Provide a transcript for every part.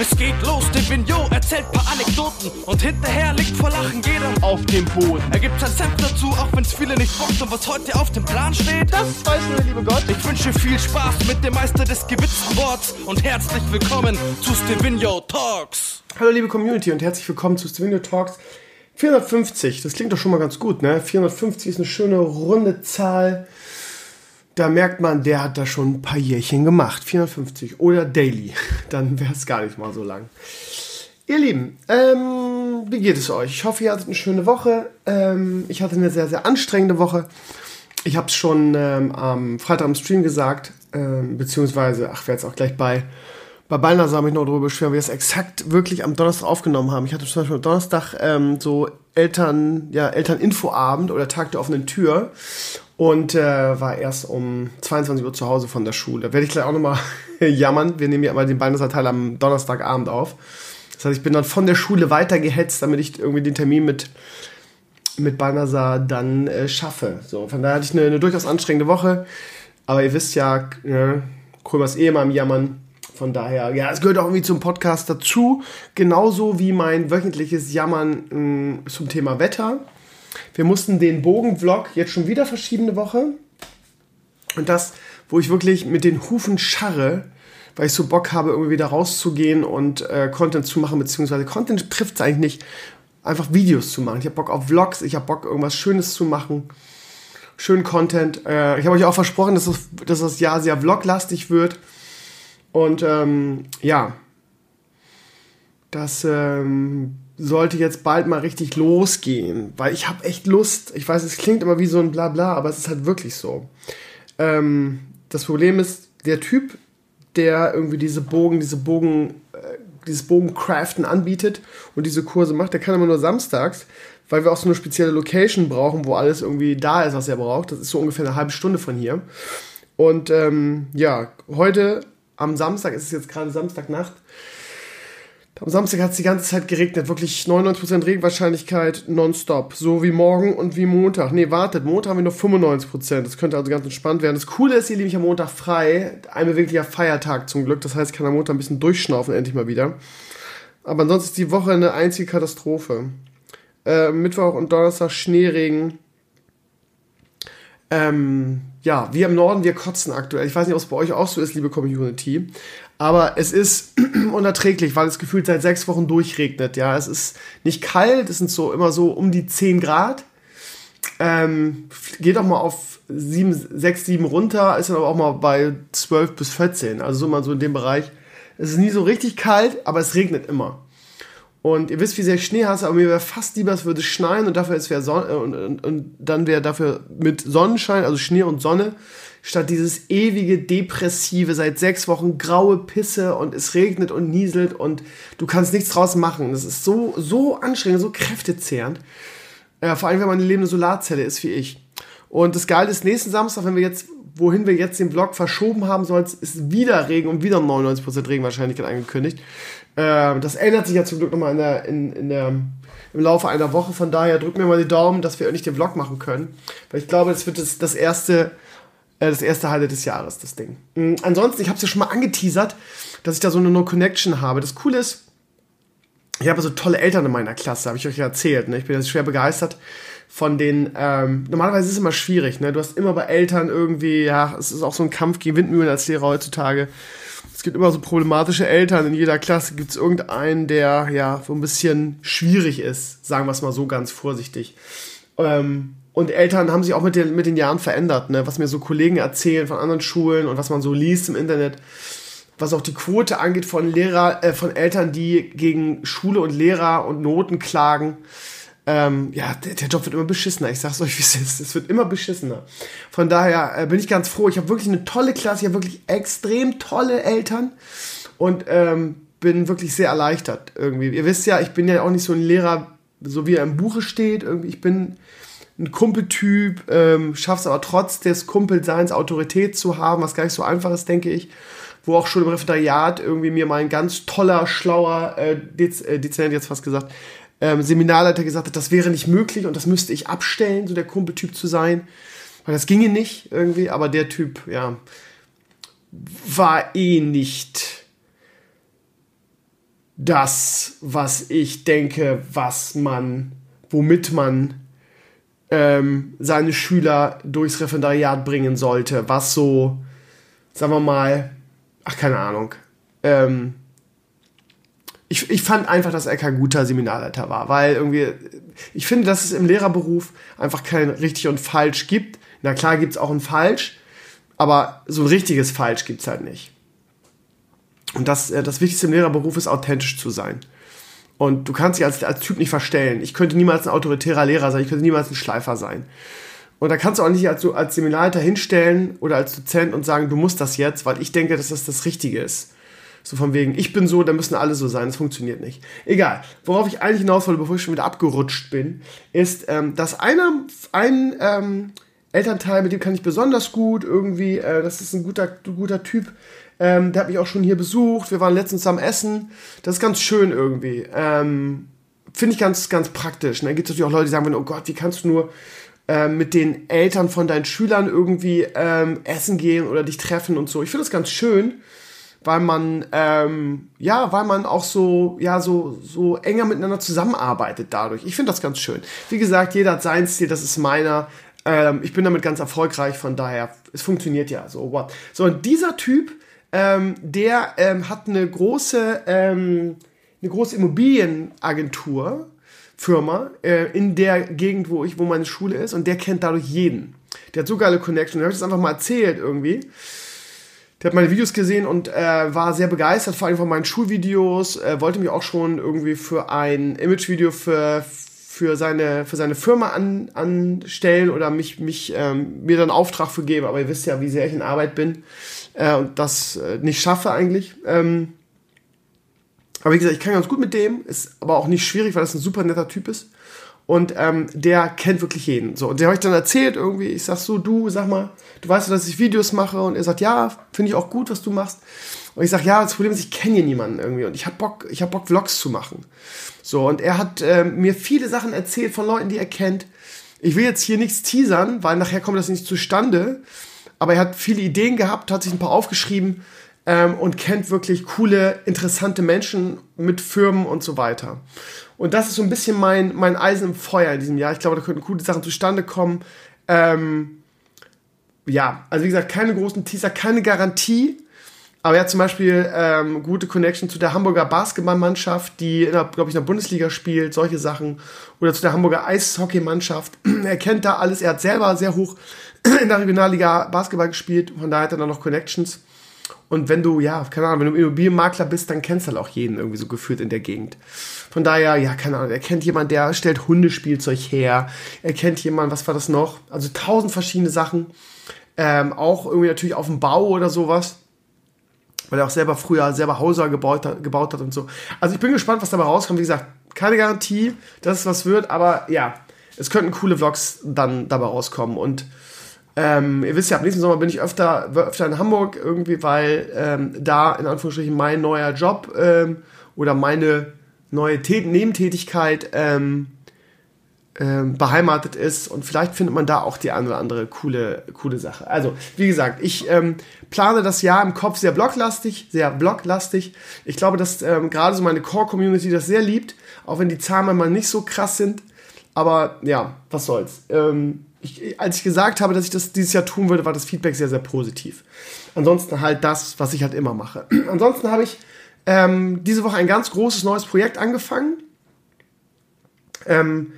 Es geht los, der Vignot erzählt paar Anekdoten und hinterher liegt vor Lachen jeder auf dem Boden. Er gibt sein Senf dazu, auch wenn's viele nicht bockt und was heute auf dem Plan steht, das weiß nur der liebe Gott. Ich wünsche viel Spaß mit dem Meister des gewitzten Worts und herzlich willkommen zu Stevino Talks. Hallo liebe Community und herzlich willkommen zu Stevino Talks 450. Das klingt doch schon mal ganz gut, ne? 450 ist eine schöne runde Zahl da merkt man, der hat da schon ein paar Jährchen gemacht. 450 oder Daily. Dann wäre es gar nicht mal so lang. Ihr Lieben, ähm, wie geht es euch? Ich hoffe, ihr hattet eine schöne Woche. Ähm, ich hatte eine sehr, sehr anstrengende Woche. Ich habe es schon ähm, am Freitag im Stream gesagt, ähm, beziehungsweise, ach, werde es auch gleich bei, bei Balnasar habe ich noch darüber beschweren, wie wir es exakt wirklich am Donnerstag aufgenommen haben. Ich hatte zum Beispiel am Donnerstag ähm, so Eltern, ja, Elterninfoabend oder Tag der offenen Tür und äh, war erst um 22 Uhr zu Hause von der Schule. Da werde ich gleich auch nochmal jammern. Wir nehmen ja immer den Beineserteil am Donnerstagabend auf. Das heißt, ich bin dann von der Schule weitergehetzt, damit ich irgendwie den Termin mit, mit Balnasar dann äh, schaffe. So, von daher hatte ich eine, eine, durchaus anstrengende Woche. Aber ihr wisst ja, äh, Krömers eh immer am Jammern. Von daher, ja, es gehört auch irgendwie zum Podcast dazu. Genauso wie mein wöchentliches Jammern mh, mm, zum Thema Wetter. Wir mussten den Bogenvlog jetzt schon wieder verschieben eine Woche. Und das, wo ich wirklich mit den Hufen scharre, weil ich so Bock habe, irgendwie wieder rauszugehen und äh, Content zu machen, beziehungsweise Content trifft es eigentlich nicht, einfach Videos zu machen. Ich habe Bock auf Vlogs, ich habe Bock, irgendwas Schönes zu machen. Schönen Content. Äh, ich habe euch auch versprochen, dass das, dass das Jahr sehr vloglastig wird. Und ähm, ja, das ähm, sollte jetzt bald mal richtig losgehen, weil ich habe echt Lust. Ich weiß, es klingt immer wie so ein Blabla, aber es ist halt wirklich so. Ähm, das Problem ist, der Typ, der irgendwie diese Bogen, diese Bogen, äh, dieses Bogencraften anbietet und diese Kurse macht, der kann immer nur samstags, weil wir auch so eine spezielle Location brauchen, wo alles irgendwie da ist, was er braucht. Das ist so ungefähr eine halbe Stunde von hier. Und ähm, ja, heute am Samstag, es ist jetzt gerade Samstagnacht, am Samstag hat es die ganze Zeit geregnet, wirklich 99% Regenwahrscheinlichkeit nonstop. So wie morgen und wie Montag. Nee, wartet, Montag haben wir nur 95%. Das könnte also ganz entspannt werden. Das Coole ist, ihr liebe ich am Montag frei. Ein beweglicher Feiertag zum Glück. Das heißt, ich kann am Montag ein bisschen durchschnaufen, endlich mal wieder. Aber ansonsten ist die Woche eine einzige Katastrophe. Äh, Mittwoch und Donnerstag Schneeregen. Ähm, ja, wir im Norden, wir kotzen aktuell. Ich weiß nicht, ob es bei euch auch so ist, liebe Community. Aber es ist unerträglich, weil es gefühlt seit sechs Wochen durchregnet. Ja, es ist nicht kalt, es sind so immer so um die 10 Grad. Ähm, geht auch mal auf 7, 6, 7 runter, ist dann aber auch mal bei 12 bis 14. Also so mal so in dem Bereich. Es ist nie so richtig kalt, aber es regnet immer. Und ihr wisst, wie sehr ich Schnee hasse, aber mir wäre fast lieber, es würde schneien und dafür es wäre Sonne und, und, und dann wäre dafür mit Sonnenschein, also Schnee und Sonne, statt dieses ewige depressive, seit sechs Wochen graue Pisse und es regnet und nieselt und du kannst nichts draus machen. Das ist so, so anstrengend, so kräftezehrend. Ja, vor allem, wenn man eine lebende Solarzelle ist wie ich. Und das Geile ist, nächsten Samstag, wenn wir jetzt, wohin wir jetzt den Vlog verschoben haben sollen, ist wieder Regen und wieder 99% Regenwahrscheinlichkeit angekündigt. Äh, das ändert sich ja zum Glück nochmal in der, in, in der, im Laufe einer Woche. Von daher drückt mir mal die Daumen, dass wir nicht den Vlog machen können. Weil ich glaube, das wird das, das erste äh, das erste Highlight des Jahres, das Ding. Mhm, ansonsten, ich habe es ja schon mal angeteasert, dass ich da so eine No-Connection habe. Das Coole ist, ich habe so tolle Eltern in meiner Klasse, habe ich euch ja erzählt. Ne? Ich bin jetzt schwer begeistert von den. Ähm, normalerweise ist es immer schwierig. Ne? Du hast immer bei Eltern irgendwie, ja, es ist auch so ein Kampf gegen Windmühlen als Lehrer heutzutage. Es gibt immer so problematische Eltern. In jeder Klasse gibt es irgendeinen, der ja so ein bisschen schwierig ist, sagen wir es mal so ganz vorsichtig. Ähm, und Eltern haben sich auch mit den, mit den Jahren verändert, ne? was mir so Kollegen erzählen von anderen Schulen und was man so liest im Internet, was auch die Quote angeht von Lehrer, äh, von Eltern, die gegen Schule und Lehrer und Noten klagen. Ähm, ja, der, der, Job wird immer beschissener. Ich sag's euch, wie es ist. Es wird immer beschissener. Von daher äh, bin ich ganz froh. Ich habe wirklich eine tolle Klasse. Ich habe wirklich extrem tolle Eltern und ähm, bin wirklich sehr erleichtert irgendwie. Ihr wisst ja, ich bin ja auch nicht so ein Lehrer, so wie er im Buche steht. Irgendwie, ich bin ein Kumpeltyp, ähm, schaffst aber trotz des Kumpelseins Autorität zu haben, was gar nicht so einfach ist, denke ich. Wo auch schon im Referendariat irgendwie mir mal ein ganz toller, schlauer äh, Dez äh, jetzt fast gesagt, ähm, Seminarleiter gesagt hat, das wäre nicht möglich und das müsste ich abstellen, so der Kumpeltyp zu sein. Weil das ginge nicht irgendwie, aber der Typ, ja, war eh nicht das, was ich denke, was man, womit man ähm, seine Schüler durchs Referendariat bringen sollte, was so, sagen wir mal, ach keine Ahnung, ähm, ich, ich fand einfach, dass er kein guter Seminarleiter war, weil irgendwie, ich finde, dass es im Lehrerberuf einfach kein richtig und falsch gibt. Na klar gibt es auch ein falsch, aber so ein richtiges falsch gibt es halt nicht. Und das, äh, das Wichtigste im Lehrerberuf ist, authentisch zu sein. Und du kannst dich als, als Typ nicht verstellen. Ich könnte niemals ein autoritärer Lehrer sein, ich könnte niemals ein Schleifer sein. Und da kannst du auch nicht als, als Seminarleiter hinstellen oder als Dozent und sagen, du musst das jetzt, weil ich denke, dass das das Richtige ist. So von wegen, ich bin so, dann müssen alle so sein. Das funktioniert nicht. Egal. Worauf ich eigentlich hinaus wollte, bevor ich schon wieder abgerutscht bin, ist, ähm, dass einer, ein ähm, Elternteil, mit dem kann ich besonders gut irgendwie, äh, das ist ein guter, guter Typ, ähm, der hat mich auch schon hier besucht. Wir waren letztens am Essen. Das ist ganz schön irgendwie. Ähm, Finde ich ganz, ganz praktisch. Und dann gibt es natürlich auch Leute, die sagen, oh Gott, wie kannst du nur ähm, mit den Eltern von deinen Schülern irgendwie ähm, essen gehen oder dich treffen und so. Ich finde das ganz schön weil man ähm, ja, weil man auch so ja so so enger miteinander zusammenarbeitet dadurch. Ich finde das ganz schön. Wie gesagt, jeder hat sein Stil, das ist meiner. Ähm, ich bin damit ganz erfolgreich, von daher es funktioniert ja. So what? So und dieser Typ, ähm, der ähm, hat eine große ähm, eine große Immobilienagentur. Firma äh, in der Gegend, wo ich, wo meine Schule ist, und der kennt dadurch jeden. Der hat so geile Connections. Ich habe das einfach mal erzählt irgendwie. Der hat meine Videos gesehen und äh, war sehr begeistert, vor allem von meinen Schulvideos. Äh, wollte mich auch schon irgendwie für ein Imagevideo für, für, seine, für seine Firma an, anstellen oder mich, mich ähm, mir dann Auftrag für geben. Aber ihr wisst ja, wie sehr ich in Arbeit bin äh, und das äh, nicht schaffe eigentlich. Ähm, aber wie gesagt, ich kann ganz gut mit dem, ist aber auch nicht schwierig, weil das ein super netter Typ ist. Und ähm, der kennt wirklich jeden. So, und der habe ich dann erzählt irgendwie, ich sag so, du, sag mal, du weißt ja, dass ich Videos mache und er sagt, ja, finde ich auch gut, was du machst. Und ich sag, ja, das Problem ist, ich kenne hier niemanden irgendwie und ich habe Bock, ich habe Bock Vlogs zu machen. So und er hat äh, mir viele Sachen erzählt von Leuten, die er kennt. Ich will jetzt hier nichts teasern, weil nachher kommt das nicht zustande. Aber er hat viele Ideen gehabt, hat sich ein paar aufgeschrieben ähm, und kennt wirklich coole, interessante Menschen mit Firmen und so weiter. Und das ist so ein bisschen mein, mein Eisen im Feuer in diesem Jahr. Ich glaube, da könnten coole Sachen zustande kommen. Ähm, ja, also wie gesagt, keine großen Teaser, keine Garantie. Aber er hat zum Beispiel ähm, gute Connection zu der Hamburger Basketballmannschaft, die, glaube ich, in der Bundesliga spielt, solche Sachen. Oder zu der Hamburger Eishockeymannschaft. er kennt da alles. Er hat selber sehr hoch in der Regionalliga Basketball gespielt. Von daher hat er dann noch Connections. Und wenn du, ja, keine Ahnung, wenn du Immobilienmakler bist, dann kennst du halt auch jeden irgendwie so gefühlt in der Gegend. Von daher, ja, keine Ahnung, er kennt jemand, der stellt Hundespielzeug her. Er kennt jemand, was war das noch? Also tausend verschiedene Sachen. Ähm, auch irgendwie natürlich auf dem Bau oder sowas. Weil er auch selber früher selber Hauser gebaut hat, gebaut hat und so. Also ich bin gespannt, was dabei rauskommt. Wie gesagt, keine Garantie, dass es was wird, aber ja, es könnten coole Vlogs dann dabei rauskommen. Und ähm, ihr wisst ja, ab nächsten Sommer bin ich öfter, öfter in Hamburg irgendwie, weil ähm, da in Anführungsstrichen mein neuer Job ähm, oder meine neue Tät Nebentätigkeit ähm, ähm, beheimatet ist und vielleicht findet man da auch die eine oder andere coole, coole Sache. Also, wie gesagt, ich ähm, plane das Jahr im Kopf sehr bloglastig, sehr bloglastig. Ich glaube, dass ähm, gerade so meine Core-Community das sehr liebt, auch wenn die Zahlen mal nicht so krass sind. Aber ja, was soll's. Ähm, ich, als ich gesagt habe, dass ich das dieses Jahr tun würde, war das Feedback sehr, sehr positiv. Ansonsten halt das, was ich halt immer mache. Ansonsten habe ich ähm, diese Woche ein ganz großes neues Projekt angefangen. Ähm,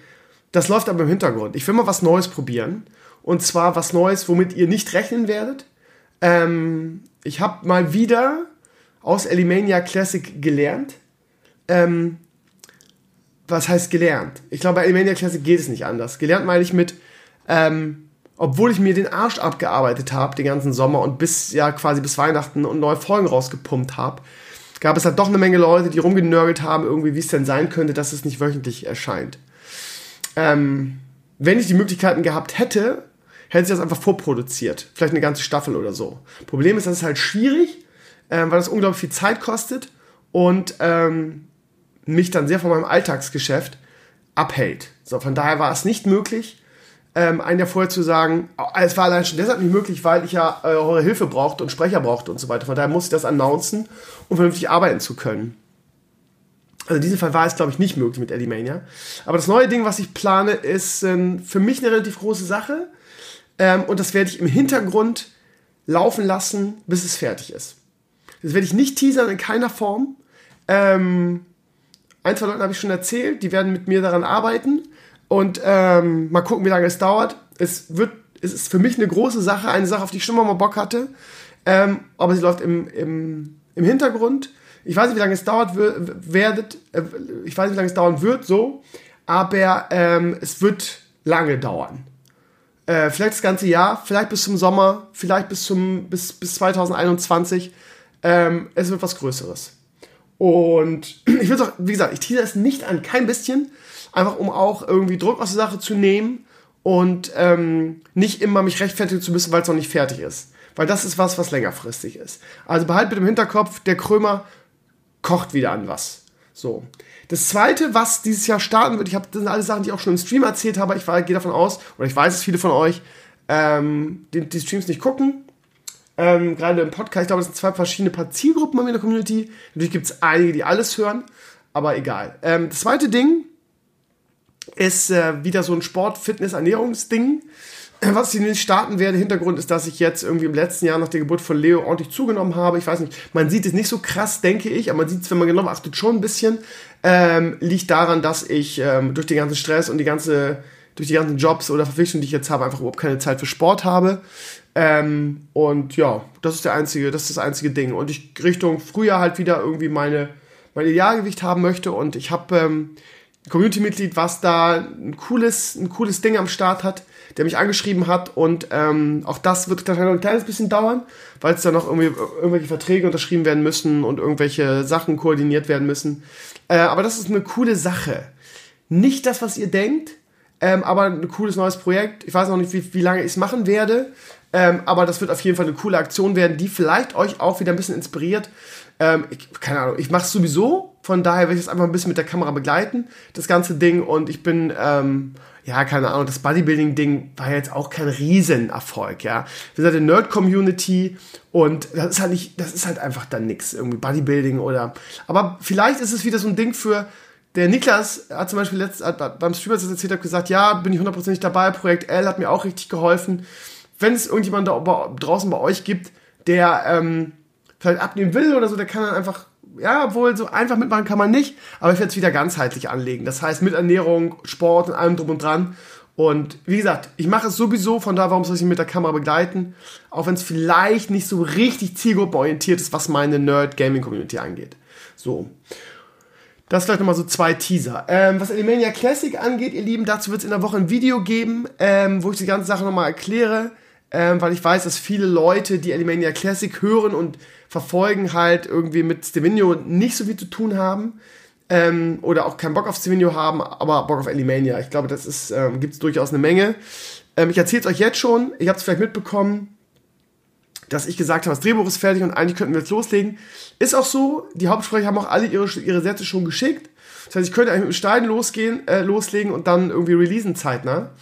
das läuft aber im Hintergrund. Ich will mal was Neues probieren. Und zwar was Neues, womit ihr nicht rechnen werdet. Ähm, ich habe mal wieder aus Elimania Classic gelernt. Ähm, was heißt gelernt? Ich glaube, bei Elimania Classic geht es nicht anders. Gelernt meine ich mit, ähm, obwohl ich mir den Arsch abgearbeitet habe den ganzen Sommer und bis ja quasi bis Weihnachten und neue Folgen rausgepumpt habe, gab es halt doch eine Menge Leute, die rumgenörgelt haben, irgendwie, wie es denn sein könnte, dass es nicht wöchentlich erscheint. Ähm, wenn ich die Möglichkeiten gehabt hätte, hätte ich das einfach vorproduziert. Vielleicht eine ganze Staffel oder so. Problem ist, das ist halt schwierig, ähm, weil das unglaublich viel Zeit kostet und ähm, mich dann sehr von meinem Alltagsgeschäft abhält. So, von daher war es nicht möglich, ähm, ein Jahr vorher zu sagen, es war allein schon deshalb nicht möglich, weil ich ja äh, eure Hilfe brauchte und Sprecher brauchte und so weiter. Von daher muss ich das announcen, um vernünftig arbeiten zu können. Also in diesem Fall war es, glaube ich, nicht möglich mit Elimania. Aber das neue Ding, was ich plane, ist äh, für mich eine relativ große Sache. Ähm, und das werde ich im Hintergrund laufen lassen, bis es fertig ist. Das werde ich nicht teasern in keiner Form. Ähm, ein, zwei Leuten habe ich schon erzählt, die werden mit mir daran arbeiten. Und ähm, mal gucken, wie lange es dauert. Es wird, es ist für mich eine große Sache, eine Sache, auf die ich schon mal Bock hatte. Ähm, aber sie läuft im, im, im Hintergrund. Ich weiß nicht, wie lange es dauert werdet, äh, ich weiß nicht, wie lange es dauern wird, so, aber ähm, es wird lange dauern. Äh, vielleicht das ganze Jahr, vielleicht bis zum Sommer, vielleicht bis zum bis, bis 2021. Ähm, es wird was Größeres. Und ich will auch, wie gesagt, ich tease es nicht an, kein bisschen, einfach um auch irgendwie Druck aus der Sache zu nehmen und ähm, nicht immer mich rechtfertigen zu müssen, weil es noch nicht fertig ist. Weil das ist was, was längerfristig ist. Also behalt mit im Hinterkopf, der Krömer kocht wieder an was. So. Das zweite, was dieses Jahr starten wird, ich habe, das sind alle Sachen, die ich auch schon im Stream erzählt habe, ich gehe davon aus, oder ich weiß, dass viele von euch ähm, die, die, Streams nicht gucken. Ähm, gerade im Podcast, ich glaube, es sind zwei verschiedene Zielgruppen in der Community. Natürlich gibt es einige, die alles hören, aber egal. Ähm, das zweite Ding ist äh, wieder so ein Sport-, Fitness-, Ernährungsding was ich nicht starten werde, Hintergrund ist, dass ich jetzt irgendwie im letzten Jahr nach der Geburt von Leo ordentlich zugenommen habe. Ich weiß nicht, man sieht es nicht so krass, denke ich, aber man sieht es, wenn man genau achtet, schon ein bisschen. Ähm, liegt daran, dass ich ähm, durch den ganzen Stress und die ganze, durch die ganzen Jobs oder Verpflichtungen, die ich jetzt habe, einfach überhaupt keine Zeit für Sport habe. Ähm, und ja, das ist der einzige, das ist das einzige Ding. Und ich Richtung Frühjahr halt wieder irgendwie meine, mein Idealgewicht haben möchte. Und ich habe ähm, Community-Mitglied, was da ein cooles, ein cooles Ding am Start hat der mich angeschrieben hat und ähm, auch das wird noch ein kleines bisschen dauern, weil es da noch irgendwie irgendwelche Verträge unterschrieben werden müssen und irgendwelche Sachen koordiniert werden müssen. Äh, aber das ist eine coole Sache. Nicht das, was ihr denkt, ähm, aber ein cooles neues Projekt. Ich weiß noch nicht, wie, wie lange ich es machen werde, ähm, aber das wird auf jeden Fall eine coole Aktion werden, die vielleicht euch auch wieder ein bisschen inspiriert. Ähm, ich, keine Ahnung, ich mache es sowieso, von daher werde ich es einfach ein bisschen mit der Kamera begleiten, das ganze Ding. Und ich bin ähm, ja, keine Ahnung, das Bodybuilding-Ding war jetzt auch kein Riesenerfolg, ja. Wir sind eine Nerd-Community und das ist halt nicht, das ist halt einfach dann nix, irgendwie Bodybuilding oder, aber vielleicht ist es wieder so ein Ding für, der Niklas hat zum Beispiel letzt, hat beim Streamer das erzählt, hat gesagt, ja, bin ich hundertprozentig dabei, Projekt L hat mir auch richtig geholfen. Wenn es irgendjemand da draußen bei euch gibt, der ähm, vielleicht abnehmen will oder so, der kann dann einfach ja, obwohl so einfach mitmachen kann man nicht, aber ich werde es wieder ganzheitlich anlegen. Das heißt mit Ernährung, Sport und allem drum und dran. Und wie gesagt, ich mache es sowieso, von da, warum soll ich mich mit der Kamera begleiten? Auch wenn es vielleicht nicht so richtig zielgruppenorientiert ist, was meine Nerd-Gaming-Community angeht. So. Das vielleicht nochmal so zwei Teaser. Ähm, was Alimania Classic angeht, ihr Lieben, dazu wird es in der Woche ein Video geben, ähm, wo ich die ganze Sache nochmal erkläre, ähm, weil ich weiß, dass viele Leute, die Alimania Classic hören und verfolgen, halt irgendwie mit Stevino nicht so viel zu tun haben. Ähm, oder auch keinen Bock auf Stevino haben, aber Bock auf Elimania. Ich glaube, das ist, ähm, gibt es durchaus eine Menge. Ähm, ich erzähle es euch jetzt schon, ihr habt es vielleicht mitbekommen, dass ich gesagt habe, das Drehbuch ist fertig und eigentlich könnten wir jetzt loslegen. Ist auch so, die Hauptsprecher haben auch alle ihre, ihre Sätze schon geschickt. Das heißt, ich könnte eigentlich mit dem Stein losgehen, äh, loslegen und dann irgendwie releasen zeitnah.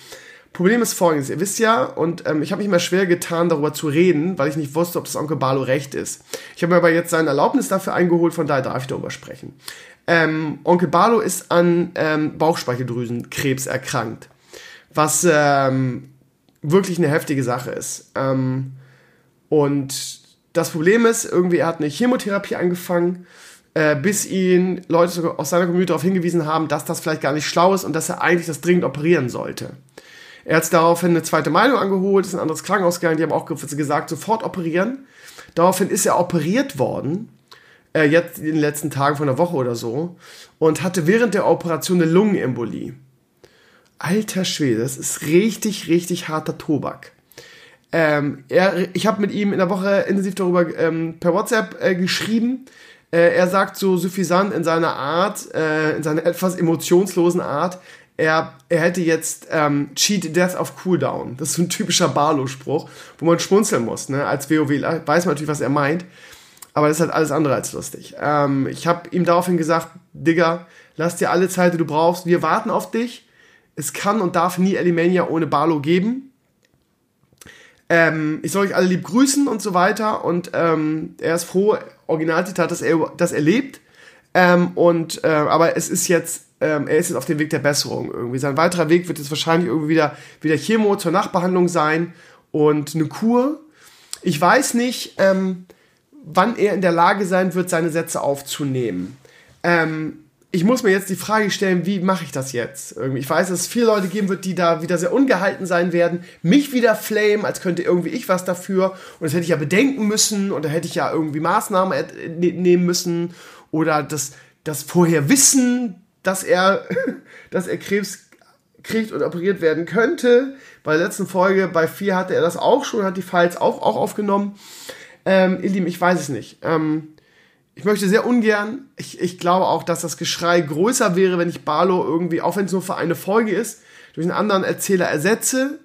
Problem ist folgendes, ihr wisst ja, und ähm, ich habe mich immer schwer getan, darüber zu reden, weil ich nicht wusste, ob das Onkel Barlo recht ist. Ich habe mir aber jetzt seine Erlaubnis dafür eingeholt, von daher darf ich darüber sprechen. Ähm, Onkel Barlo ist an ähm, Bauchspeicheldrüsenkrebs erkrankt, was ähm, wirklich eine heftige Sache ist. Ähm, und das Problem ist, irgendwie, er hat eine Chemotherapie angefangen, äh, bis ihn Leute aus seiner Community darauf hingewiesen haben, dass das vielleicht gar nicht schlau ist und dass er eigentlich das dringend operieren sollte. Er hat daraufhin eine zweite Meinung angeholt, ist ein anderes Krankenhaus gegangen, die haben auch gesagt, sofort operieren. Daraufhin ist er operiert worden, äh, jetzt in den letzten Tagen von einer Woche oder so, und hatte während der Operation eine Lungenembolie. Alter Schwede, das ist richtig, richtig harter Tobak. Ähm, er, ich habe mit ihm in der Woche intensiv darüber ähm, per WhatsApp äh, geschrieben. Äh, er sagt so suffisant in seiner Art, äh, in seiner etwas emotionslosen Art, er, er hätte jetzt ähm, Cheat Death auf Cooldown. Das ist so ein typischer Barlow-Spruch, wo man schmunzeln muss. Ne? Als WoW weiß man natürlich, was er meint, aber das ist halt alles andere als lustig. Ähm, ich habe ihm daraufhin gesagt, Digga, lass dir alle Zeit, die du brauchst. Wir warten auf dich. Es kann und darf nie Elimania ohne Barlow geben. Ähm, ich soll euch alle lieb grüßen und so weiter. Und ähm, er ist froh, Originalzitat, dass er, dass er lebt. Ähm, und, äh, aber es ist jetzt, ähm, er ist jetzt auf dem Weg der Besserung irgendwie. Sein weiterer Weg wird jetzt wahrscheinlich irgendwie wieder, wieder Chemo zur Nachbehandlung sein und eine Kur. Ich weiß nicht, ähm, wann er in der Lage sein wird, seine Sätze aufzunehmen. Ähm, ich muss mir jetzt die Frage stellen, wie mache ich das jetzt? Irgendwie, ich weiß, dass es viele Leute geben wird, die da wieder sehr ungehalten sein werden, mich wieder flamen, als könnte irgendwie ich was dafür und das hätte ich ja bedenken müssen und da hätte ich ja irgendwie Maßnahmen ne-, nehmen müssen oder das, das vorher wissen, dass er, dass er Krebs kriegt und operiert werden könnte. Bei der letzten Folge, bei 4 hatte er das auch schon, hat die Files auch, auch aufgenommen. Ähm, ihr Lieben, ich weiß es nicht. Ähm, ich möchte sehr ungern, ich, ich glaube auch, dass das Geschrei größer wäre, wenn ich Barlow irgendwie, auch wenn es nur für eine Folge ist, durch einen anderen Erzähler ersetze.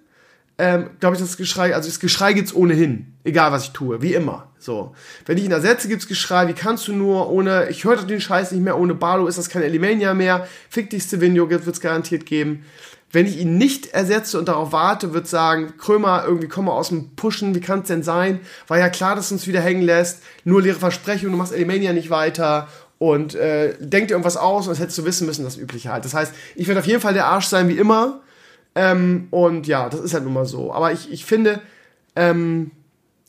Ähm, glaube ich, das Geschrei, also das Geschrei gibt's ohnehin, egal was ich tue, wie immer. So, wenn ich ihn ersetze, gibt's Geschrei. Wie kannst du nur ohne? Ich höre den Scheiß nicht mehr. Ohne Barlow ist das kein Elimania mehr. Fick dich, Stevenio, wird's garantiert geben. Wenn ich ihn nicht ersetze und darauf warte, wird sagen, Krömer, irgendwie komm mal aus dem Pushen, wie kann es denn sein? War ja klar, dass du uns wieder hängen lässt, nur leere Versprechungen, du machst Elimania nicht weiter und äh, denk dir irgendwas aus und das hättest du wissen müssen, das Übliche halt. Das heißt, ich werde auf jeden Fall der Arsch sein, wie immer. Ähm, und ja, das ist halt nun mal so. Aber ich, ich finde, ähm,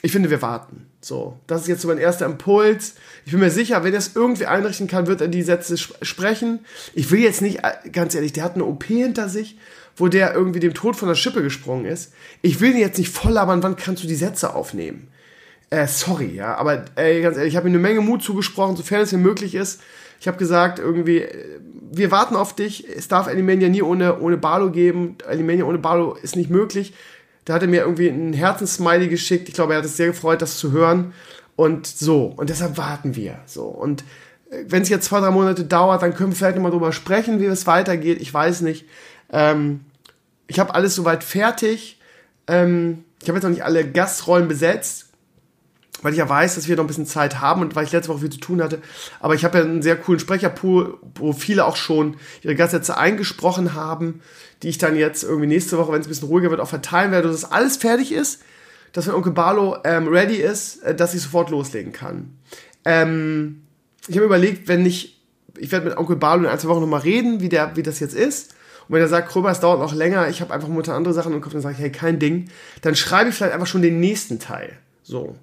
ich finde, wir warten. So, das ist jetzt so mein erster Impuls. Ich bin mir sicher, wenn er es irgendwie einrichten kann, wird er die Sätze sp sprechen. Ich will jetzt nicht, äh, ganz ehrlich, der hat eine OP hinter sich, wo der irgendwie dem Tod von der Schippe gesprungen ist. Ich will ihn jetzt nicht voll labern, wann kannst du die Sätze aufnehmen? Äh, sorry, ja, aber ey, ganz ehrlich, ich habe ihm eine Menge Mut zugesprochen, sofern es mir möglich ist. Ich habe gesagt, irgendwie, äh, wir warten auf dich. Es darf Alimania nie ohne, ohne Barlo geben. Alimania ohne Barlo ist nicht möglich. Da hat er mir irgendwie einen Herzenssmiley geschickt. Ich glaube, er hat es sehr gefreut, das zu hören. Und so. Und deshalb warten wir. So. Und äh, wenn es jetzt zwei, drei Monate dauert, dann können wir vielleicht nochmal drüber sprechen, wie es weitergeht. Ich weiß nicht. Ähm, ich habe alles soweit fertig. Ähm, ich habe jetzt noch nicht alle Gastrollen besetzt weil ich ja weiß, dass wir noch ein bisschen Zeit haben und weil ich letzte Woche viel zu tun hatte. Aber ich habe ja einen sehr coolen Sprecherpool, wo viele auch schon ihre Gastsätze eingesprochen haben, die ich dann jetzt irgendwie nächste Woche, wenn es ein bisschen ruhiger wird, auch verteilen werde, dass alles fertig ist, dass wenn Onkel Barlo ähm, ready ist, äh, dass ich sofort loslegen kann. Ähm, ich habe überlegt, wenn ich, ich werde mit Onkel Barlo in ein, zwei Wochen nochmal reden, wie, der, wie das jetzt ist. Und wenn er sagt, Krömer, es dauert noch länger, ich habe einfach momentan andere Sachen im Kopf, dann sage ich, hey, kein Ding, dann schreibe ich vielleicht einfach schon den nächsten Teil. So.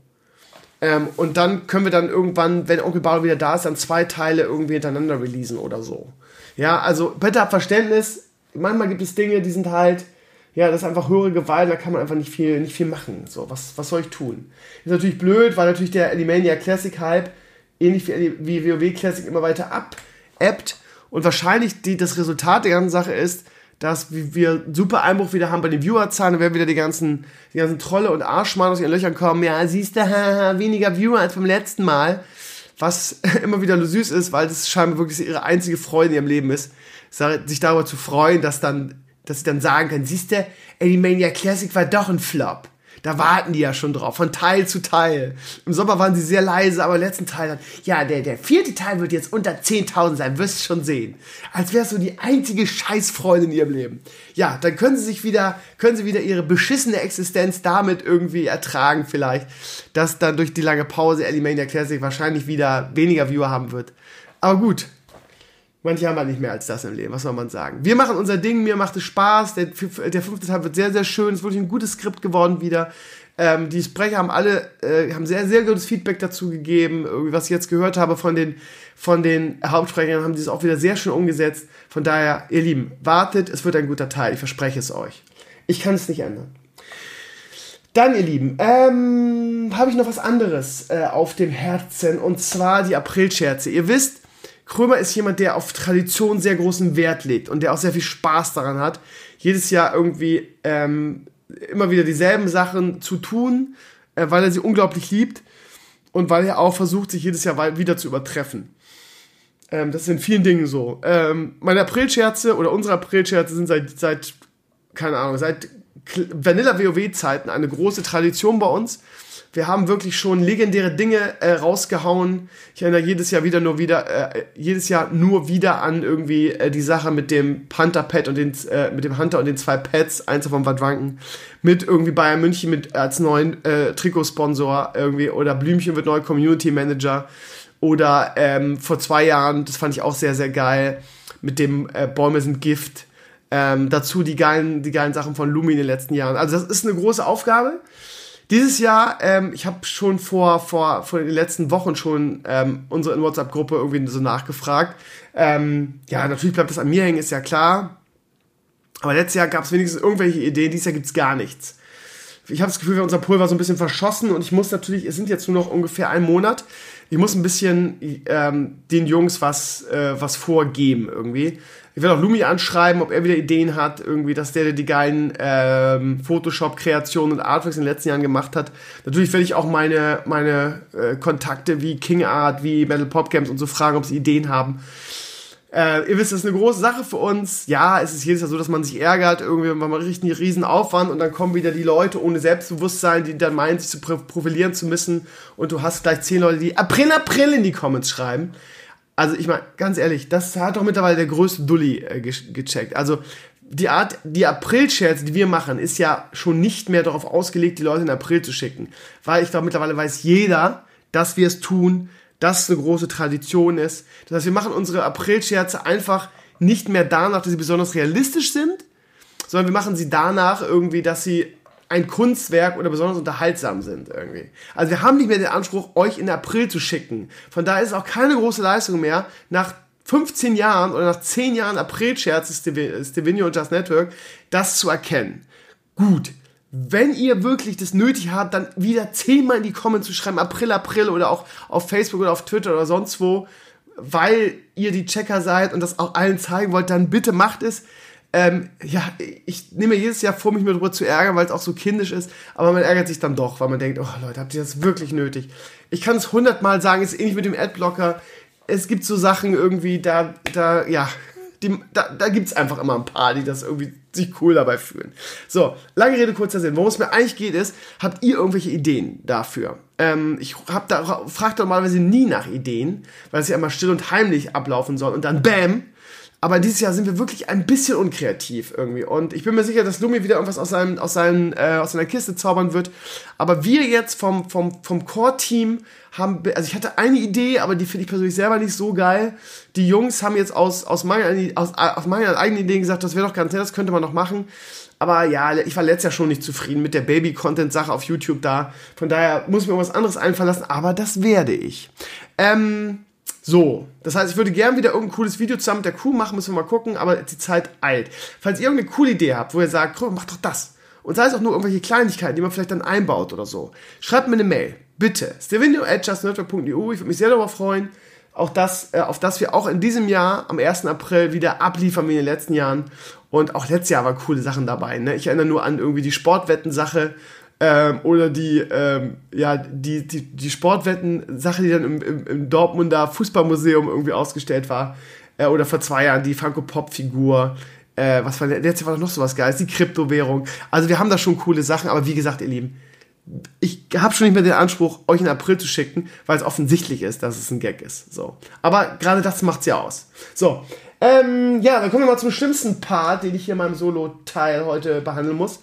Ähm, und dann können wir dann irgendwann, wenn Onkel Barlow wieder da ist, dann zwei Teile irgendwie hintereinander releasen oder so. Ja, also bitte habt Verständnis. Manchmal gibt es Dinge, die sind halt, ja, das ist einfach höhere Gewalt, da kann man einfach nicht viel, nicht viel machen. So, was, was soll ich tun? Ist natürlich blöd, weil natürlich der Alimania Classic Hype, ähnlich wie, wie WoW Classic, immer weiter ab, appt. Und wahrscheinlich die, das Resultat der ganzen Sache ist, dass wir super Einbruch wieder haben bei den Viewerzahlen, werden wieder die ganzen, die ganzen Trolle und Arschmann aus ihren Löchern kommen. Ja, siehst du, weniger Viewer als beim letzten Mal. Was immer wieder süß ist, weil das scheinbar wirklich ihre einzige Freude in ihrem Leben ist, sich darüber zu freuen, dass dann, dass sie dann sagen können, siehst du, Eddie Mania Classic war doch ein Flop. Da warten die ja schon drauf, von Teil zu Teil. Im Sommer waren sie sehr leise, aber im letzten Teil dann, ja, der, der vierte Teil wird jetzt unter 10.000 sein, wirst du schon sehen. Als es so die einzige Scheißfreude in ihrem Leben. Ja, dann können sie sich wieder, können sie wieder ihre beschissene Existenz damit irgendwie ertragen vielleicht, dass dann durch die lange Pause Alimania Classic wahrscheinlich wieder weniger Viewer haben wird. Aber gut, Manche haben halt nicht mehr als das im Leben, was soll man sagen. Wir machen unser Ding, mir macht es Spaß. Der, der fünfte Teil wird sehr, sehr schön. Es ist wirklich ein gutes Skript geworden wieder. Ähm, die Sprecher haben alle, äh, haben sehr, sehr gutes Feedback dazu gegeben. Was ich jetzt gehört habe von den, von den Hauptsprechern, haben die es auch wieder sehr schön umgesetzt. Von daher, ihr Lieben, wartet, es wird ein guter Teil. Ich verspreche es euch. Ich kann es nicht ändern. Dann, ihr Lieben, ähm, habe ich noch was anderes äh, auf dem Herzen und zwar die Aprilscherze. Ihr wisst, Krömer ist jemand, der auf Tradition sehr großen Wert legt und der auch sehr viel Spaß daran hat, jedes Jahr irgendwie ähm, immer wieder dieselben Sachen zu tun, äh, weil er sie unglaublich liebt und weil er auch versucht, sich jedes Jahr wieder zu übertreffen. Ähm, das ist in vielen Dingen so. Ähm, meine Aprilscherze oder unsere Aprilscherze sind seit, seit keine Ahnung, seit Vanilla WoW-Zeiten eine große Tradition bei uns. Wir haben wirklich schon legendäre Dinge äh, rausgehauen. Ich erinnere jedes Jahr wieder nur wieder, äh, jedes Jahr nur wieder an irgendwie äh, die Sache mit dem Panther-Pad und den, äh, mit dem Hunter und den zwei Pads, eins davon war Drunken, mit irgendwie Bayern München mit als neuen äh, Trikotsponsor irgendwie oder Blümchen wird neuer Community Manager Oder ähm, vor zwei Jahren, das fand ich auch sehr, sehr geil, mit dem äh, Bäume sind Gift. Ähm, dazu die geilen, die geilen Sachen von Lumi in den letzten Jahren. Also das ist eine große Aufgabe. Dieses Jahr, ähm, ich habe schon vor, vor, vor den letzten Wochen schon ähm, unsere WhatsApp-Gruppe irgendwie so nachgefragt. Ähm, ja, natürlich bleibt das an mir hängen, ist ja klar. Aber letztes Jahr gab es wenigstens irgendwelche Ideen, dieses Jahr gibt es gar nichts. Ich habe das Gefühl, unser Pool war so ein bisschen verschossen und ich muss natürlich, es sind jetzt nur noch ungefähr ein Monat, ich muss ein bisschen ähm, den Jungs was, äh, was vorgeben irgendwie. Ich werde auch Lumi anschreiben, ob er wieder Ideen hat, irgendwie, dass der, der die geilen ähm, Photoshop-Kreationen und Artworks in den letzten Jahren gemacht hat. Natürlich werde ich auch meine, meine äh, Kontakte wie King Art, wie Metal Pop Games und so fragen, ob sie Ideen haben. Äh, ihr wisst, das ist eine große Sache für uns. Ja, es ist jedes Jahr so, dass man sich ärgert, irgendwie, man richtig einen riesen Aufwand und dann kommen wieder die Leute ohne Selbstbewusstsein, die dann meinen, sich zu profilieren zu müssen und du hast gleich zehn Leute, die April, April in die Comments schreiben. Also ich meine, ganz ehrlich, das hat doch mittlerweile der größte Dulli äh, ge gecheckt. Also die Art, die April-Shares, die wir machen, ist ja schon nicht mehr darauf ausgelegt, die Leute in April zu schicken. Weil ich glaube, mittlerweile weiß jeder, dass wir es tun, das eine große Tradition ist. Das heißt, wir machen unsere April-Scherze einfach nicht mehr danach, dass sie besonders realistisch sind, sondern wir machen sie danach irgendwie, dass sie ein Kunstwerk oder besonders unterhaltsam sind irgendwie. Also wir haben nicht mehr den Anspruch, euch in April zu schicken. Von daher ist es auch keine große Leistung mehr, nach 15 Jahren oder nach 10 Jahren April-Scherze Stevenio und Just Network, das zu erkennen. Gut, wenn ihr wirklich das nötig habt, dann wieder zehnmal in die Comments zu schreiben, April, April oder auch auf Facebook oder auf Twitter oder sonst wo, weil ihr die Checker seid und das auch allen zeigen wollt, dann bitte macht es. Ähm, ja, ich nehme jedes Jahr vor, mich darüber zu ärgern, weil es auch so kindisch ist, aber man ärgert sich dann doch, weil man denkt, oh Leute, habt ihr das wirklich nötig? Ich kann es hundertmal sagen, ist ähnlich mit dem Adblocker. Es gibt so Sachen irgendwie, da, da, ja, die, da, da gibt es einfach immer ein paar, die das irgendwie sich cool dabei fühlen. So, lange Rede, kurzer Sinn. Worum es mir eigentlich geht, ist, habt ihr irgendwelche Ideen dafür? Ähm, ich hab da, fragt normalerweise nie nach Ideen, weil es ja immer still und heimlich ablaufen soll und dann BÄM! Aber dieses Jahr sind wir wirklich ein bisschen unkreativ irgendwie. Und ich bin mir sicher, dass Lumi wieder irgendwas aus, seinem, aus, seinem, äh, aus seiner Kiste zaubern wird. Aber wir jetzt vom, vom, vom Core-Team haben, also ich hatte eine Idee, aber die finde ich persönlich selber nicht so geil. Die Jungs haben jetzt aus, aus, meiner, aus, aus meiner eigenen Idee gesagt, das wäre doch ganz nett, das könnte man noch machen. Aber ja, ich war letztes Jahr schon nicht zufrieden mit der Baby-Content-Sache auf YouTube da. Von daher muss mir was anderes einfallen lassen, aber das werde ich. Ähm, so, das heißt, ich würde gerne wieder irgendein cooles Video zusammen mit der Crew machen, müssen wir mal gucken, aber die Zeit eilt. Falls ihr irgendeine coole Idee habt, wo ihr sagt, mach doch das. Und sei es auch nur irgendwelche Kleinigkeiten, die man vielleicht dann einbaut oder so. Schreibt mir eine Mail. Bitte. stevenio.justnetwork.eu. Ich würde mich sehr darüber freuen. Auch das, äh, auf das wir auch in diesem Jahr am 1. April wieder abliefern wie in den letzten Jahren. Und auch letztes Jahr waren coole Sachen dabei. Ne? Ich erinnere nur an irgendwie die Sportwetten-Sache ähm, oder die, ähm, ja, die, die, die Sportwetten-Sache, die dann im, im, im, Dortmunder Fußballmuseum irgendwie ausgestellt war. Äh, oder vor zwei Jahren die Funko-Pop-Figur. Äh, was war der letzte war noch sowas Geiles, die Kryptowährung. Also wir haben da schon coole Sachen, aber wie gesagt, ihr Lieben, ich habe schon nicht mehr den Anspruch, euch in April zu schicken, weil es offensichtlich ist, dass es ein Gag ist. So. Aber gerade das macht's ja aus. So. Ähm, ja, dann kommen wir mal zum schlimmsten Part, den ich hier in meinem Solo-Teil heute behandeln muss.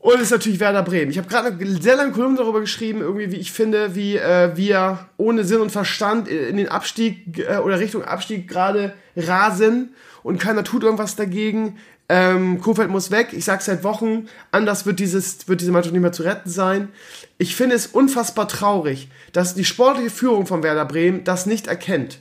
Und das ist natürlich Werder Bremen. Ich habe gerade eine sehr lange Kolumne darüber geschrieben, irgendwie, wie ich finde, wie äh, wir ohne Sinn und Verstand in den Abstieg äh, oder Richtung Abstieg gerade rasen und keiner tut irgendwas dagegen. Ähm, Kofeld muss weg. Ich sage seit Wochen, anders wird, dieses, wird diese Mannschaft nicht mehr zu retten sein. Ich finde es unfassbar traurig, dass die sportliche Führung von Werder Bremen das nicht erkennt.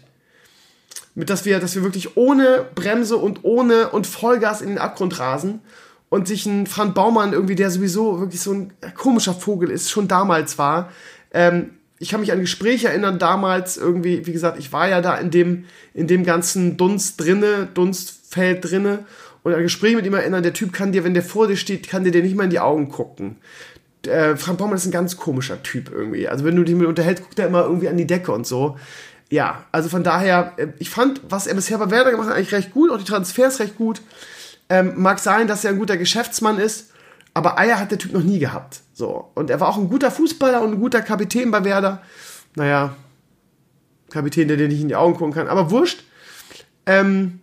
Mit dass wir, dass wir wirklich ohne Bremse und ohne und Vollgas in den Abgrund rasen und sich ein Frank Baumann irgendwie, der sowieso wirklich so ein komischer Vogel ist, schon damals war. Ähm, ich kann mich an Gespräche erinnern, damals irgendwie, wie gesagt, ich war ja da in dem, in dem ganzen Dunst drinne, Dunstfeld drinne und ein Gespräch mit ihm erinnern, der Typ kann dir, wenn der vor dir steht, kann dir, dir nicht mal in die Augen gucken. Äh, Frank Baumann ist ein ganz komischer Typ irgendwie. Also wenn du dich mit unterhältst, guckt er immer irgendwie an die Decke und so. Ja, also von daher, äh, ich fand, was er bisher bei Werder gemacht hat, eigentlich recht gut, auch die Transfers recht gut. Ähm, mag sein, dass er ein guter Geschäftsmann ist, aber Eier hat der Typ noch nie gehabt. So. Und er war auch ein guter Fußballer und ein guter Kapitän bei Werder. Naja, Kapitän, der dir nicht in die Augen gucken kann, aber wurscht. Ähm,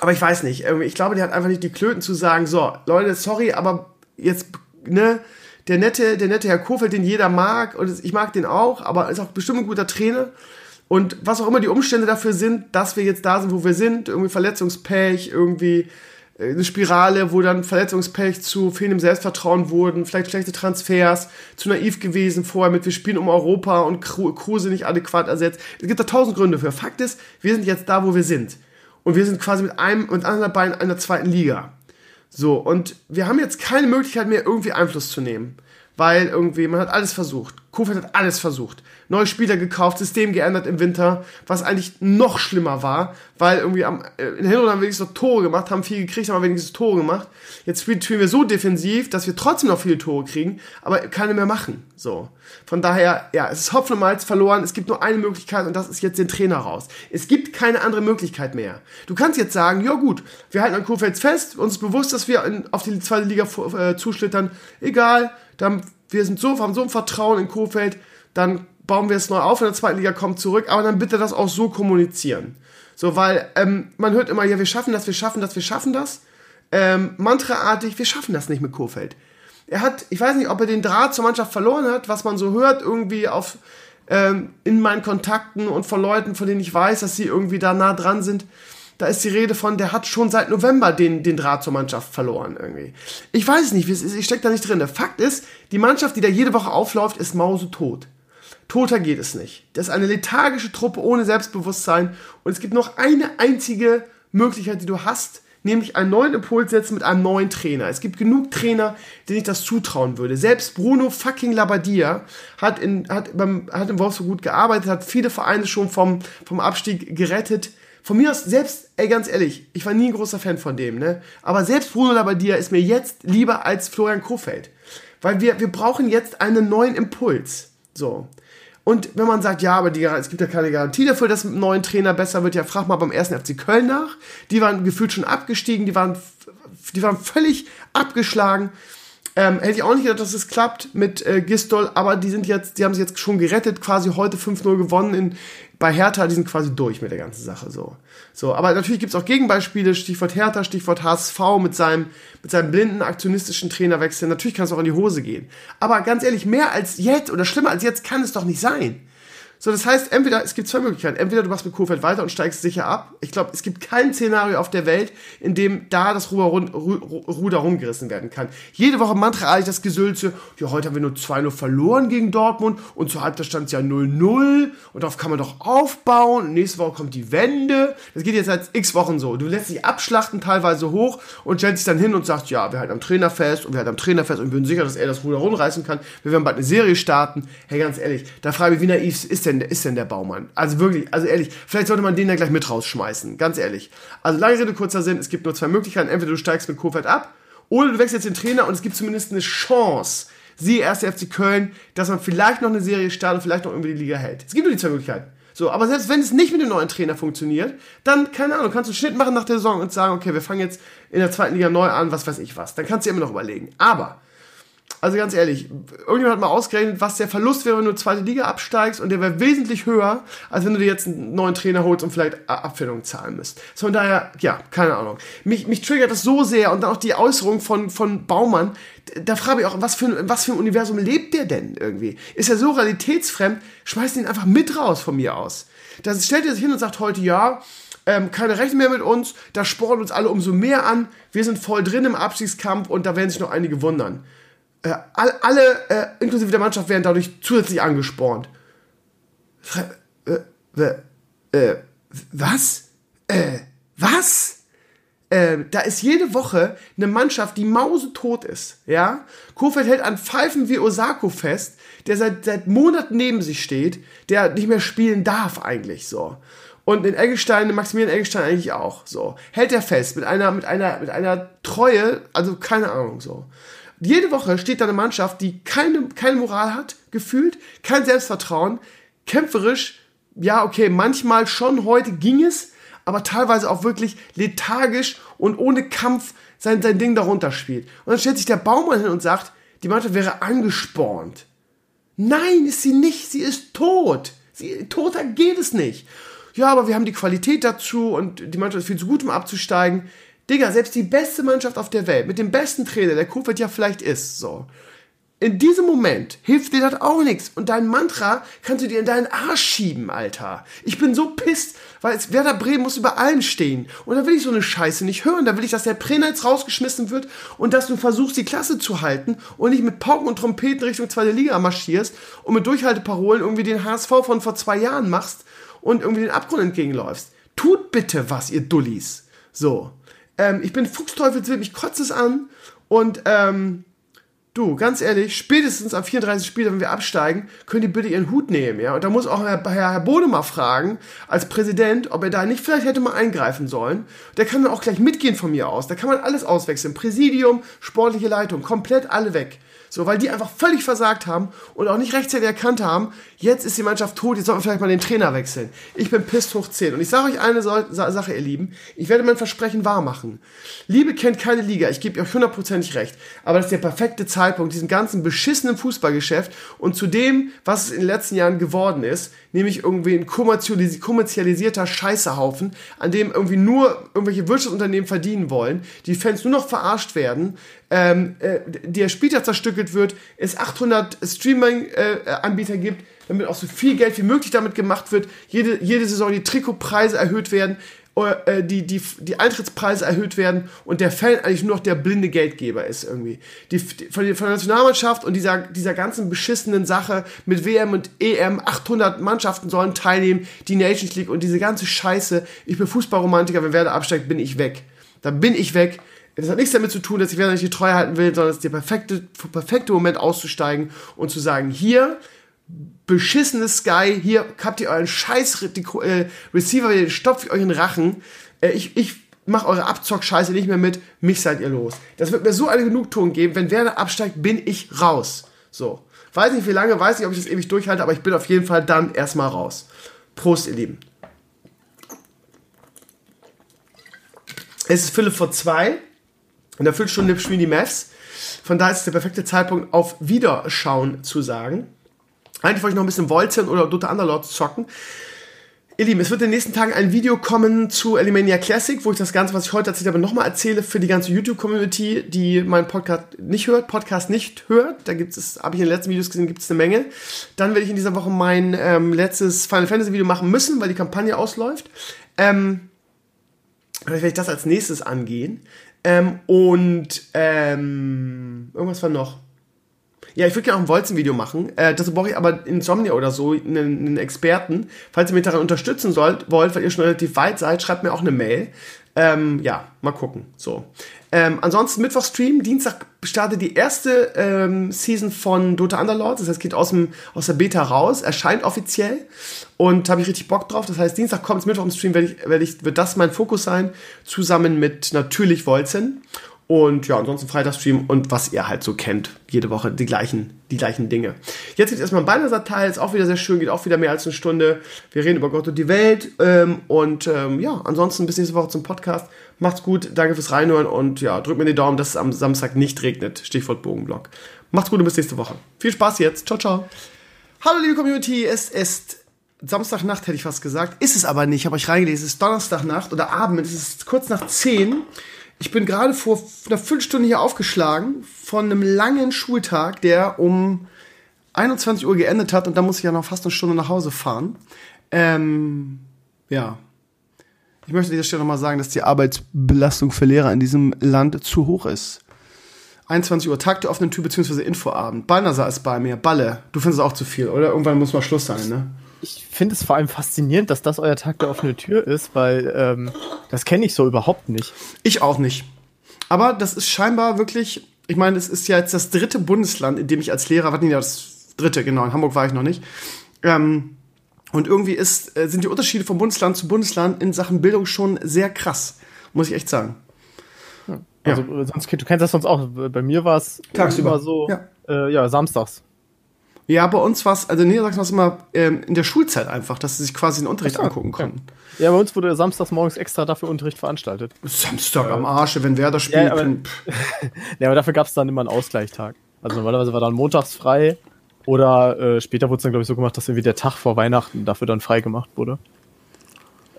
aber ich weiß nicht. Ich glaube, der hat einfach nicht die Klöten zu sagen, so, Leute, sorry, aber jetzt, ne, der nette, der nette Herr Kofeld, den jeder mag, und ich mag den auch, aber ist auch bestimmt ein guter Trainer. Und was auch immer die Umstände dafür sind, dass wir jetzt da sind, wo wir sind, irgendwie Verletzungspech, irgendwie äh, eine Spirale, wo dann Verletzungspech zu fehlendem Selbstvertrauen wurden, vielleicht schlechte Transfers, zu naiv gewesen vorher mit wir spielen um Europa und Kruse nicht adäquat ersetzt. Es gibt da tausend Gründe für. Fakt ist, wir sind jetzt da, wo wir sind. Und wir sind quasi mit einem und anderen Bein in der zweiten Liga. So, und wir haben jetzt keine Möglichkeit mehr, irgendwie Einfluss zu nehmen. Weil irgendwie, man hat alles versucht. Kofeld hat alles versucht neue Spieler gekauft, System geändert im Winter, was eigentlich noch schlimmer war, weil irgendwie am, äh, in der Hinrunde haben wenigstens noch Tore gemacht, haben viel gekriegt, haben wenigstens Tore gemacht. Jetzt spielen wir so defensiv, dass wir trotzdem noch viele Tore kriegen, aber keine mehr machen. So. Von daher, ja, es ist Hopfen und Malz verloren. Es gibt nur eine Möglichkeit und das ist jetzt den Trainer raus. Es gibt keine andere Möglichkeit mehr. Du kannst jetzt sagen, ja gut, wir halten an Kurfeld fest, uns ist bewusst, dass wir in, auf die zweite Liga äh, zuschlittern. Egal, dann, wir sind so, haben so ein Vertrauen in Kofeld, dann bauen wir es neu auf in der zweiten Liga, kommt zurück, aber dann bitte das auch so kommunizieren. So, weil ähm, man hört immer, ja, wir schaffen das, wir schaffen das, wir schaffen das. Ähm, mantraartig, wir schaffen das nicht mit Kofeld. Er hat, ich weiß nicht, ob er den Draht zur Mannschaft verloren hat, was man so hört, irgendwie auf ähm, in meinen Kontakten und von Leuten, von denen ich weiß, dass sie irgendwie da nah dran sind. Da ist die Rede von, der hat schon seit November den, den Draht zur Mannschaft verloren irgendwie. Ich weiß es nicht, ich stecke da nicht drin. Der Fakt ist, die Mannschaft, die da jede Woche aufläuft, ist mausetot. Toter geht es nicht. Das ist eine lethargische Truppe ohne Selbstbewusstsein und es gibt noch eine einzige Möglichkeit, die du hast, nämlich einen neuen Impuls setzen mit einem neuen Trainer. Es gibt genug Trainer, denen ich das zutrauen würde. Selbst Bruno fucking Labbadia hat, in, hat, beim, hat in Wolfsburg gut gearbeitet, hat viele Vereine schon vom, vom Abstieg gerettet. Von mir aus, selbst, ey, ganz ehrlich, ich war nie ein großer Fan von dem, ne? Aber selbst Bruno Labbadia ist mir jetzt lieber als Florian Kofeld. Weil wir, wir brauchen jetzt einen neuen Impuls. So. Und wenn man sagt, ja, aber die, es gibt ja keine Garantie dafür, dass mit einem neuen Trainer besser wird, ja, frag mal beim ersten FC Köln nach. Die waren gefühlt schon abgestiegen, die waren, die waren völlig abgeschlagen. Ähm, hätte ich auch nicht gedacht, dass es klappt mit äh, Gistol, aber die sind jetzt, die haben sich jetzt schon gerettet, quasi heute 5-0 gewonnen in, bei Hertha, die sind quasi durch mit der ganzen Sache so. So, aber natürlich gibt's auch Gegenbeispiele, Stichwort Hertha, Stichwort HSV mit seinem, mit seinem blinden aktionistischen Trainerwechsel. Natürlich kann es auch in die Hose gehen. Aber ganz ehrlich, mehr als jetzt oder schlimmer als jetzt kann es doch nicht sein. So, das heißt, entweder, es gibt zwei Möglichkeiten. Entweder du machst mit Kofeld weiter und steigst sicher ab. Ich glaube, es gibt kein Szenario auf der Welt, in dem da das Ruder, Ruder rumgerissen werden kann. Jede Woche mantra das Gesülze, ja, heute haben wir nur 2-0 verloren gegen Dortmund und zur Halbzeit stand es ja 0-0 und darauf kann man doch aufbauen und nächste Woche kommt die Wende. Das geht jetzt seit x Wochen so. Du lässt dich abschlachten, teilweise hoch und stellst dich dann hin und sagst, ja, wir halten am Trainer fest und wir halten am Trainer fest und wir sind sicher, dass er das Ruder rumreißen kann. Wir werden bald eine Serie starten. Hey, ganz ehrlich, da frage ich mich, wie naiv ist denn denn, ist denn der Baumann? Also wirklich, also ehrlich, vielleicht sollte man den ja gleich mit rausschmeißen, ganz ehrlich. Also lange Rede, kurzer Sinn, es gibt nur zwei Möglichkeiten. Entweder du steigst mit Kofeld ab oder du wechselst den Trainer und es gibt zumindest eine Chance, siehe erste FC Köln, dass man vielleicht noch eine Serie startet, vielleicht noch irgendwie die Liga hält. Es gibt nur die zwei Möglichkeiten. So, aber selbst wenn es nicht mit dem neuen Trainer funktioniert, dann, keine Ahnung, kannst du einen Schnitt machen nach der Saison und sagen, okay, wir fangen jetzt in der zweiten Liga neu an, was weiß ich was. Dann kannst du dir immer noch überlegen. Aber also ganz ehrlich, irgendjemand hat mal ausgerechnet, was der Verlust wäre, wenn du zweite Liga absteigst und der wäre wesentlich höher, als wenn du dir jetzt einen neuen Trainer holst und vielleicht Abfindung zahlen müsst. So, von daher, ja, keine Ahnung. Mich, mich triggert das so sehr und dann auch die Äußerung von, von Baumann, da frage ich auch, was für, was für ein Universum lebt der denn irgendwie? Ist er so realitätsfremd? Schmeißt ihn einfach mit raus von mir aus. Da stellt er sich hin und sagt heute, ja, ähm, keine Rechte mehr mit uns, da spornen uns alle umso mehr an, wir sind voll drin im Abstiegskampf und da werden sich noch einige wundern äh, alle, äh, inklusive der Mannschaft, werden dadurch zusätzlich angespornt. Äh, äh, äh, was? Äh, was? Äh, da ist jede Woche eine Mannschaft, die mausetot ist, ja? Kofeld hält an Pfeifen wie Osako fest, der seit, seit Monaten neben sich steht, der nicht mehr spielen darf eigentlich, so. Und in Eggestein, Maximilian Eggestein eigentlich auch, so. Hält er fest, mit einer, mit einer, mit einer Treue, also keine Ahnung, so jede Woche steht da eine Mannschaft, die keine, keine Moral hat, gefühlt, kein Selbstvertrauen, kämpferisch, ja, okay, manchmal schon heute ging es, aber teilweise auch wirklich lethargisch und ohne Kampf sein, sein Ding darunter spielt. Und dann stellt sich der Baumann hin und sagt, die Mannschaft wäre angespornt. Nein, ist sie nicht, sie ist tot. Sie, toter geht es nicht. Ja, aber wir haben die Qualität dazu und die Mannschaft ist viel zu gut, um abzusteigen. Digga, selbst die beste Mannschaft auf der Welt, mit dem besten Trainer, der Kofeld ja vielleicht ist, so, in diesem Moment hilft dir das auch nichts. Und dein Mantra kannst du dir in deinen Arsch schieben, Alter. Ich bin so pisst, weil es, Werder Bremen muss über allem stehen. Und da will ich so eine Scheiße nicht hören. Da will ich, dass der jetzt rausgeschmissen wird und dass du versuchst, die Klasse zu halten und nicht mit Pauken und Trompeten Richtung zweite Liga marschierst und mit Durchhalteparolen irgendwie den HSV von vor zwei Jahren machst und irgendwie den Abgrund entgegenläufst. Tut bitte was, ihr Dullis. So. Ähm, ich bin Fuchsteufelswild, mich kotzt es an und ähm, Du, ganz ehrlich, spätestens am 34. Spiel, wenn wir absteigen, könnt ihr bitte ihren Hut nehmen, ja? Und da muss auch Herr, Herr, Herr Bode mal fragen, als Präsident, ob er da nicht vielleicht hätte mal eingreifen sollen. Der kann dann auch gleich mitgehen von mir aus. Da kann man alles auswechseln. Präsidium, sportliche Leitung, komplett alle weg. So, weil die einfach völlig versagt haben und auch nicht rechtzeitig erkannt haben, jetzt ist die Mannschaft tot, jetzt sollten wir vielleicht mal den Trainer wechseln. Ich bin pisst hoch 10. Und ich sage euch eine Sache, ihr Lieben, ich werde mein Versprechen wahr machen. Liebe kennt keine Liga, ich gebe euch hundertprozentig recht. Aber das ist der perfekte Zeitpunkt, diesen ganzen beschissenen Fußballgeschäft und zu dem, was es in den letzten Jahren geworden ist, nämlich irgendwie ein kommerzialisierter Scheißehaufen, an dem irgendwie nur irgendwelche Wirtschaftsunternehmen verdienen wollen, die Fans nur noch verarscht werden, ähm, äh, der Spieltag zerstückelt wird, es 800 Streaming-Anbieter äh, gibt, damit auch so viel Geld wie möglich damit gemacht wird, jede, jede Saison die Trikotpreise erhöht werden, die, die, die Eintrittspreise erhöht werden und der Fan eigentlich nur noch der blinde Geldgeber ist irgendwie. Die, die, von, der, Nationalmannschaft und dieser, dieser ganzen beschissenen Sache mit WM und EM, 800 Mannschaften sollen teilnehmen, die Nations League und diese ganze Scheiße. Ich bin Fußballromantiker, wenn Werder absteigt, bin ich weg. Dann bin ich weg. Das hat nichts damit zu tun, dass ich Werder nicht die Treue halten will, sondern es ist der perfekte, perfekte Moment auszusteigen und zu sagen, hier, beschissenes Sky, hier habt ihr euren scheiß äh, Receiver, den stopft euch in den Rachen. Äh, ich, ich mach eure Abzock-Scheiße nicht mehr mit, mich seid ihr los. Das wird mir so eine Genugtuung geben, wenn Werder absteigt, bin ich raus. So. Weiß nicht wie lange, weiß nicht, ob ich das ewig durchhalte, aber ich bin auf jeden Fall dann erstmal raus. Prost, ihr Lieben. Es ist Philipp vor zwei. In der Viertelstunde spielen die Mavs. Von daher ist es der perfekte Zeitpunkt, auf Wiederschauen zu sagen. Eigentlich wollte ich noch ein bisschen Volzen oder Dota Underlords zocken. Ihr Lieben, es wird in den nächsten Tagen ein Video kommen zu Elimania Classic, wo ich das Ganze, was ich heute erzählt habe, nochmal erzähle für die ganze YouTube-Community, die meinen Podcast nicht hört, Podcast nicht hört. Da gibt es, habe ich in den letzten Videos gesehen, gibt es eine Menge. Dann werde ich in dieser Woche mein ähm, letztes Final Fantasy Video machen müssen, weil die Kampagne ausläuft. Ähm, vielleicht werde ich das als nächstes angehen. Ähm, und ähm, irgendwas war noch. Ja, ich würde gerne auch ein Wolzen-Video machen. Äh, dazu brauche ich aber Insomnia oder so, einen, einen, Experten. Falls ihr mich daran unterstützen sollt, wollt, weil ihr schon relativ weit seid, schreibt mir auch eine Mail. Ähm, ja, mal gucken. So. Ähm, ansonsten Mittwoch-Stream. Dienstag startet die erste ähm, Season von Dota Underlords. Das heißt, geht aus, dem, aus der Beta raus, erscheint offiziell. Und habe ich richtig Bock drauf. Das heißt, Dienstag kommt Mittwoch im Stream, werde ich, werd ich, wird das mein Fokus sein. Zusammen mit natürlich Wolzen. Und ja, ansonsten Freitagsstream und was ihr halt so kennt. Jede Woche die gleichen, die gleichen Dinge. Jetzt geht erstmal ein Bannersatzteil, ist auch wieder sehr schön, geht auch wieder mehr als eine Stunde. Wir reden über Gott und die Welt. Ähm, und ähm, ja, ansonsten bis nächste Woche zum Podcast. Macht's gut, danke fürs Reinhören und ja, drückt mir den Daumen, dass es am Samstag nicht regnet. Stichwort Bogenblock. Macht's gut und bis nächste Woche. Viel Spaß jetzt. Ciao, ciao. Hallo liebe Community, es ist Samstagnacht, hätte ich fast gesagt. Ist es aber nicht, ich habe euch reingelesen. Es ist Donnerstagnacht oder Abend, es ist kurz nach 10. Ich bin gerade vor einer Viertelstunde hier aufgeschlagen von einem langen Schultag, der um 21 Uhr geendet hat und da muss ich ja noch fast eine Stunde nach Hause fahren. Ähm, ja. Ich möchte an dieser Stelle nochmal sagen, dass die Arbeitsbelastung für Lehrer in diesem Land zu hoch ist. 21 Uhr Tag der offenen Tür bzw. Infoabend. Balnasar ist bei mir. Balle. Du findest es auch zu viel, oder? Irgendwann muss mal Schluss sein, ne? Ich finde es vor allem faszinierend, dass das euer Tag der offenen Tür ist, weil ähm, das kenne ich so überhaupt nicht. Ich auch nicht. Aber das ist scheinbar wirklich, ich meine, es ist ja jetzt das dritte Bundesland, in dem ich als Lehrer, warte, ja, das dritte, genau, in Hamburg war ich noch nicht. Ähm, und irgendwie ist, äh, sind die Unterschiede von Bundesland zu Bundesland in Sachen Bildung schon sehr krass, muss ich echt sagen. Also, ja. sonst, du kennst das sonst auch. Bei mir war es tagsüber so, ja. Äh, ja, samstags. Ja, bei uns war es, also Niedersachsen war es immer ähm, in der Schulzeit einfach, dass sie sich quasi den Unterricht Ach, angucken konnten. Ja, bei uns wurde samstags morgens extra dafür Unterricht veranstaltet. Samstag am Arsche, wenn wer das spielt. Ja, aber, ja, aber dafür gab es dann immer einen Ausgleichstag. Also normalerweise war dann montags frei oder äh, später wurde es dann, glaube ich, so gemacht, dass irgendwie der Tag vor Weihnachten dafür dann frei gemacht wurde.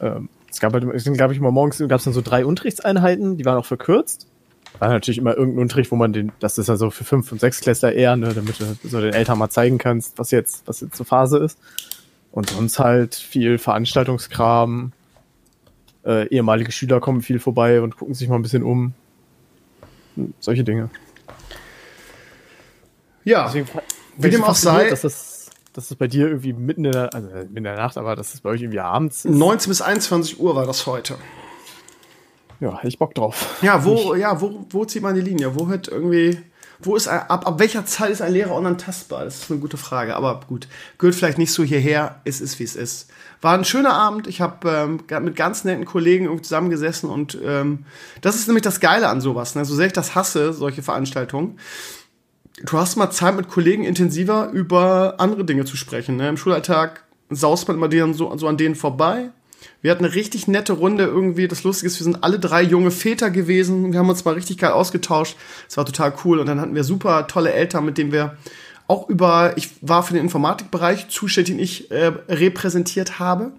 Ähm, es gab halt, glaube ich, immer morgens gab es dann so drei Unterrichtseinheiten, die waren auch verkürzt. War natürlich immer irgendein Unterricht, wo man den, das ist ja so für Fünf- und Sechsklässler eher, ne, damit du so den Eltern mal zeigen kannst, was jetzt, was jetzt zur Phase ist. Und sonst halt viel Veranstaltungskram. Äh, ehemalige Schüler kommen viel vorbei und gucken sich mal ein bisschen um. Solche Dinge. Ja, Deswegen, wie dem auch sei. dass das, dass das bei dir irgendwie mitten in der, also mitten in der Nacht, aber dass das bei euch irgendwie abends ist. 19 bis 21 Uhr war das heute. Ja, hätte ich Bock drauf. Ja, wo, ja, wo, wo zieht man die Linie? Wo hört irgendwie, wo ist, ab, ab welcher Zeit ist ein Lehrer unantastbar? Das ist eine gute Frage, aber gut. Gehört vielleicht nicht so hierher, es ist, wie es ist. War ein schöner Abend, ich habe ähm, mit ganz netten Kollegen irgendwie zusammengesessen und ähm, das ist nämlich das Geile an sowas, ne? so sehr ich das hasse, solche Veranstaltungen. Du hast mal Zeit mit Kollegen intensiver über andere Dinge zu sprechen. Ne? Im Schulalltag saust man immer denen so, so an denen vorbei. Wir hatten eine richtig nette Runde irgendwie. Das Lustige ist, wir sind alle drei junge Väter gewesen. Wir haben uns mal richtig geil ausgetauscht. Es war total cool. Und dann hatten wir super tolle Eltern, mit denen wir auch über, ich war für den Informatikbereich zuständig, den ich äh, repräsentiert habe.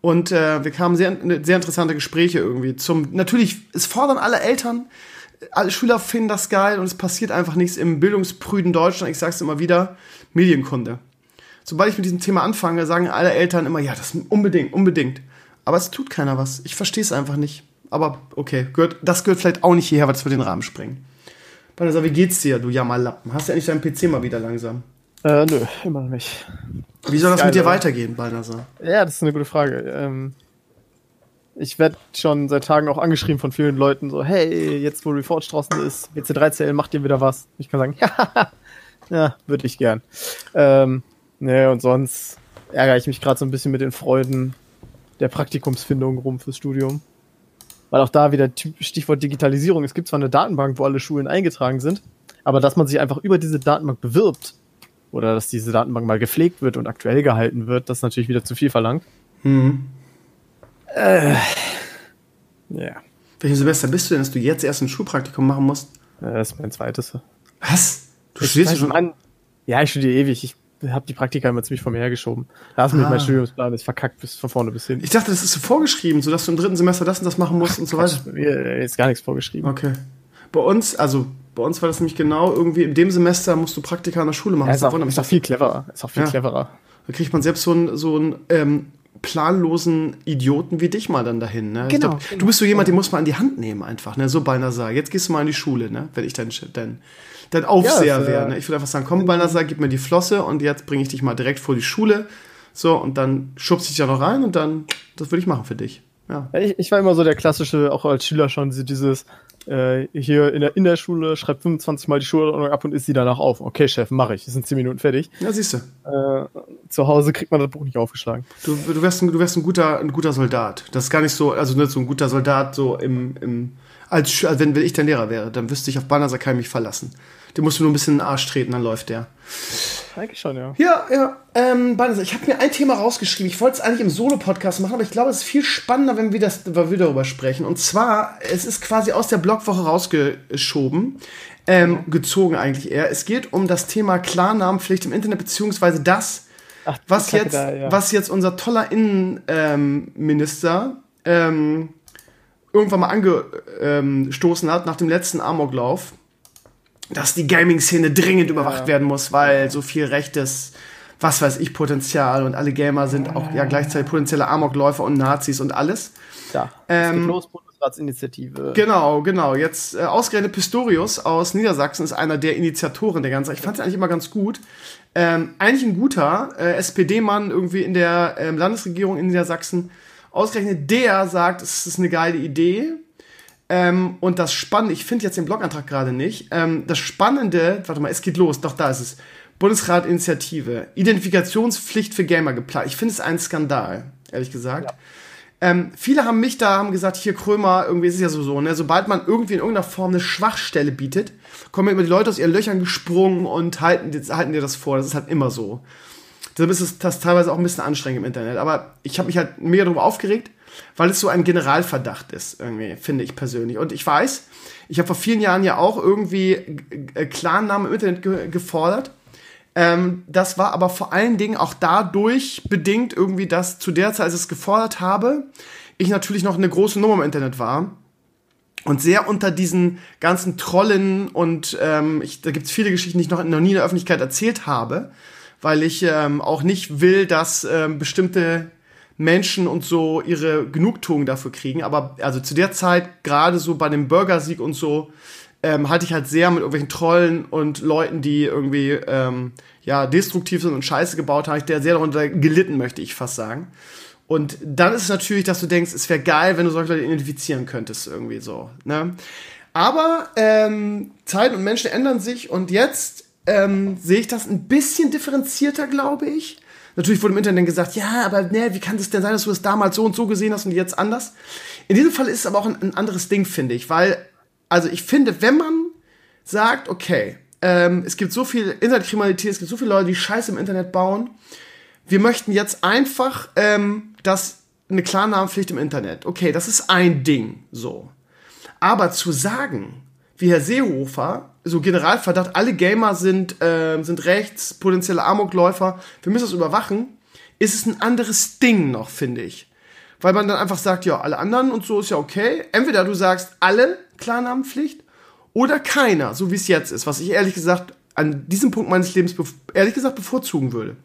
Und äh, wir kamen sehr, sehr interessante Gespräche irgendwie zum, natürlich, es fordern alle Eltern, alle Schüler finden das geil und es passiert einfach nichts im bildungsprüden Deutschland. Ich sag's immer wieder, Medienkunde. Sobald ich mit diesem Thema anfange, sagen alle Eltern immer, ja, das unbedingt, unbedingt. Aber es tut keiner was. Ich verstehe es einfach nicht. Aber okay, gehört, das gehört vielleicht auch nicht hierher, weil das wird den Rahmen sprengen. Banasa, wie geht's dir, du Jammerlappen? Hast du endlich deinen PC mal wieder langsam? Äh, nö, immer noch nicht. Wie soll das Geil, mit dir oder? weitergehen, Balnasar? Ja, das ist eine gute Frage. Ähm, ich werde schon seit Tagen auch angeschrieben von vielen Leuten, so, hey, jetzt wo Reforged draußen ist, WC3CL macht ihr wieder was. Ich kann sagen, ja, ja, würde ich gern. Ähm, ne, und sonst ärgere ich mich gerade so ein bisschen mit den Freuden der Praktikumsfindung rum fürs Studium. Weil auch da wieder Stichwort Digitalisierung. Es gibt zwar eine Datenbank, wo alle Schulen eingetragen sind, aber dass man sich einfach über diese Datenbank bewirbt oder dass diese Datenbank mal gepflegt wird und aktuell gehalten wird, das ist natürlich wieder zu viel verlangt. Hm. Ja. Welches Semester bist du denn, dass du jetzt erst ein Schulpraktikum machen musst? Das ist mein zweites. Was? Du Ich studierst weiß schon an. Ja, ich studiere ewig. Ich habe die Praktika immer ziemlich vor mir hergeschoben. Da ist mir Ah. mein Studiumsplan ist verkackt bis von vorne bis hin. Ich dachte, das ist so vorgeschrieben, so dass du im dritten Semester das und das machen musst und so weiter. Mir ist gar nichts vorgeschrieben. Okay. Bei uns, also bei uns war das nämlich genau irgendwie in dem Semester musst du Praktika an der Schule machen. Ja, Das ist, auch, mich ist auch viel cleverer. Ist auch viel Ja. cleverer. Da kriegt man selbst so einen, so einen ähm, planlosen Idioten wie dich mal dann dahin. Ne? Genau, glaub, genau. Du bist so jemand, den muss man an die Hand nehmen einfach. Ne? So Balnasar, jetzt gehst du mal in die Schule, ne? wenn ich dein, dein, dein Aufseher Ja, äh, wäre. Ne? Ich würde einfach sagen, komm Balnasar, gib mir die Flosse und jetzt bringe ich dich mal direkt vor die Schule. So, und dann schubst ich da noch rein und dann, das würde ich machen für dich. Ja. Ja, Ich, ich war immer so der klassische, auch als Schüler schon, dieses äh, hier in der, in der Schule, schreibt 25 Mal die Schulordnung ab und isst sie danach auf. Okay, Chef, mache ich. Das sind 10 Minuten fertig. Ja, siehst du. Äh, zu Hause kriegt man das Buch nicht aufgeschlagen. Du, du, wärst ein, du wärst ein guter, ein guter Soldat. Das ist gar nicht so, also nicht so ein guter Soldat, so im, im als, also wenn, wenn ich dein Lehrer wäre, dann wüsste ich, auf Bannerser kann ich mich verlassen. Den musst du nur ein bisschen in den Arsch treten, dann läuft der. Eigentlich schon, ja. Ja, ja. Ähm, Bannerser, ich habe mir ein Thema rausgeschrieben. Ich wollte es eigentlich im Solo-Podcast machen, aber ich glaube, es ist viel spannender, wenn wir, das, wenn wir darüber sprechen. Und zwar, es ist quasi aus der Blogwoche rausgeschoben. Ähm, gezogen eigentlich eher. Es geht um das Thema Klarnamenpflicht im Internet, beziehungsweise das, Ach, was Kacke jetzt, da, ja. was jetzt unser toller Innenminister ähm, irgendwann mal angestoßen hat nach dem letzten Amoklauf, dass die Gaming-Szene dringend überwacht werden muss, weil so viel rechtes, was weiß ich, Potenzial und alle Gamer sind auch ja gleichzeitig potenzielle Amokläufer und Nazis und alles. Da. Ähm, los, Bundesratsinitiative. Genau, genau. Jetzt äh, ausgerechnet Pistorius aus Niedersachsen ist einer der Initiatoren der ganzen. Ich fand es eigentlich immer ganz gut. Ähm, eigentlich ein guter äh, SPD-Mann irgendwie in der ähm, Landesregierung in Niedersachsen. Ausgerechnet der sagt, es ist eine geile Idee. Ähm, und das Spannende, ich finde jetzt den Blogantrag gerade nicht. Ähm, das Spannende, warte mal, es geht los, doch da ist es. Bundesrat-Initiative, Identifikationspflicht für Gamer geplant. Ich finde es ein Skandal, ehrlich gesagt. Ähm, viele haben mich da haben gesagt, hier Krömer, irgendwie ist es ja so, so ne? sobald man irgendwie in irgendeiner Form eine Schwachstelle bietet, kommen immer die Leute aus ihren Löchern gesprungen und halten, halten dir das vor. Das ist halt immer so. Deshalb ist es das teilweise auch ein bisschen anstrengend im Internet. Aber ich habe mich halt mega darüber aufgeregt, weil es so ein Generalverdacht ist, irgendwie, finde ich persönlich. Und ich weiß, ich habe vor vielen Jahren ja auch irgendwie äh, Klarnamen im Internet ge gefordert. Ähm, das war aber vor allen Dingen auch dadurch bedingt irgendwie, dass zu der Zeit, als ich es gefordert habe, ich natürlich noch eine große Nummer im Internet war und sehr unter diesen ganzen Trollen und ähm, ich, da gibt's viele Geschichten, die ich noch, noch nie in der Öffentlichkeit erzählt habe, weil ich ähm, auch nicht will, dass ähm, bestimmte Menschen und so ihre Genugtuung dafür kriegen. Aber also zu der Zeit, gerade so bei dem Bürgersieg und so, ähm, hatte ich halt sehr mit irgendwelchen Trollen und Leuten, die irgendwie ähm, ja destruktiv sind und Scheiße gebaut haben, ich der sehr darunter gelitten, möchte ich fast sagen. Und dann ist es natürlich, dass du denkst, es wäre geil, wenn du solche Leute identifizieren könntest, irgendwie so. Ne? Aber ähm, Zeit und Menschen ändern sich und jetzt ähm, sehe ich das ein bisschen differenzierter, glaube ich. Natürlich wurde im Internet gesagt, ja, aber ne, wie kann es denn sein, dass du das damals so und so gesehen hast und jetzt anders? In diesem Fall ist es aber auch ein, ein anderes Ding, finde ich, weil, also ich finde, wenn man sagt, okay, ähm, es gibt so viel Internetkriminalität, es gibt so viele Leute, die Scheiße im Internet bauen, wir möchten jetzt einfach ähm, das eine Klarnamenpflicht im Internet. Okay, das ist ein Ding, so. Aber zu sagen, wie Herr Seehofer, so Generalverdacht, alle Gamer sind, äh, sind rechts, potenzielle Amokläufer, wir müssen das überwachen, ist es ein anderes Ding noch, finde ich. Weil man dann einfach sagt, ja, alle anderen und so ist ja okay. Entweder du sagst alle Klarnamenpflicht oder keiner, so wie es jetzt ist, was ich ehrlich gesagt an diesem Punkt meines Lebens ehrlich gesagt bevorzugen würde.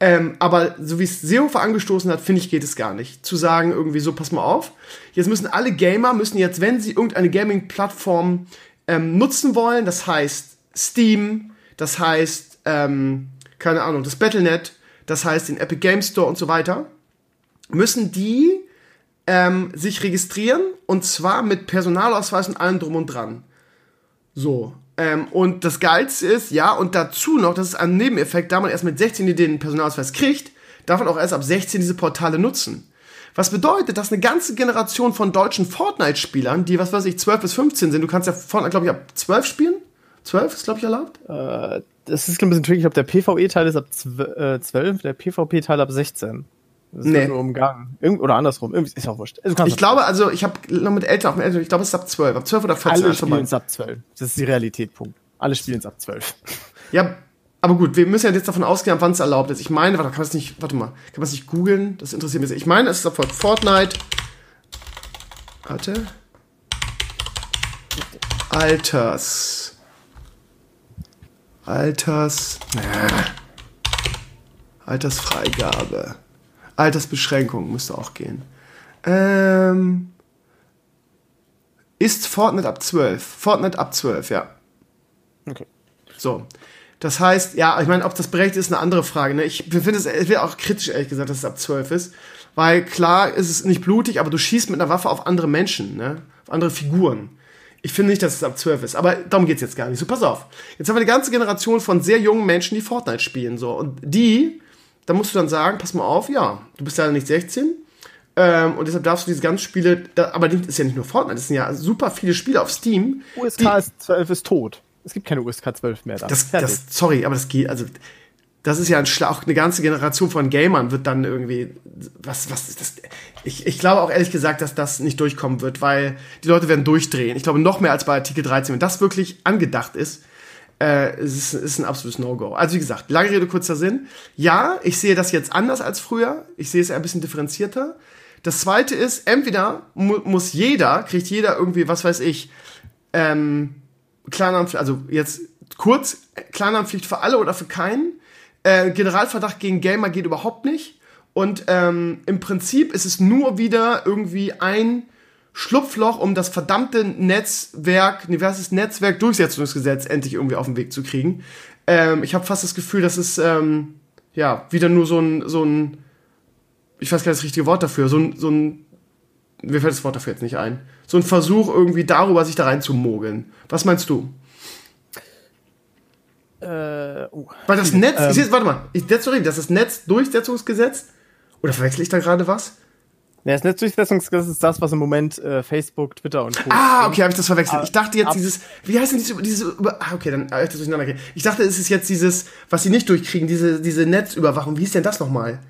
Ähm, aber so wie es Seehofer angestoßen hat, finde ich, geht es gar nicht. Zu sagen, irgendwie so, pass mal auf, jetzt müssen alle Gamer, müssen jetzt, wenn sie irgendeine Gaming-Plattform ähm, nutzen wollen, das heißt Steam, das heißt, ähm, keine Ahnung, das Battlenet, das heißt den Epic Game Store und so weiter, müssen die ähm, sich registrieren und zwar mit Personalausweis und allem drum und dran. So, ähm, und das Geilste ist, ja, und dazu noch, das ist ein Nebeneffekt, da man erst mit 16 den Personalausweis kriegt, darf man auch erst ab 16 diese Portale nutzen. Was bedeutet, dass eine ganze Generation von deutschen Fortnite-Spielern, die, was weiß ich, 12 bis 15 sind, du kannst ja Fortnite, glaube ich, ab 12 spielen? 12 ist, glaube ich, erlaubt? Äh, das ist ein bisschen tricky. Ich glaube, der PvE-Teil ist ab 12, äh, der PvP-Teil ab 16. Das ist nee. nur umgangen. Irgend oder andersrum. Irgendwie ist auch wurscht. Also ich glaube, also ich habe noch mit Eltern, auch mit Eltern, ich glaube, es ist ab 12. Ab 12 oder 14. Alle spielen es ab 12. Das ist die Realität, Punkt. Alle spielen es ab 12. Ja, aber gut, wir müssen ja jetzt davon ausgehen, wann es erlaubt ist. Ich meine, warte, kann man es nicht, warte mal, kann man es nicht googeln? Das interessiert mich. Ich meine, es ist erfolgt Fortnite. Warte. Alters. Alters. Altersfreigabe. Altersbeschränkung müsste auch gehen. Ähm, ist Fortnite ab 12? Fortnite ab 12, ja. Okay. So. Das heißt, ja, ich meine, ob das berechtigt ist, eine andere Frage. Ne? Ich finde es, auch kritisch, ehrlich gesagt, dass es ab 12 ist. Weil klar ist es nicht blutig, aber du schießt mit einer Waffe auf andere Menschen, ne? auf andere Figuren. Ich finde nicht, dass es ab 12 ist, aber darum geht es jetzt gar nicht. So, pass auf. Jetzt haben wir eine ganze Generation von sehr jungen Menschen, die Fortnite spielen. So. Und die da musst du dann sagen, pass mal auf, ja, du bist leider nicht 16. Ähm, und deshalb darfst du diese ganzen Spiele, aber das ist ja nicht nur Fortnite, das sind ja super viele Spiele auf Steam. USK die, ist 12 ist tot. Es gibt keine USK 12 mehr. Da. Das, das, sorry, aber das geht, also das ist ja ein Schlag, eine ganze Generation von Gamern wird dann irgendwie, was, was ist das? Ich, ich glaube auch ehrlich gesagt, dass das nicht durchkommen wird, weil die Leute werden durchdrehen. Ich glaube noch mehr als bei Artikel 13. Wenn das wirklich angedacht ist, äh, es ist, ist ein absolutes No-Go. Also wie gesagt, lange Rede, kurzer Sinn. Ja, ich sehe das jetzt anders als früher. Ich sehe es ein bisschen differenzierter. Das zweite ist, entweder mu muss jeder, kriegt jeder irgendwie, was weiß ich, ähm, Klarnamenpflicht, also jetzt kurz, Klarnamenpflicht für alle oder für keinen. Äh, Generalverdacht gegen Gamer geht überhaupt nicht. Und ähm, im Prinzip ist es nur wieder irgendwie ein Schlupfloch, um das verdammte Netzwerk, universes Netzwerk Durchsetzungsgesetz endlich irgendwie auf den Weg zu kriegen. Ähm, ich habe fast das Gefühl, dass es ähm, ja wieder nur so ein, so ein, ich weiß gar nicht das richtige Wort dafür, so ein, so ein, mir fällt das Wort dafür jetzt nicht ein, so ein Versuch irgendwie darüber, sich da reinzumogeln. Was meinst du? Äh, oh. Weil das Netz, ähm, jetzt, warte mal, ich, das, sorry, das ist das Netzdurchsetzungsgesetz, oder verwechsel ich da gerade was? Ja, das Netzdurchsetzungsgesetz ist das, was im Moment äh, Facebook, Twitter und Co. Ah, okay, habe ich das verwechselt. Ich dachte jetzt dieses, wie heißt denn dieses, dieses ah, okay, dann habe ich das durcheinander Ich dachte, es ist jetzt dieses, was sie nicht durchkriegen, diese, diese Netzüberwachung. Wie hieß denn das nochmal?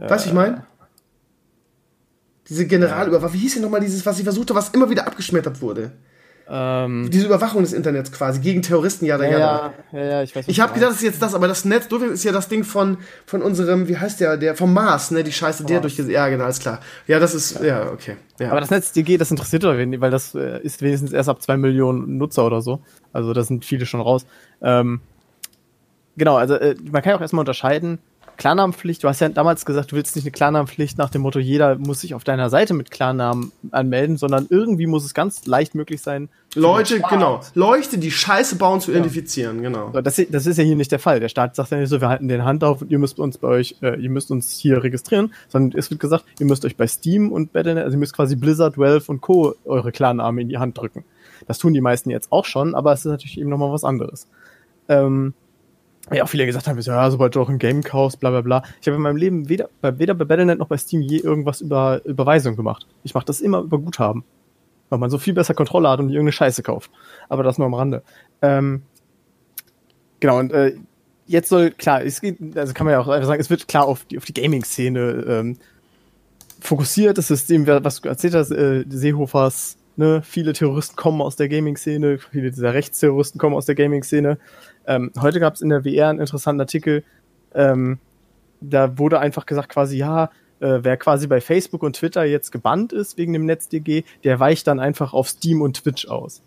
Äh, weißt du, ich meine? Diese Generalüberwachung. Wie hieß denn nochmal dieses, was ich versuchte, was immer wieder abgeschmettert wurde? Ähm, Diese Überwachung des Internets quasi, gegen Terroristen, ja, ja, ja, ja, ja, ich weiß Ich habe gedacht, das ist jetzt das, aber das Netz ist ja das Ding von, von unserem, wie heißt der, der, vom Mars, ne, die Scheiße, der durch, ja, genau, ist klar. Ja, das ist, ja, okay. Ja. Aber das NetzDG, das interessiert doch wenig, weil das äh, ist wenigstens erst ab zwei Millionen Nutzer oder so. Also da sind viele schon raus. Ähm, genau, also äh, man kann ja auch erstmal unterscheiden, Klarnamenpflicht, du hast ja damals gesagt, du willst nicht eine Klarnamenpflicht nach dem Motto, jeder muss sich auf deiner Seite mit Klarnamen anmelden, sondern irgendwie muss es ganz leicht möglich sein. Leute, genau, Leuchte, die Scheiße bauen, zu ja. identifizieren, genau. Das, das, ist ja hier nicht der Fall. Der Staat sagt ja nicht so, wir halten den Hand auf und ihr müsst uns bei euch, äh, ihr müsst uns hier registrieren, sondern es wird gesagt, ihr müsst euch bei Steam und Battle.net, also ihr müsst quasi Blizzard, Valve und Co. eure Klarnamen in die Hand drücken. Das tun die meisten jetzt auch schon, aber es ist natürlich eben nochmal was anderes. Ähm, ja, auch viele gesagt haben, ja, sobald du auch ein Game kaufst, bla bla bla. Ich habe in meinem Leben weder, weder bei Battle.net noch bei Steam je irgendwas über Überweisung gemacht. Ich mache das immer über Guthaben. Weil man so viel besser Kontrolle hat und irgendeine Scheiße kauft. Aber das nur am Rande. Ähm, genau, und äh, jetzt soll, klar, es geht, also kann man ja auch einfach sagen, es wird klar auf die, auf die Gaming-Szene ähm, fokussiert. Das System, was du erzählt hast, äh, Seehofers, ne, viele Terroristen kommen aus der Gaming-Szene, viele dieser Rechtsterroristen kommen aus der Gaming-Szene. Ähm, heute gab es in der WR einen interessanten Artikel, ähm, da wurde einfach gesagt quasi, ja, äh, wer quasi bei Facebook und Twitter jetzt gebannt ist wegen dem NetzDG, der weicht dann einfach auf Steam und Twitch aus.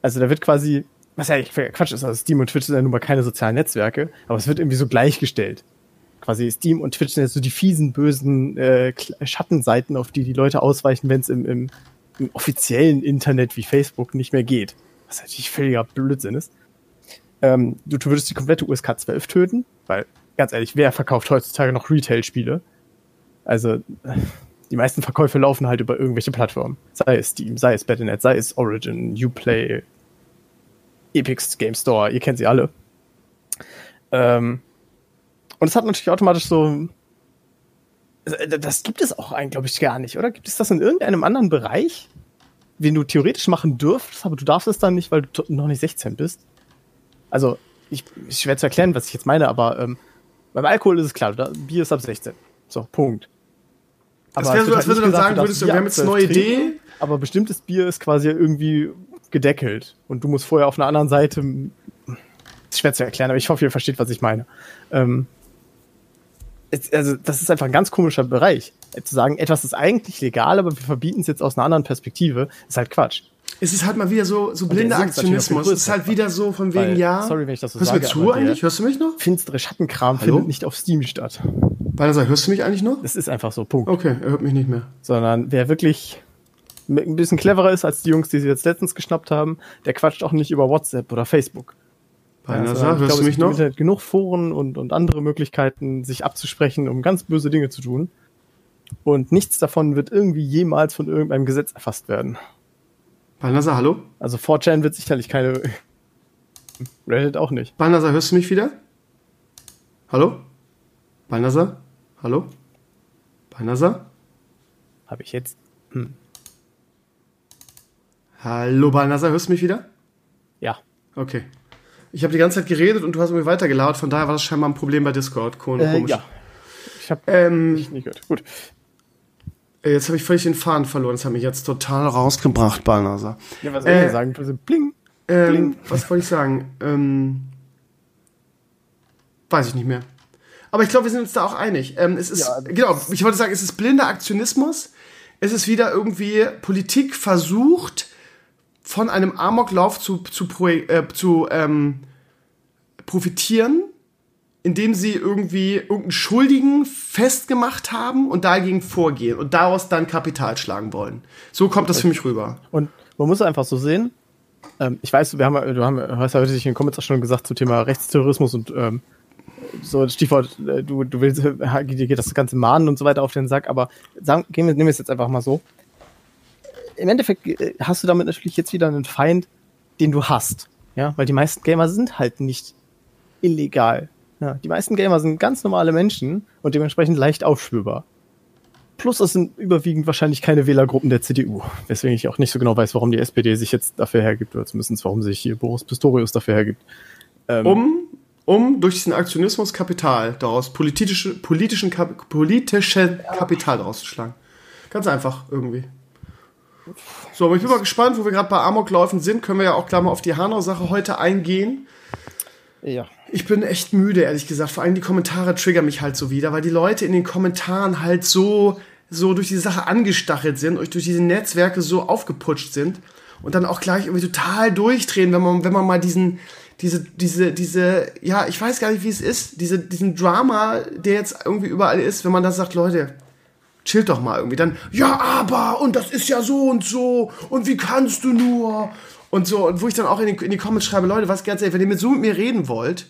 Also da wird quasi, was ja Quatsch ist, also Steam und Twitch sind ja nun mal keine sozialen Netzwerke, aber es wird irgendwie so gleichgestellt. Quasi Steam und Twitch sind jetzt so die fiesen, bösen äh, Schattenseiten, auf die die Leute ausweichen, wenn es im, im, im offiziellen Internet wie Facebook nicht mehr geht. Was natürlich völliger Blödsinn ist. Ähm, du, du würdest die komplette USK 12 töten, weil, ganz ehrlich, wer verkauft heutzutage noch Retail-Spiele? Also, die meisten Verkäufe laufen halt über irgendwelche Plattformen. Sei es Steam, sei es Battle.net, sei es Origin, Uplay, Epic Game Store, ihr kennt sie alle. Ähm, und es hat natürlich automatisch so. Das gibt es auch eigentlich, glaube ich, gar nicht, oder? Gibt es das in irgendeinem anderen Bereich, den du theoretisch machen dürftest, aber du darfst es dann nicht, weil du noch nicht 16 bist? Also, ich, ist schwer zu erklären, was ich jetzt meine, aber ähm, beim Alkohol ist es klar, da, Bier ist ab 16. So, Punkt. Aber das wäre so, als halt würdest du dann sagen, würdest du, wir haben jetzt eine neue Idee. Aber bestimmtes Bier ist quasi irgendwie gedeckelt und du musst vorher auf einer anderen Seite. Ist schwer zu erklären, aber ich hoffe, ihr versteht, was ich meine. Ähm, es, also, das ist einfach ein ganz komischer Bereich. Zu sagen, etwas ist eigentlich legal, aber wir verbieten es jetzt aus einer anderen Perspektive, ist halt Quatsch es ist halt mal wieder so, so blinder Aktionismus. Es ist halt wieder so von wegen, Weil, ja. Sorry, wenn ich das so hörst sage. Hörst du mir zu eigentlich? Hörst du mich noch? Finstere Schattenkram Hallo? findet nicht auf Steam statt. Balthasar, hörst du mich eigentlich noch? Das ist einfach so, Punkt. Okay, er hört mich nicht mehr. Sondern wer wirklich ein bisschen cleverer ist als die Jungs, die sie jetzt letztens geschnappt haben, der quatscht auch nicht über WhatsApp oder Facebook. Also, hörst glaube, du mich noch? Es gibt genug Foren und, und andere Möglichkeiten, sich abzusprechen, um ganz böse Dinge zu tun. Und nichts davon wird irgendwie jemals von irgendeinem Gesetz erfasst werden. Balnasar, hallo? Also 4chan wird sicherlich keine. Reddit auch nicht. Balnasar, hörst du mich wieder? Hallo? Balnasar? Hallo? Balnasar? Habe ich jetzt. Hm. Hallo Balnasar, hörst du mich wieder? Ja. Okay. Ich habe die ganze Zeit geredet und du hast mir weitergelauert, von daher war das scheinbar ein Problem bei Discord. Komisch. Äh, ja. Ich habe ähm, nicht gehört. Gut. Äh, jetzt habe ich völlig den Faden verloren. Das hat mich jetzt total rausgebracht, Balnasar. Ja, was soll äh, ich sagen? Bling. Ähm, Bling. Was wollte ich sagen? Ähm, weiß ich nicht mehr. Aber ich glaube, wir sind uns da auch einig. Ähm, es ist, ja, genau, ich wollte sagen, es ist blinder Aktionismus. Es ist wieder irgendwie Politik versucht, von einem Amoklauf zu, zu, äh, zu ähm, profitieren indem sie irgendwie irgendeinen Schuldigen festgemacht haben und dagegen vorgehen und daraus dann Kapital schlagen wollen. So kommt das für mich rüber. Und man muss einfach so sehen, ähm, ich weiß, wir haben, du haben, hast ja heute in den Comments auch schon gesagt zum Thema Rechtsterrorismus und ähm, so Stichwort, äh, du, du willst, dir geht das ganze Mahnen und so weiter auf den Sack, aber sagen, gehen wir, nehmen wir es jetzt einfach mal so. Im Endeffekt äh, hast du damit natürlich jetzt wieder einen Feind, den du hast. Ja, weil die meisten Gamer sind halt nicht illegal. Ja, die meisten Gamer sind ganz normale Menschen und dementsprechend leicht aufspürbar. Plus es sind überwiegend wahrscheinlich keine Wählergruppen der CDU, weswegen ich auch nicht so genau weiß, warum die SPD sich jetzt dafür hergibt, oder zumindest warum sich hier Boris Pistorius dafür hergibt. Ähm, um, um durch diesen Aktionismus Kapital daraus, politische, politischen, Kap, politischen Kapital daraus zu schlagen. Ganz einfach irgendwie. So, aber ich bin mal gespannt, wo wir gerade bei Amokläufen sind. Können wir ja auch klar mal auf die Hanau-Sache heute eingehen. Ja. Ich bin echt müde, ehrlich gesagt. Vor allem die Kommentare triggern mich halt so wieder, weil die Leute in den Kommentaren halt so, so durch die Sache angestachelt sind durch diese Netzwerke so aufgeputscht sind und dann auch gleich irgendwie total durchdrehen, wenn man, wenn man mal diesen, diese, diese, diese, ja, ich weiß gar nicht, wie es ist, diese, diesen Drama, der jetzt irgendwie überall ist, wenn man dann sagt, Leute, chillt doch mal irgendwie. Dann, ja, aber, und das ist ja so und so, und wie kannst du nur? Und so, und wo ich dann auch in die, in die Comments schreibe, Leute, was ganz ehrlich, wenn ihr mit so mit mir reden wollt,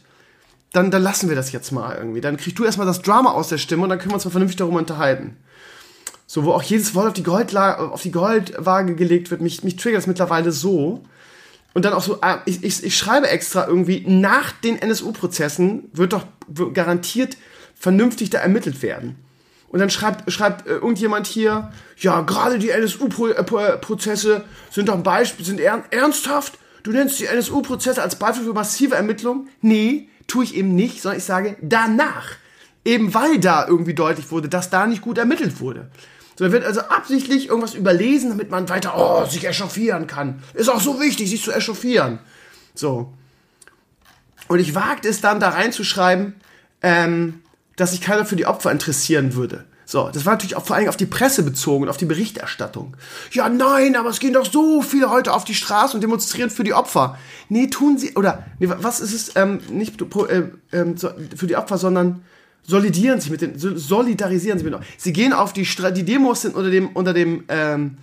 dann, dann lassen wir das jetzt mal irgendwie. Dann kriegst du erstmal das Drama aus der Stimme und dann können wir uns mal vernünftig darüber unterhalten. So, wo auch jedes Wort auf die, Goldla auf die Goldwaage gelegt wird, mich, mich triggert es mittlerweile so. Und dann auch so, ah, ich, ich, ich schreibe extra irgendwie, nach den NSU-Prozessen wird doch garantiert vernünftig da ermittelt werden. Und dann schreibt, schreibt äh, irgendjemand hier, ja, gerade die NSU-Prozesse sind doch ein Beispiel, sind ernsthaft. Du nennst die NSU-Prozesse als Beispiel für massive Ermittlungen? Nee, tue ich eben nicht, sondern ich sage danach. Eben weil da irgendwie deutlich wurde, dass da nicht gut ermittelt wurde. So, da wird also absichtlich irgendwas überlesen, damit man weiter, oh, sich echauffieren kann. Ist auch so wichtig, sich zu echauffieren. So. Und ich wagte es dann da reinzuschreiben, ähm, dass sich keiner für die Opfer interessieren würde. So, das war natürlich auch vor allem auf die Presse bezogen und auf die Berichterstattung. Ja, nein, aber es gehen doch so viele heute auf die Straße und demonstrieren für die Opfer. Nee, tun sie, oder, nee, was ist es, ähm, nicht äh, äh, für die Opfer, sondern solidieren sich mit den, solidarisieren sich mit den Sie gehen auf die Straße, die Demos sind unter dem, unter dem, ähm,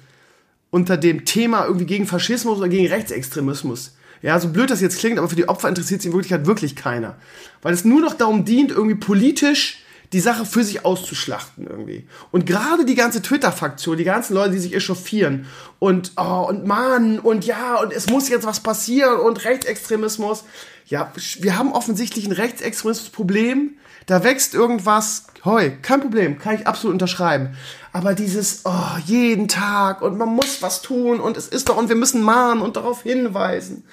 unter dem Thema irgendwie gegen Faschismus oder gegen Rechtsextremismus. Ja, so blöd das jetzt klingt, aber für die Opfer interessiert sich in Wirklichkeit wirklich keiner. Weil es nur noch darum dient, irgendwie politisch die Sache für sich auszuschlachten irgendwie. Und gerade die ganze Twitter-Faktion, die ganzen Leute, die sich echauffieren und, oh, und Mann, und ja, und es muss jetzt was passieren und Rechtsextremismus. Ja, wir haben offensichtlich ein Rechtsextremismus-Problem. Da wächst irgendwas. Heu, kein Problem, kann ich absolut unterschreiben. Aber dieses, oh, jeden Tag und man muss was tun und es ist doch und wir müssen mahnen und darauf hinweisen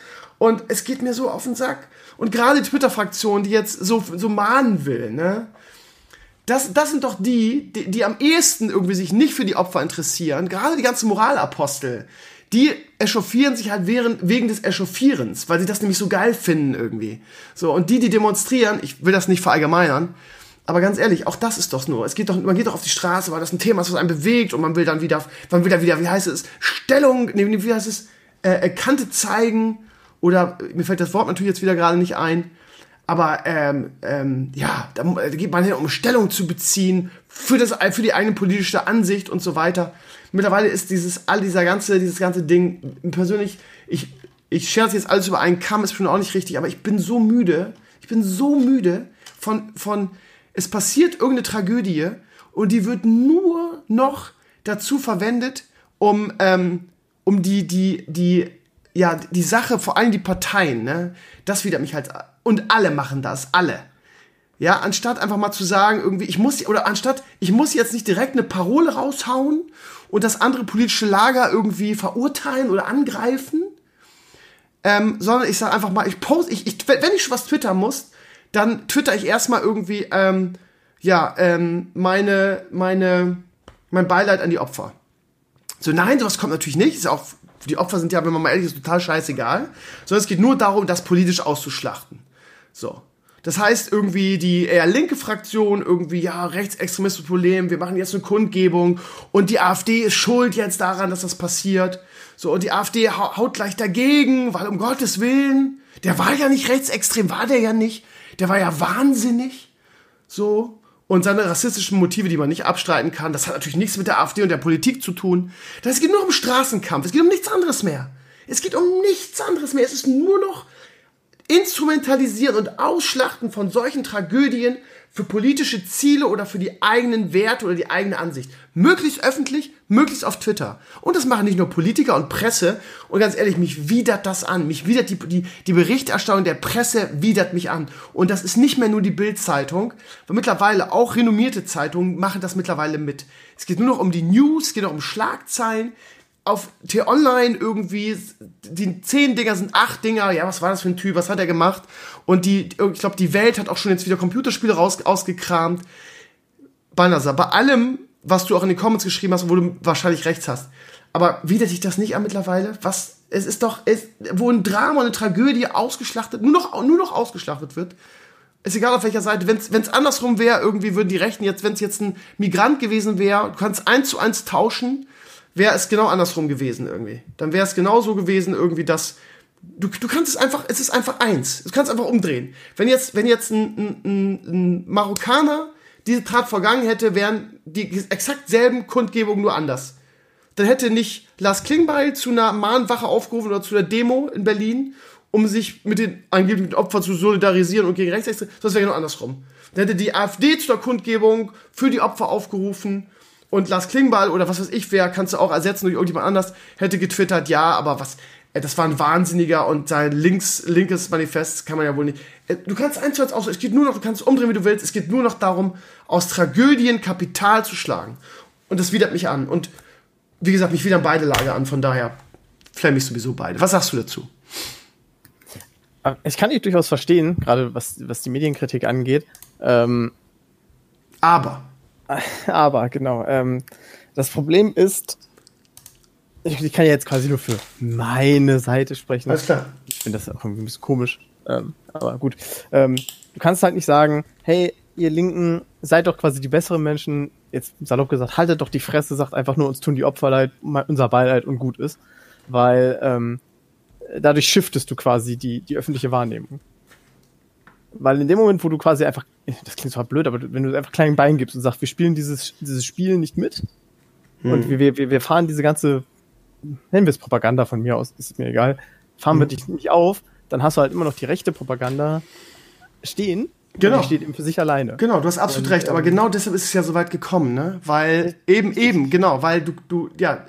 und es geht mir so auf den Sack. Und gerade die Twitter-Fraktion, die jetzt so, so mahnen will, ne? Das, das sind doch die, die, die am ehesten irgendwie sich nicht für die Opfer interessieren. Gerade die ganzen Moralapostel. Die echauffieren sich halt während, wegen des Echauffierens, weil sie das nämlich so geil finden irgendwie. So, und die, die demonstrieren, ich will das nicht verallgemeinern, aber ganz ehrlich, auch das ist doch nur. Es geht doch, man geht doch auf die Straße, weil das ein Thema ist, was einen bewegt und man will dann wieder, man will dann wieder, wie heißt es, Stellung, nee, wie heißt es, äh, Kante zeigen oder mir fällt das Wort natürlich jetzt wieder gerade nicht ein. Aber ähm, ähm, ja, da, geht man hin, um Stellung zu beziehen für, das, für die eigene politische Ansicht und so weiter. Mittlerweile ist dieses, all dieser ganze, dieses ganze Ding, persönlich, ich, ich scherze jetzt alles über einen Kamm, ist schon auch nicht richtig, aber ich bin so müde, ich bin so müde von, von, es passiert irgendeine Tragödie und die wird nur noch dazu verwendet, um, ähm, um die, die, die ja, die Sache, vor allem die Parteien, ne, das wieder mich halt, und alle machen das, alle. Ja, anstatt einfach mal zu sagen, irgendwie, ich muss, oder anstatt, ich muss jetzt nicht direkt eine Parole raushauen und das andere politische Lager irgendwie verurteilen oder angreifen, ähm, sondern ich sage einfach mal, ich poste, ich, ich, wenn ich schon was twittern muss, dann twitter ich erstmal irgendwie, ähm, ja, ähm, meine, meine, mein Beileid an die Opfer. So, nein, sowas kommt natürlich nicht, ist auch die Opfer sind ja, wenn man mal ehrlich ist, total scheißegal. Sondern es geht nur darum, das politisch auszuschlachten. So. Das heißt, irgendwie die eher linke Fraktion, irgendwie, ja, rechtsextremistisches Problem, wir machen jetzt eine Kundgebung und die AfD ist schuld jetzt daran, dass das passiert. So, und die AfD haut gleich dagegen, weil um Gottes Willen, der war ja nicht rechtsextrem, war der ja nicht. Der war ja wahnsinnig. So und seine rassistischen Motive, die man nicht abstreiten kann. Das hat natürlich nichts mit der AfD und der Politik zu tun. Das geht nur um Straßenkampf. Es geht um nichts anderes mehr. Es geht um nichts anderes mehr. Es ist nur noch Instrumentalisieren und Ausschlachten von solchen Tragödien für politische Ziele oder für die eigenen Werte oder die eigene Ansicht. Möglichst öffentlich, möglichst auf Twitter. Und das machen nicht nur Politiker und Presse. Und ganz ehrlich, mich widert das an. Mich widert die, die, die Berichterstattung der Presse widert mich an. Und das ist nicht mehr nur die Bild-Zeitung, weil mittlerweile auch renommierte Zeitungen machen das mittlerweile mit. Es geht nur noch um die News, es geht noch um Schlagzeilen, auf T-Online irgendwie, die zehn Dinger sind acht Dinger, ja, was war das für ein Typ, was hat er gemacht? Und die, ich glaube, die Welt hat auch schon jetzt wieder Computerspiele raus, ausgekramt. Banasa, bei allem, was du auch in den Comments geschrieben hast, wo du wahrscheinlich rechts hast, Aber widert dich das nicht an mittlerweile? Was, es ist doch, es, wo ein Drama und eine Tragödie ausgeschlachtet, nur noch, nur noch ausgeschlachtet wird. Ist egal auf welcher Seite. Wenn es andersrum wäre, irgendwie würden die Rechten jetzt, wenn es jetzt ein Migrant gewesen wäre, du kannst eins zu eins tauschen, wäre es genau andersrum gewesen irgendwie. Dann wäre es genauso gewesen irgendwie, dass du, du kannst es einfach, es ist einfach eins. Du kannst einfach umdrehen. Wenn jetzt, wenn jetzt ein, ein, ein Marokkaner diese Tat vergangen hätte, wären die exakt selben Kundgebungen nur anders. Dann hätte nicht Lars Klingbeil zu einer Mahnwache aufgerufen oder zu einer Demo in Berlin, um sich mit den angeblichen Opfern zu solidarisieren und gegen Rechtsextreme, das wäre genau andersrum. Dann hätte die AfD zu der Kundgebung für die Opfer aufgerufen und Lars Klingbeil oder was weiß ich wer, kannst du auch ersetzen durch irgendjemand anders, hätte getwittert, ja, aber was, äh, das war ein Wahnsinniger und sein links, linkes Manifest kann man ja wohl nicht. Äh, du kannst eins zu eins aus, es geht nur noch, du kannst umdrehen, wie du willst, es geht nur noch darum, aus Tragödien Kapital zu schlagen. Und das widert mich an. Und wie gesagt, mich widern beide Lager an, von daher flemme ich sowieso beide. Was sagst du dazu? Äh, ich kann dich durchaus verstehen, gerade was, was die Medienkritik angeht. Ähm, aber. Aber, genau. Ähm, das Problem ist, ich, ich, kann ja jetzt quasi nur für meine Seite sprechen. Alles klar. Ich finde das auch irgendwie ein bisschen komisch. Ähm, aber gut. Ähm, du kannst halt nicht sagen, hey, ihr Linken, seid doch quasi die besseren Menschen. Jetzt salopp gesagt, haltet doch die Fresse, sagt einfach nur, uns tun die Opfer leid, unser Beileid und gut ist. Weil ähm, dadurch shiftest du quasi die, die öffentliche Wahrnehmung. Weil in dem Moment, wo du quasi einfach, das klingt zwar blöd, aber wenn du einfach kleinen Bein gibst und sagst, wir spielen dieses, dieses Spiel nicht mit hm. und wir, wir, wir fahren diese ganze nennen wir es Propaganda von mir aus, ist mir egal, fahren wir mhm. dich nicht auf, dann hast du halt immer noch die rechte Propaganda stehen. Genau. Die steht eben für sich alleine. Genau, du hast absolut und, recht, aber ähm, genau deshalb ist es ja so weit gekommen, ne? Weil, eben, eben, genau, weil du, du, ja,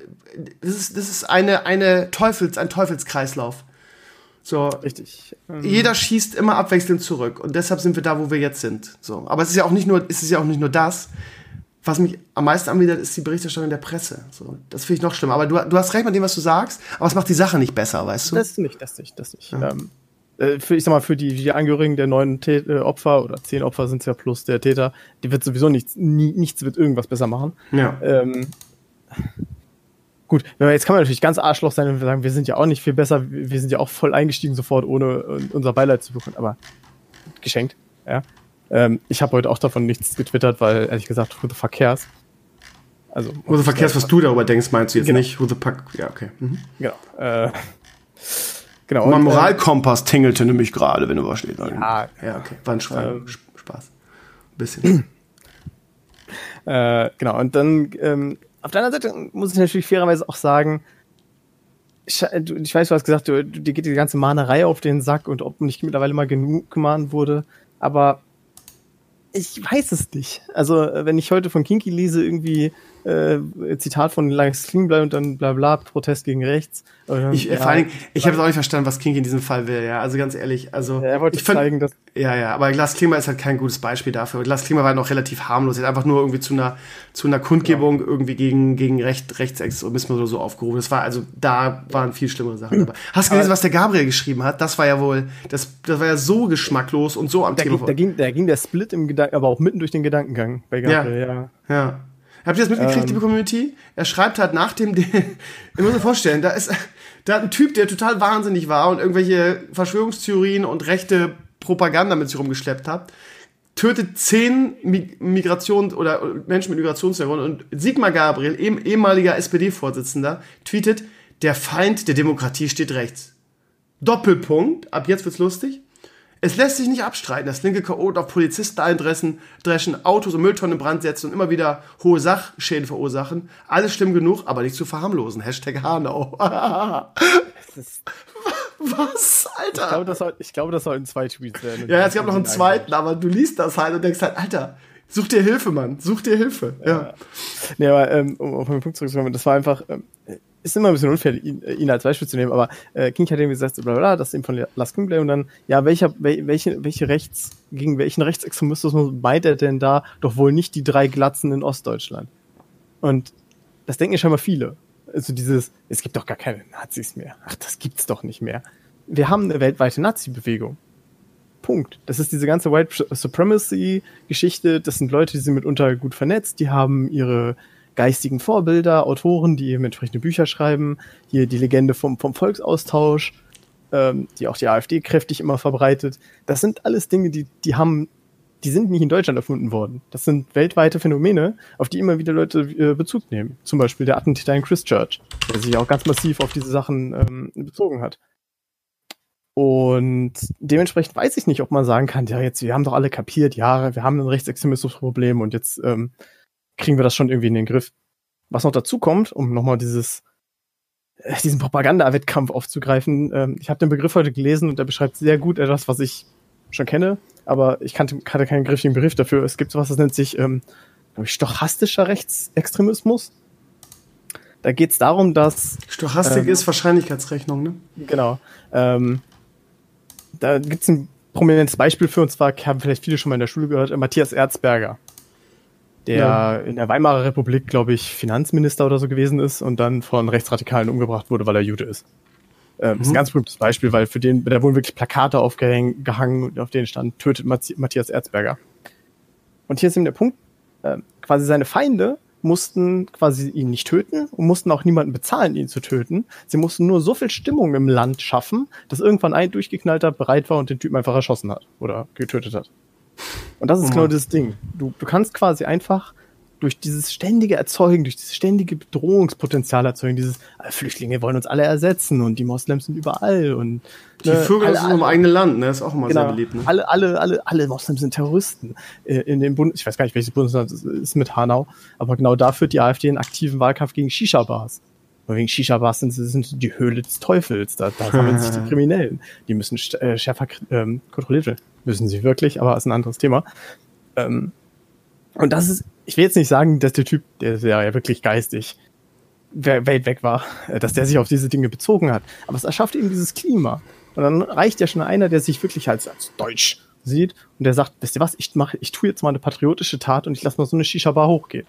das ist, das ist eine, eine Teufels, ein Teufelskreislauf. So. Richtig. Ähm, Jeder schießt immer abwechselnd zurück und deshalb sind wir da, wo wir jetzt sind. So. Aber es ist ja auch nicht nur, es ist ja auch nicht nur das was mich am meisten anbietet, ist die Berichterstattung der Presse. So, das finde ich noch schlimmer. Aber du, du hast recht mit dem, was du sagst, aber es macht die Sache nicht besser, weißt du? Das nicht, das nicht, das nicht. Ja. Ähm, äh, für, ich sag mal, für die, die Angehörigen der neun Tät äh, Opfer oder zehn Opfer sind es ja plus der Täter, die wird sowieso nichts, nie, nichts wird irgendwas besser machen. Ja. Ähm, gut, jetzt kann man natürlich ganz Arschloch sein und sagen, wir sind ja auch nicht viel besser, wir sind ja auch voll eingestiegen sofort, ohne äh, unser Beileid zu bekommen, aber geschenkt, ja. Ähm, ich habe heute auch davon nichts getwittert, weil ehrlich gesagt, who the fuck cares? Also, who the fuck cares, was du darüber denkst, meinst du jetzt genau. nicht? Who the fuck, ja, okay. Mhm. Genau. Äh, genau. Mein Moralkompass tingelte nämlich gerade, wenn du was steht. Ja, ja, okay. War ein ähm, Spaß. Ein bisschen. äh, genau, und dann ähm, auf deiner Seite muss ich natürlich fairerweise auch sagen, ich, ich weiß, du hast gesagt, dir geht die ganze Mahnerei auf den Sack und ob nicht mittlerweile mal genug gemahnt wurde, aber ich weiß es nicht. Also, äh, wenn ich heute von Kinky lese, irgendwie äh, Zitat von Lars Klingblei und dann bla bla, Protest gegen rechts. Dann, ich, ja, vor allen Dingen, ich habe auch nicht verstanden, was Kinky in diesem Fall will, ja. Also ganz ehrlich, also. Ja, er wollte ich zeigen, dass. Ja, ja, aber Lars Klingbeil ist halt kein gutes Beispiel dafür. Lars Klingbeil war noch relativ harmlos. Er hat einfach nur irgendwie zu einer, zu einer Kundgebung ja. irgendwie gegen, gegen Recht, Rechtsextremismus oder so aufgerufen. Das war, also, da waren viel schlimmere Sachen dabei. Hast du gelesen, was der Gabriel geschrieben hat? Das war ja wohl, das, das war ja so geschmacklos und so am da Telefon. Ging, da ging, da ging der Split im Gedanken, aber auch mitten durch den Gedankengang bei Gabriel, ja. ja. Habt ihr das mitgekriegt, ähm. liebe Community? Er schreibt halt nach dem, ich muss mir vorstellen, da ist, da hat ein Typ, der total wahnsinnig war und irgendwelche Verschwörungstheorien und rechte Propaganda mit sich rumgeschleppt hat, tötet zehn Migrations- oder Menschen mit Migrationshintergrund und Sigmar Gabriel, ehemaliger SPD-Vorsitzender, tweetet, der Feind der Demokratie steht rechts. Doppelpunkt, ab jetzt wird's lustig. Es lässt sich nicht abstreiten, dass linke Chaoten auf Polizisten eindreschen, dreschen, Autos und Mülltonnen in Brand setzen und immer wieder hohe Sachschäden verursachen. Alles schlimm genug, aber nicht zu verharmlosen. Hashtag Hanau. Was, Alter? Ich glaube, das, soll, ich glaube, das sollten zwei Tweets werden. Ja, es gab noch einen zweiten, aber du liest das halt und denkst halt, Alter, such dir Hilfe, Mann. Such dir Hilfe. Ja. ja. Nee, aber um auf den Punkt zurückzukommen, das war einfach, ähm, ist immer ein bisschen unfair, ihn, äh, ihn als Beispiel zu nehmen, aber äh, King hat eben gesagt, bla, bla, das ist eben von Last Kingplay und dann, ja, welcher, welche, welche Rechts, gegen welchen Rechtsextremismus meint er denn da? Doch wohl nicht die drei Glatzen in Ostdeutschland. Und das denken ja scheinbar viele. Also dieses, es gibt doch gar keine Nazis mehr. Ach, das gibt's doch nicht mehr. Wir haben eine weltweite Nazi-Bewegung. Punkt. Das ist diese ganze White Supremacy-Geschichte. Das sind Leute, die sind mitunter gut vernetzt, die haben ihre geistigen Vorbilder, Autoren, die eben entsprechende Bücher schreiben, hier die Legende vom, vom Volksaustausch, ähm, die auch die AfD kräftig immer verbreitet. Das sind alles Dinge, die, die haben, die sind nicht in Deutschland erfunden worden. Das sind weltweite Phänomene, auf die immer wieder Leute äh, Bezug nehmen. Zum Beispiel der Attentäter in Christchurch, der sich auch ganz massiv auf diese Sachen ähm, bezogen hat. Und dementsprechend weiß ich nicht, ob man sagen kann, ja, jetzt, wir haben doch alle kapiert, ja, wir haben ein Rechtsextremismusproblem und jetzt ähm, kriegen wir das schon irgendwie in den Griff. Was noch dazu kommt, um nochmal dieses, äh, diesen Propagandawettkampf aufzugreifen, ähm, ich habe den Begriff heute gelesen und der beschreibt sehr gut etwas, was ich schon kenne, aber ich kannte, hatte keinen griffigen Begriff dafür. Es gibt sowas, das nennt sich, ähm, glaube ich, stochastischer Rechtsextremismus. Da geht es darum, dass. Stochastik ähm, ist Wahrscheinlichkeitsrechnung, ne? Genau. Ähm, da gibt es ein prominentes Beispiel für, und zwar haben vielleicht viele schon mal in der Schule gehört, äh, Matthias Erzberger, der ja. in der Weimarer Republik, glaube ich, Finanzminister oder so gewesen ist und dann von Rechtsradikalen umgebracht wurde, weil er Jude ist. Ähm, mhm. ist ein mhm. ganz berühmtes Beispiel, weil für den, da wurden wirklich Plakate aufgehangen, auf denen stand, tötet Matthias Erzberger. Und hier ist eben der Punkt, äh, quasi seine Feinde mussten quasi ihn nicht töten und mussten auch niemanden bezahlen, ihn zu töten. Sie mussten nur so viel Stimmung im Land schaffen, dass irgendwann ein durchgeknallter bereit war und den Typen einfach erschossen hat oder getötet hat. Und das ist oh genau das Ding. Du, du kannst quasi einfach durch dieses ständige Erzeugen, durch dieses ständige Bedrohungspotenzial erzeugen, dieses äh, Flüchtlinge wollen uns alle ersetzen und die Moslems sind überall und die ne, Vögel alle, sind alle, im eigenen Land, ne, ist auch immer genau, sehr beliebt. Ne? Alle, alle, alle, alle Moslems sind Terroristen. Äh, in dem Bund, ich weiß gar nicht, welches Bundesland es ist mit Hanau, aber genau da führt die AfD einen aktiven Wahlkampf gegen Shisha-Bars. Und wegen Shisha-Bars sind, sind die Höhle des Teufels. Da, da sammeln sich die Kriminellen. Die müssen äh, schärfer ähm, kontrolliert werden. Müssen sie wirklich, aber ist ein anderes Thema. Ähm, und das ist, ich will jetzt nicht sagen, dass der Typ, der ist ja wirklich geistig, weit weg war, äh, dass der sich auf diese Dinge bezogen hat. Aber es erschafft eben dieses Klima. Und dann reicht ja schon einer, der sich wirklich als, als Deutsch sieht und der sagt, wisst ihr was, ich mache, ich tue jetzt mal eine patriotische Tat und ich lasse mal so eine Shisha-Bar hochgehen.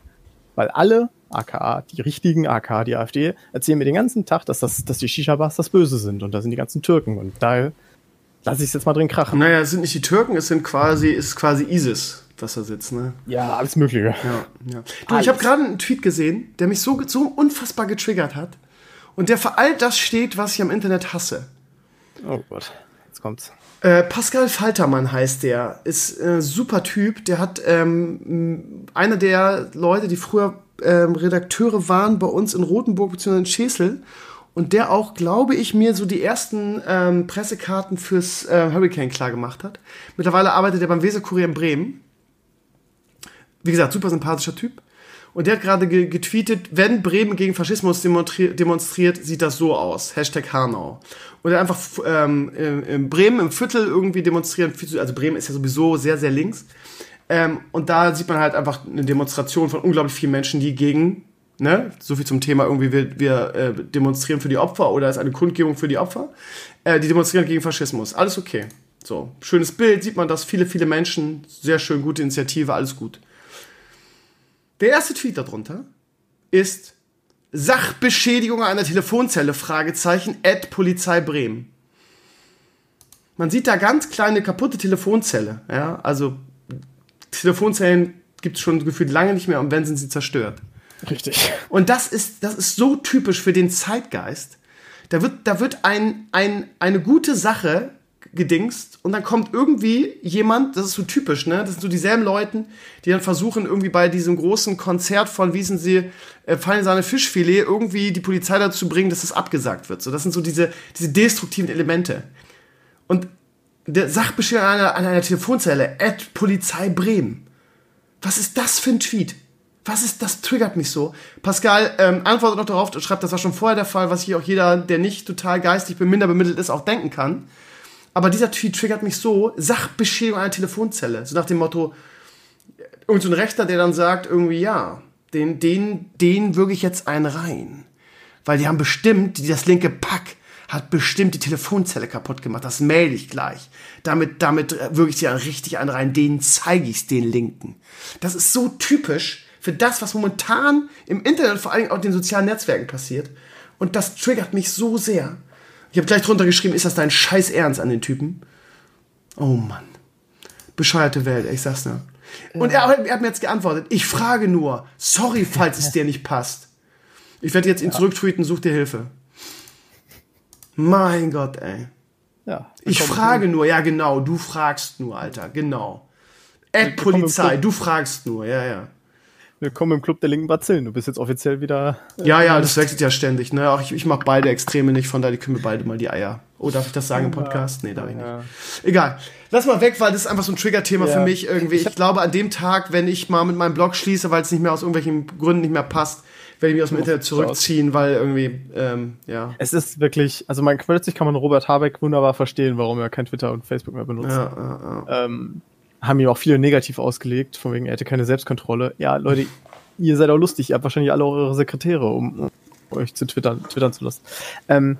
Weil alle, aka die richtigen, aka die AfD, erzählen mir den ganzen Tag, dass, das, dass die Shisha-Bars das Böse sind und da sind die ganzen Türken und da lasse ich es jetzt mal drin krachen. Naja, es sind nicht die Türken, es sind quasi, ist quasi ISIS dass er sitzt, ne? Ja, alles Mögliche. Ja, ja. Du, ich habe gerade einen Tweet gesehen, der mich so, so unfassbar getriggert hat. Und der für all das steht, was ich am Internet hasse. Oh Gott, jetzt kommt's. Äh, Pascal Faltermann heißt der, ist ein äh, super Typ. Der hat ähm, einer der Leute, die früher ähm, Redakteure waren bei uns in Rothenburg bzw. in Schesel und der auch, glaube ich, mir so die ersten ähm, Pressekarten fürs äh, Hurricane klar gemacht hat. Mittlerweile arbeitet er beim Weser-Kurier in Bremen wie gesagt, super sympathischer Typ. Und der hat gerade getweetet, wenn Bremen gegen Faschismus demonstriert, sieht das so aus. Hashtag Hanau. Und hat einfach ähm, in Bremen im Viertel irgendwie demonstrieren. Also Bremen ist ja sowieso sehr, sehr links. Ähm, und da sieht man halt einfach eine Demonstration von unglaublich vielen Menschen, die gegen, ne, so viel zum Thema irgendwie, wir, wir äh, demonstrieren für die Opfer oder ist eine Kundgebung für die Opfer. Äh, die demonstrieren gegen Faschismus. Alles okay. So, schönes Bild, sieht man das, viele, viele Menschen, sehr schön, gute Initiative, alles gut. Der erste Tweet darunter ist Sachbeschädigung einer Telefonzelle, Fragezeichen, at Polizei Bremen. Man sieht da ganz kleine kaputte Telefonzelle. Ja, also Telefonzellen gibt es schon gefühlt lange nicht mehr und wenn sind sie zerstört. Richtig. Und das ist, das ist so typisch für den Zeitgeist. Da wird, da wird ein, ein, eine gute Sache gedingst und dann kommt irgendwie jemand, das ist so typisch, ne? Das sind so dieselben Leute, die dann versuchen, irgendwie bei diesem großen Konzert von Wiesensee äh, Fallen seine Fischfilet irgendwie die Polizei dazu zu bringen, dass das abgesagt wird. So, das sind so diese, diese destruktiven Elemente. Und der Sachbeschwerder an einer, an einer Telefonzelle, at Polizei Bremen. Was ist das für ein Tweet? Was ist, das triggert mich so. Pascal ähm, antwortet noch darauf und schreibt, das war schon vorher der Fall, was hier auch jeder, der nicht total geistig minder bemittelt ist, auch denken kann. Aber dieser Tweet triggert mich so, Sachbeschädigung einer Telefonzelle. So nach dem Motto, irgend so ein Rechter, der dann sagt, irgendwie, ja, den, den, den würge ich jetzt einen rein. Weil die haben bestimmt, das linke Pack hat bestimmt die Telefonzelle kaputt gemacht. Das mail ich gleich. Damit, damit würge ich sie richtig einen rein. Denen zeige ich den Linken. Das ist so typisch für das, was momentan im Internet, vor allem auch in den sozialen Netzwerken passiert. Und das triggert mich so sehr. Ich habe gleich drunter geschrieben, ist das dein Scheiß Ernst an den Typen? Oh Mann. Bescheuerte Welt, ich sag's nur. Und er, er, hat mir jetzt geantwortet, ich frage nur, sorry, falls es dir nicht passt. Ich werde jetzt ihn ja. zurücktweeten, such dir Hilfe. Mein Gott, ey. Ja. Ich frage nur, ja genau, du fragst nur, Alter, genau. Ad Polizei, du fragst nur, ja, ja. Willkommen im Club der linken Bazillen. Du bist jetzt offiziell wieder. Äh, ja, ja, das wechselt ja ständig. Ne? Auch ich, ich mag beide Extreme nicht, von daher können wir beide mal die Eier. Oh, darf ich das sagen im Podcast? Nee, darf ich nicht. Egal. Lass mal weg, weil das ist einfach so ein Trigger-Thema ja. für mich irgendwie. Ich, ich glaube, an dem Tag, wenn ich mal mit meinem Blog schließe, weil es nicht mehr aus irgendwelchen Gründen nicht mehr passt, werde ich mich aus dem Internet zurückziehen, weil irgendwie, ähm, ja. Es ist wirklich, also man, plötzlich kann man Robert Habeck wunderbar verstehen, warum er kein Twitter und Facebook mehr benutzt. Ja, ja, ja. Ähm, haben ihm auch viele negativ ausgelegt, von wegen, er hätte keine Selbstkontrolle. Ja, Leute, ihr seid auch lustig, ihr habt wahrscheinlich alle eure Sekretäre, um, um euch zu twittern, twittern zu lassen. Ähm,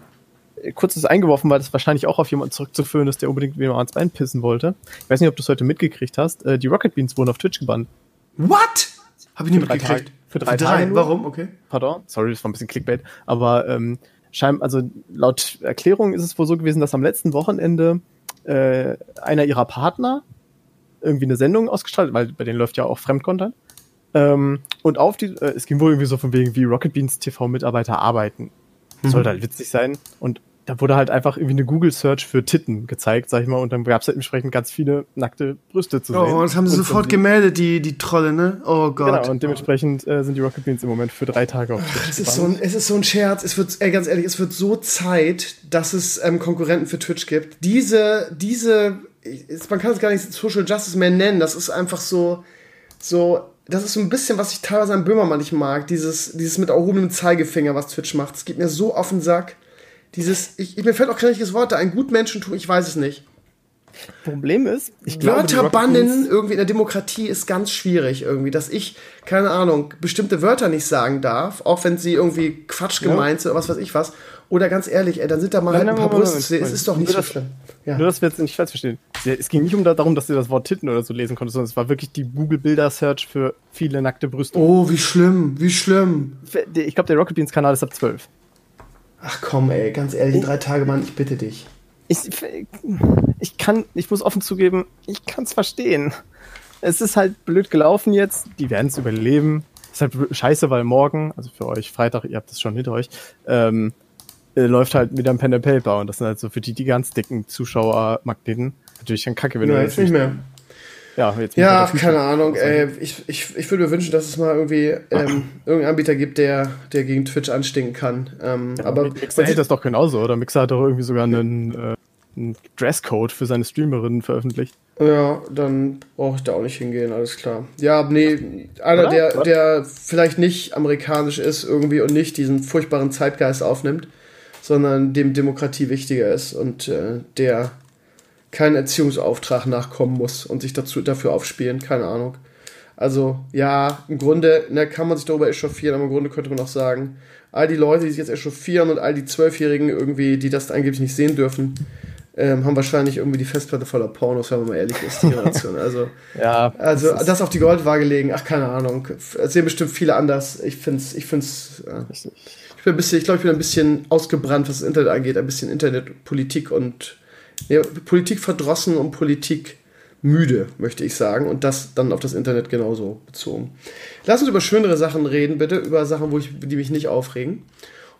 kurzes eingeworfen, weil das wahrscheinlich auch auf jemanden zurückzuführen ist, der unbedingt wieder ans Bein pissen wollte. Ich weiß nicht, ob du es heute mitgekriegt hast. Äh, die Rocket Beans wurden auf Twitch gebannt. What? Hab ich nicht mitgekriegt. Für drei, drei Tage. Warum? Okay. Pardon. Sorry, das war ein bisschen Clickbait. Aber ähm, scheinbar, also laut Erklärung ist es wohl so gewesen, dass am letzten Wochenende äh, einer ihrer Partner irgendwie eine Sendung ausgestrahlt, weil bei denen läuft ja auch Fremdcontent. Ähm, und auf die, äh, es ging wohl irgendwie so von wegen, wie Rocket Beans TV-Mitarbeiter arbeiten. Mhm. Sollte halt witzig sein. Und da wurde halt einfach irgendwie eine Google-Search für Titten gezeigt, sag ich mal, und dann gab es halt entsprechend ganz viele nackte Brüste zu oh, sehen. Oh, das haben sie und sofort gemeldet, die, die Trolle, ne? Oh Gott. Genau, und dementsprechend äh, sind die Rocket Beans im Moment für drei Tage auf Twitch. Es ist, so ein, es ist so ein Scherz. Es wird, ey, ganz ehrlich, es wird so Zeit, dass es ähm, Konkurrenten für Twitch gibt. Diese, diese, man kann es gar nicht Social Justice mehr nennen. Das ist einfach so, so, das ist so ein bisschen, was ich teilweise an Böhmermann nicht mag. Dieses, dieses mit erhobenem Zeigefinger, was Twitch macht. Es geht mir so auf den Sack. Dieses, ich, mir fällt auch kein richtiges Wort da, ein Gutmenschentum, ich weiß es nicht. Problem ist, ich glaube, Wörter bannen irgendwie in der Demokratie ist ganz schwierig irgendwie, dass ich, keine Ahnung, bestimmte Wörter nicht sagen darf, auch wenn sie irgendwie Quatsch gemeint sind oder was weiß ich was. Oder ganz ehrlich, ey, dann sind da mal halt ein paar Brüste. Es ist doch nicht so schlimm. Ja. Nur, dass wir jetzt nicht falsch verstehen. Es ging nicht um darum, dass du das Wort Titten oder so lesen konntest, sondern es war wirklich die Google-Bilder-Search für viele nackte Brüste. Oh, wie schlimm, wie schlimm. Ich glaube, der Rocket Beans-Kanal ist ab 12. Ach komm, ey, ganz ehrlich, drei Tage, Mann, ich bitte dich. Ich, ich kann, ich muss offen zugeben, ich kann es verstehen. Es ist halt blöd gelaufen jetzt, die werden es überleben. Ist halt scheiße, weil morgen, also für euch Freitag, ihr habt es schon hinter euch, ähm, äh, läuft halt wieder ein Pen and Paper und das sind halt so für die, die ganz dicken Zuschauermagneten natürlich dann kacke, wenn ja, du jetzt nicht mehr. Ja, jetzt ja keine Ahnung. Ey, ich, ich, ich würde mir wünschen, dass es mal irgendwie ähm, irgendeinen Anbieter gibt, der, der gegen Twitch anstinken kann. Ähm, ja, aber Mixer hält das doch genauso, oder? Mixer hat doch irgendwie sogar einen, äh, einen Dresscode für seine Streamerinnen veröffentlicht. Ja, dann brauche ich da auch nicht hingehen, alles klar. Ja, nee, einer, der, der vielleicht nicht amerikanisch ist irgendwie und nicht diesen furchtbaren Zeitgeist aufnimmt, sondern dem Demokratie wichtiger ist und äh, der keinen Erziehungsauftrag nachkommen muss und sich dazu, dafür aufspielen, keine Ahnung. Also, ja, im Grunde ne, kann man sich darüber echauffieren, aber im Grunde könnte man auch sagen, all die Leute, die sich jetzt echauffieren und all die Zwölfjährigen irgendwie, die das angeblich nicht sehen dürfen, ähm, haben wahrscheinlich irgendwie die Festplatte voller Pornos, wenn man mal ehrlich ist, die Generation. Also, ja, also das, das auf die Goldwaage legen, ach, keine Ahnung. Das sehen bestimmt viele anders. Ich finde es, ich finde es, ja. ich, bin ein bisschen, ich glaube, ich bin ein bisschen ausgebrannt, was das Internet angeht, ein bisschen Internetpolitik und ja, Politik verdrossen und Politik müde, möchte ich sagen. Und das dann auf das Internet genauso bezogen. Lass uns über schönere Sachen reden, bitte. Über Sachen, wo ich, die mich nicht aufregen.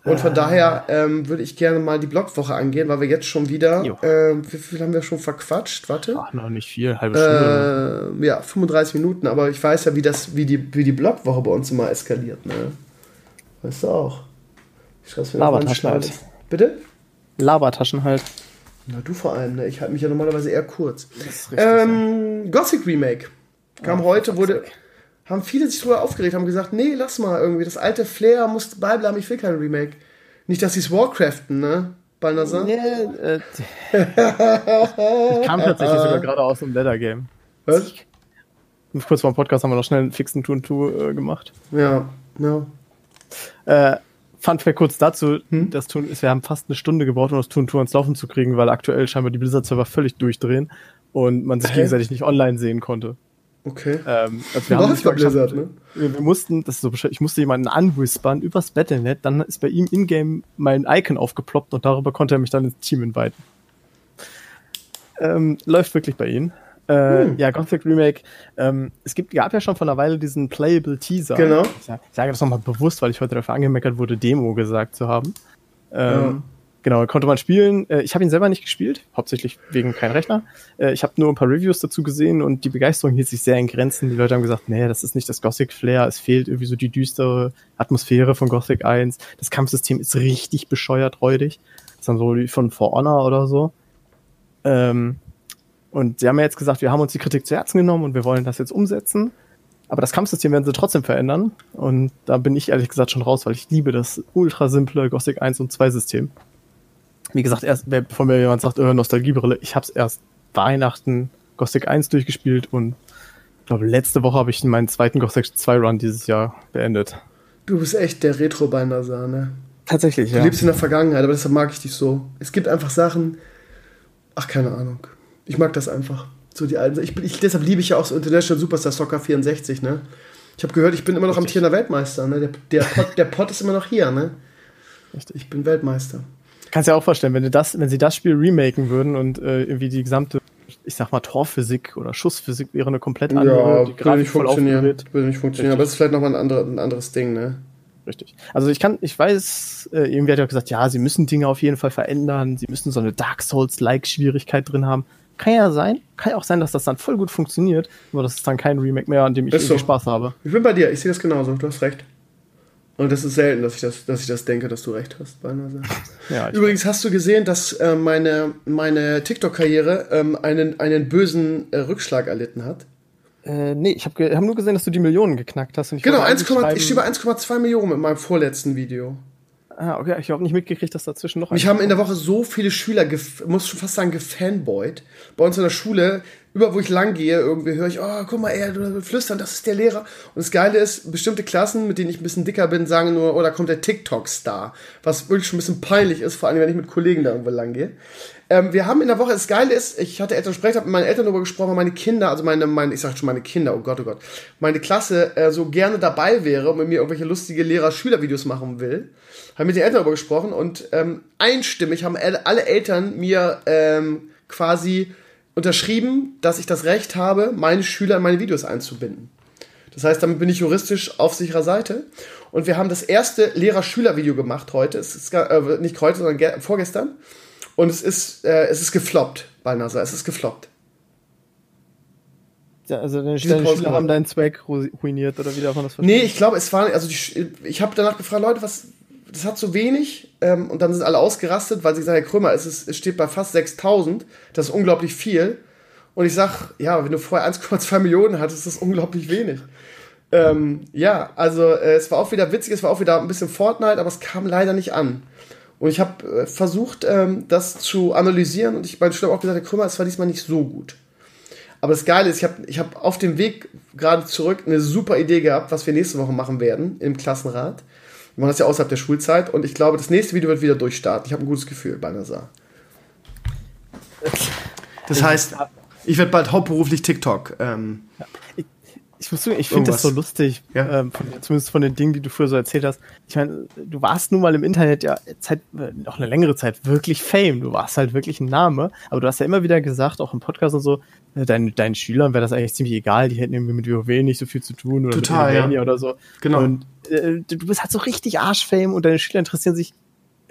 Und von ah. daher ähm, würde ich gerne mal die Blogwoche angehen, weil wir jetzt schon wieder. Äh, wie viel haben wir schon verquatscht? Warte. Ach, noch nicht viel, halbe Stunde. Äh, ja, 35 Minuten, aber ich weiß ja, wie das, wie die, wie die Blogwoche bei uns immer eskaliert, ne? Weißt du auch. Ich schreib's mir Labertaschen halt. Bitte? Labertaschen halt. Na, du vor allem, ne? Ich halte mich ja normalerweise eher kurz. Ähm, Gothic Remake. Kam oh, heute, wurde. Haben viele sich drüber aufgeregt, haben gesagt, nee, lass mal irgendwie. Das alte Flair muss beibleiben, ich will kein Remake. Nicht, dass sie es Warcraften, ne? Balnasar? Nee, äh, ich kam tatsächlich sogar gerade aus dem Leather Game. Was? Kurz vor dem Podcast haben wir noch schnell einen fixen Tour äh, gemacht. Ja, ja. Äh, Fun Fact kurz dazu, hm? das Tun ist, wir haben fast eine Stunde gebraucht, um das Tun Tour ans Laufen zu kriegen, weil aktuell scheinbar die Blizzard-Server völlig durchdrehen und man sich Hä? gegenseitig nicht online sehen konnte. Okay. Ähm, also wir, haben Blizzard, ne? wir, wir, mussten, das ist so ich musste jemanden anwhispern übers Battlenet, dann ist bei ihm in-game mein Icon aufgeploppt und darüber konnte er mich dann ins Team inviten. Ähm, läuft wirklich bei ihm. Äh, hm. Ja, Gothic Remake. Ähm, es gibt, gab ja schon vor einer Weile diesen Playable Teaser. Genau. Ich, sage das nochmal bewusst, weil ich heute dafür angemeckert wurde, Demo gesagt zu haben. Ähm, ja. Genau, konnte man spielen. Äh, ich habe ihn selber nicht gespielt, hauptsächlich wegen kein Rechner. Äh, ich habe nur ein paar Reviews dazu gesehen und die Begeisterung hielt sich sehr in Grenzen. Die Leute haben gesagt, nee, das ist nicht das Gothic Flair, es fehlt irgendwie so die düstere Atmosphäre von Gothic 1. Das Kampfsystem ist richtig bescheuert räudig. Das ist dann so wie von For Honor oder so. Ähm, und sie haben ja jetzt gesagt, wir haben uns die Kritik zu Herzen genommen und wir wollen das jetzt umsetzen. Aber das Kampfsystem werden sie trotzdem verändern. Und da bin ich ehrlich gesagt schon raus, weil ich liebe das ultra simple Gothic 1 und 2 System. Wie gesagt, erst, bevor mir jemand sagt, äh, Nostalgiebrille, ich habe es erst Weihnachten Gothic 1 durchgespielt und ich glaube, letzte Woche habe ich meinen zweiten Gothic 2 Run dieses Jahr beendet. Du bist echt der Retro-Binder, ne? Tatsächlich, ja. Du lebst in der Vergangenheit, aber deshalb mag ich dich so. Es gibt einfach Sachen, ach, keine Ahnung. Ich mag das einfach. So die alten. Ich, ich, deshalb liebe ich ja auch so International Superstar Soccer 64, ne? Ich habe gehört, ich bin immer noch am amtierender Weltmeister, ne? Der, der, Pot, der Pot ist immer noch hier, ne? Richtig. Ich bin Weltmeister kannst ja auch vorstellen, wenn, du das, wenn sie das Spiel remaken würden und äh, irgendwie die gesamte, ich sag mal, Torphysik oder Schussphysik wäre eine komplett andere. Ja, die würde nicht funktionieren. Würde nicht funktionieren, aber das ist vielleicht nochmal ein, andere, ein anderes Ding, ne? Richtig. Also ich kann, ich weiß, äh, irgendwie hat er gesagt, ja, sie müssen Dinge auf jeden Fall verändern, sie müssen so eine Dark Souls-like Schwierigkeit drin haben. Kann ja sein. Kann ja auch sein, dass das dann voll gut funktioniert, aber das ist dann kein Remake mehr, an dem ich irgendwie so. Spaß habe. Ich bin bei dir, ich sehe das genauso, du hast recht. Und das ist selten, dass ich das, dass ich das denke, dass du recht hast, beinahe. Ja, Übrigens hast du gesehen, dass äh, meine, meine TikTok-Karriere ähm, einen, einen bösen äh, Rückschlag erlitten hat. Äh, nee, ich habe hab nur gesehen, dass du die Millionen geknackt hast. ich genau, 1, ich stehe bei 1,2 Millionen mit meinem vorletzten Video. Ah, okay, ich habe nicht mitgekriegt, dass dazwischen noch. Mich haben in der Woche so viele Schüler, muss schon fast sagen, gefanboyt. Bei uns in der Schule über wo ich lang gehe, irgendwie höre ich, oh, guck mal, er du flüstern, das ist der Lehrer. Und das Geile ist, bestimmte Klassen, mit denen ich ein bisschen dicker bin, sagen nur, oh, da kommt der TikTok-Star. Was wirklich schon ein bisschen peinlich ist, vor allem, wenn ich mit Kollegen da irgendwo lang gehe. Ähm, wir haben in der Woche, das Geile ist, ich hatte Eltern sprechen, habe mit meinen Eltern darüber gesprochen, meine Kinder, also meine, meine ich sag schon meine Kinder, oh Gott, oh Gott, meine Klasse äh, so gerne dabei wäre und mit mir irgendwelche lustige Lehrer-Schüler-Videos machen will. Habe mit den Eltern darüber gesprochen und ähm, einstimmig haben alle Eltern mir ähm, quasi unterschrieben, dass ich das Recht habe, meine Schüler in meine Videos einzubinden. Das heißt, damit bin ich juristisch auf sicherer Seite. Und wir haben das erste Lehrer-Schüler-Video gemacht heute. Es ist äh, nicht heute, sondern vorgestern. Und es ist, äh, es ist gefloppt bei NASA. Es ist gefloppt. Ja, also deine, deine Schüler haben deinen Zweck ruiniert oder wie darf man das verstehen? Nee, ich glaube, es war, also die, ich habe danach gefragt, Leute, was, das hat zu wenig ähm, und dann sind alle ausgerastet, weil sie sagen, Herr Krömer, es, ist, es steht bei fast 6000, das ist unglaublich viel. Und ich sag, ja, wenn du vorher 1,2 Millionen hattest, ist das unglaublich wenig. Ähm, ja, also äh, es war auch wieder witzig, es war auch wieder ein bisschen Fortnite, aber es kam leider nicht an. Und ich habe äh, versucht, ähm, das zu analysieren und ich meine Schüler auch gesagt, Herr Krömer, es war diesmal nicht so gut. Aber das Geile ist, ich habe ich hab auf dem Weg gerade zurück eine super Idee gehabt, was wir nächste Woche machen werden im Klassenrat. Wir machen das ja außerhalb der Schulzeit und ich glaube, das nächste Video wird wieder durchstarten. Ich habe ein gutes Gefühl bei NASA. Das heißt, ich werde bald hauptberuflich TikTok. Ähm, Ich, ich, ich finde das so lustig, ja? ähm, von, zumindest von den Dingen, die du früher so erzählt hast. Ich meine, du warst nun mal im Internet ja Zeit, noch eine längere Zeit wirklich Fame. Du warst halt wirklich ein Name. Aber du hast ja immer wieder gesagt, auch im Podcast und so, äh, deinen, deinen Schülern wäre das eigentlich ziemlich egal, die hätten irgendwie mit WoW nicht so viel zu tun oder Total, mit ja. oder so. Genau. Und äh, du bist halt so richtig Arschfame und deine Schüler interessieren sich